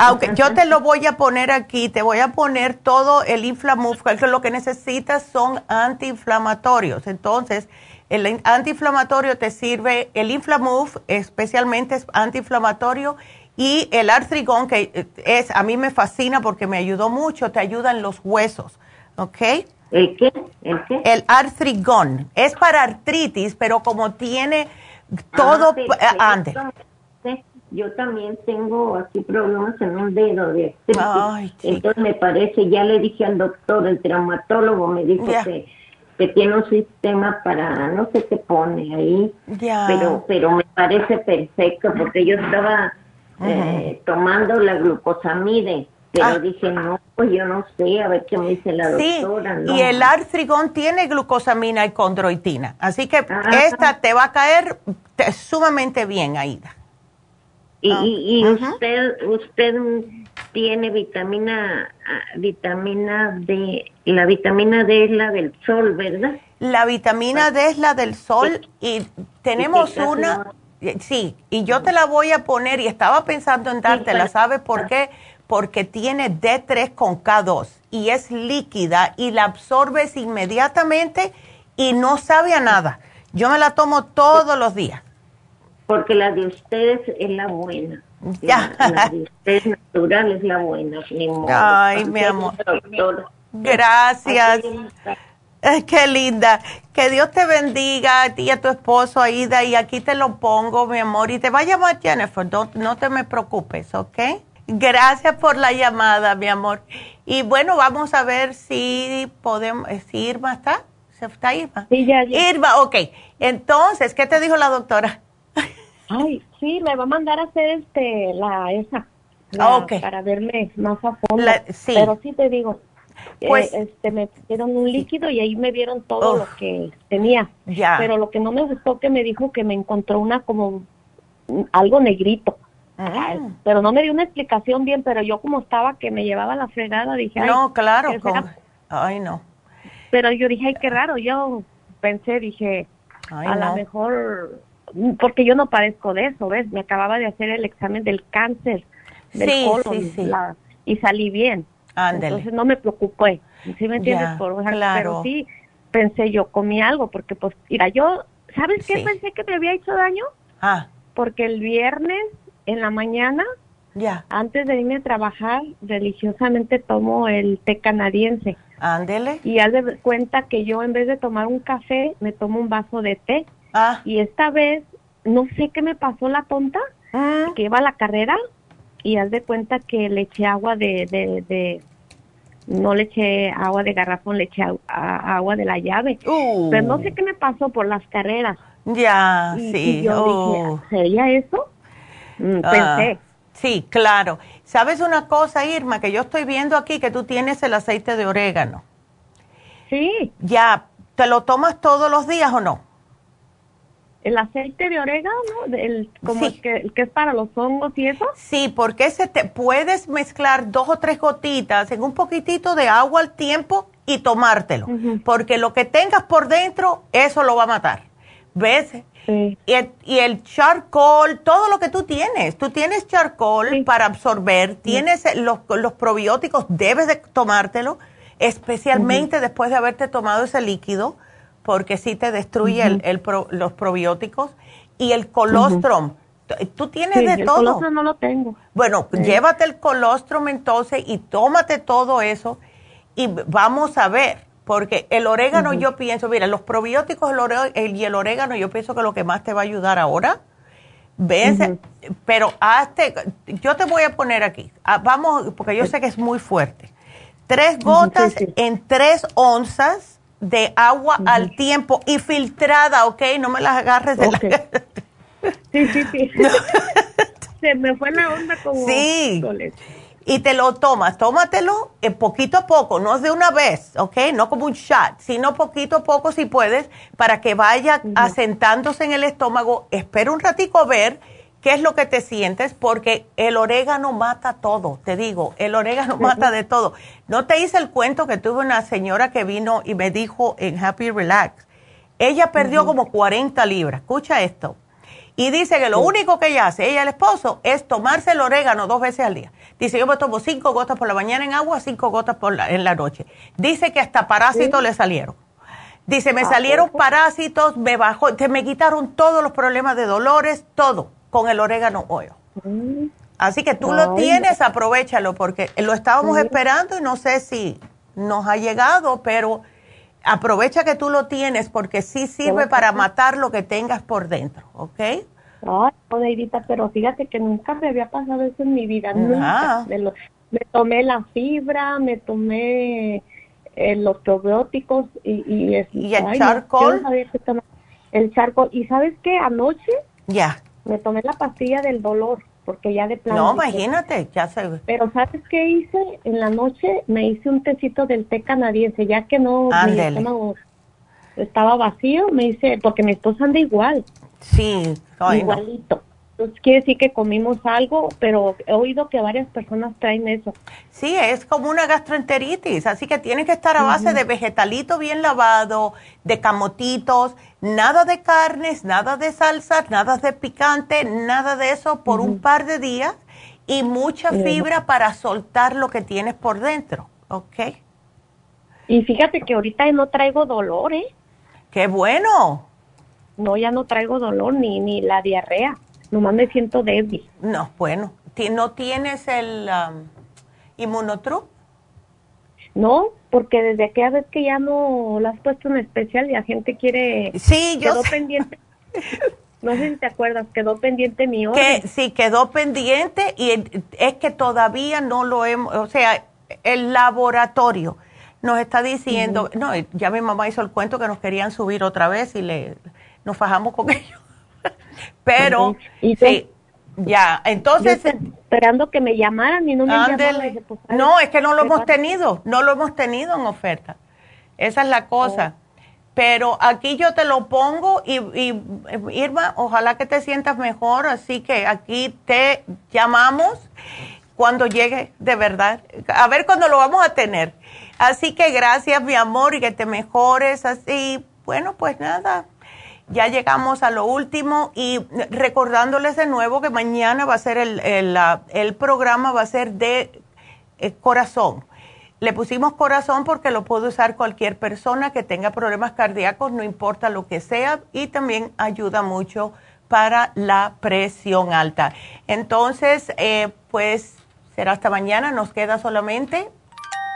Aunque yo te lo voy a poner aquí, te voy a poner todo el Inflamuf, que lo que necesitas son antiinflamatorios. Entonces, el antiinflamatorio te sirve, el Inflamuf especialmente es antiinflamatorio y el Artrigón, que es, a mí me fascina porque me ayudó mucho, te ayuda en los huesos, ¿ok? ¿El qué? ¿El qué? El artrigón. Es para artritis, pero como tiene todo ah, antes. Yo también tengo así problemas en un dedo de Entonces me parece, ya le dije al doctor, el traumatólogo me dijo que, que, tiene un sistema para, no sé qué pone ahí, pero pero me parece perfecto porque yo estaba eh, tomando la glucosamide pero ah. dije, no, pues yo no sé, a ver qué me dice la doctora. y el artrigón tiene glucosamina y condroitina, así que ah. esta te va a caer sumamente bien, Aida. Y, y, usted, usted tiene vitamina, ah, vitamina D, la vitamina D es la del sol, ¿verdad? La vitamina D es la del sol y tenemos una, sí, y yo te la voy a poner y estaba pensando en dártela, ¿sabes por qué? porque tiene D3 con K2 y es líquida y la absorbes inmediatamente y no sabe a nada. Yo me la tomo todos los días. Porque la de ustedes es la buena. Ya. La, ustedes natural es la buena. Ay, mi amor. Gracias. qué linda. Que Dios te bendiga a ti y a tu esposo, Aida, y aquí te lo pongo, mi amor. Y te va a llamar Jennifer, no, no te me preocupes, ¿ok? Gracias por la llamada, mi amor. Y bueno, vamos a ver si podemos, eh, si Irma está. ¿Se está Irma? Sí, ya, Irma, ok. Entonces, ¿qué te dijo la doctora? Ay, sí, me va a mandar a hacer este, la, esa. La, Para verme más a fondo. sí. Pero sí te digo, eh, pues, este, me dieron un líquido y ahí me vieron todo lo que tenía. Ya. Pero lo que no me gustó que me dijo que me encontró una como algo negrito. Pero no me dio una explicación bien, pero yo como estaba que me llevaba la fregada, dije, no, claro, ay, no. Pero yo dije, ay, qué raro, yo pensé, dije, a lo mejor, porque yo no padezco de eso, ¿ves? Me acababa de hacer el examen del cáncer del colon y salí bien. Entonces no me preocupé, ¿sí me entiendes? Pero sí pensé yo, comí algo, porque pues, mira, yo, ¿sabes qué pensé que me había hecho daño? Ah. Porque el viernes en la mañana, ya. antes de irme a trabajar, religiosamente tomo el té canadiense. Ándele. Y haz de cuenta que yo en vez de tomar un café, me tomo un vaso de té. Ah. Y esta vez, no sé qué me pasó la tonta, ah. que iba a la carrera y haz de cuenta que le eché agua de, de, no le eché agua de garrafón, le eché agua de la llave. Uh. Pero no sé qué me pasó por las carreras. Ya, sí. Y yo dije, oh. ¿sería eso? Mm, ah, pensé. sí, claro. ¿Sabes una cosa, Irma? Que yo estoy viendo aquí que tú tienes el aceite de orégano. Sí. Ya, ¿te lo tomas todos los días o no? El aceite de orégano, el, como el, que, es para los hongos y eso. Sí, porque ese te puedes mezclar dos o tres gotitas en un poquitito de agua al tiempo y tomártelo, porque lo que tengas por dentro, eso lo va a matar. ¿Ves? Sí. Y, el, charcoal, todo lo que tú tienes, tú tienes charcoal para absorber, tienes los, los, probióticos, debes de tomártelo, especialmente después de haberte tomado ese líquido porque sí te destruye el, los probióticos. Y el colostrum, tú tienes de el todo. El colostrum no lo tengo. Bueno, llévate el colostrum entonces y tómate todo eso y vamos a ver, porque el orégano yo pienso, mira, los probióticos el y el orégano yo pienso que lo que más te va a ayudar ahora, ¿ves? Pero hazte, yo te voy a poner aquí, ah, vamos, porque yo sé que es muy fuerte, tres gotas en tres onzas de agua al tiempo y filtrada, ¿ok? No me las agarres de la... sí, sí, sí. Se me fue la onda como... Sí. Y te lo tomas, tómatelo eh, poquito a poco, no es de una vez, ¿ok? No como un shot, sino poquito a poco si puedes, para que vaya asentándose en el estómago. Espera un ratico a ver qué es lo que te sientes, porque el orégano mata todo, te digo, el orégano mata de todo. No te hice el cuento que tuve una señora que vino y me dijo en Happy Relax, ella perdió como 40 libras, escucha esto, y dice que lo único que ella hace, ella y el esposo, es tomarse el orégano dos veces al día. Dice, yo me tomo cinco gotas por la mañana en agua, cinco gotas por en la noche. Dice que hasta parásitos le salieron. Dice, me ah, salieron parásitos, me bajó, me quitaron todos los problemas de dolores, todo con el orégano oil. Mm. Así que tú lo tienes, aprovechalo, porque lo estábamos esperando y no sé si nos ha llegado, pero aprovecha que tú lo tienes porque sí sirve para matar lo que tengas por dentro, ¿ok? Ay, Odeirita, pero fíjate que nunca me había pasado eso en mi vida, nunca. Me, tomé la fibra, me tomé eh, los probióticos y... ¿Y, el charcoal? el charcoal. ¿Y sabes qué? Anoche... Ya me tomé la pastilla del dolor, porque ya de plano. No, imagínate, ya sé. Pero ¿sabes qué hice? En la noche me hice un tecito del té canadiense, ya que no estaba vacío, me hice, porque mi esposa anda igual. Sí, igualito. Entonces quiere decir que comimos algo, pero he oído que varias personas traen eso. Sí, es como una gastroenteritis, así que tiene que estar a base de vegetalito bien lavado, de camotitos, nada de carnes, nada de salsas, nada de picante, nada de eso por un par de días y mucha fibra para soltar lo que tienes por dentro, ¿ok? Y fíjate que ahorita no traigo dolor, ¿eh? ¡Qué bueno! No, ya no traigo dolor ni, ni la diarrea nomás me siento débil. No, bueno, ¿no tienes el um, No, porque desde aquella vez que ya no lo has puesto en especial y la gente quiere... Sí, yo Quedó pendiente. No sé si te acuerdas, quedó pendiente mi orden. Que, sí, quedó pendiente y es que todavía no lo hemos, o sea, el laboratorio nos está diciendo, no, ya mi mamá hizo el cuento que nos querían subir otra vez y le nos fajamos con ellos. Pero, sí, ya, entonces... esperando que me llamaran y no me llamaron. Pues, no, es que no lo hemos tenido, no lo hemos tenido en oferta. Esa es la cosa. Oh. Pero aquí yo te lo pongo y, y, Irma, ojalá que te sientas mejor, así que aquí te llamamos cuando llegue de verdad. A ver cuándo lo vamos a tener. Así que gracias, mi amor, y que te mejores así. Bueno, pues nada, ya llegamos a lo último y recordándoles de nuevo que mañana va a ser el, el, programa, va a ser de eh, corazón. Le pusimos corazón porque lo puede usar cualquier persona que tenga problemas cardíacos, no importa lo que sea, y también ayuda mucho para la presión alta. Entonces, eh, pues será hasta mañana, nos queda solamente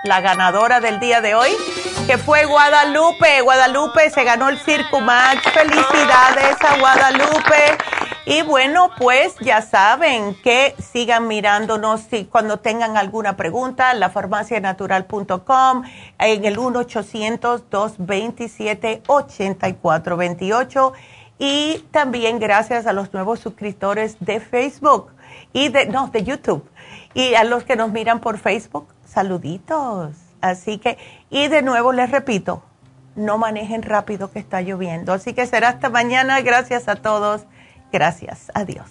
la ganadora del día de hoy, que fue Guadalupe. Guadalupe se ganó el Max. Felicidades a Guadalupe. Y bueno, pues ya saben que sigan mirándonos si cuando tengan alguna pregunta, la farmacianatural.com, en el 1-800-227-8428. Y también gracias a los nuevos suscriptores de Facebook y de, no, de YouTube. Y a los que nos miran por Facebook saluditos. Así que, y de nuevo les repito, no manejen rápido que está lloviendo. Así que será hasta mañana. Gracias a todos. Gracias. Adiós.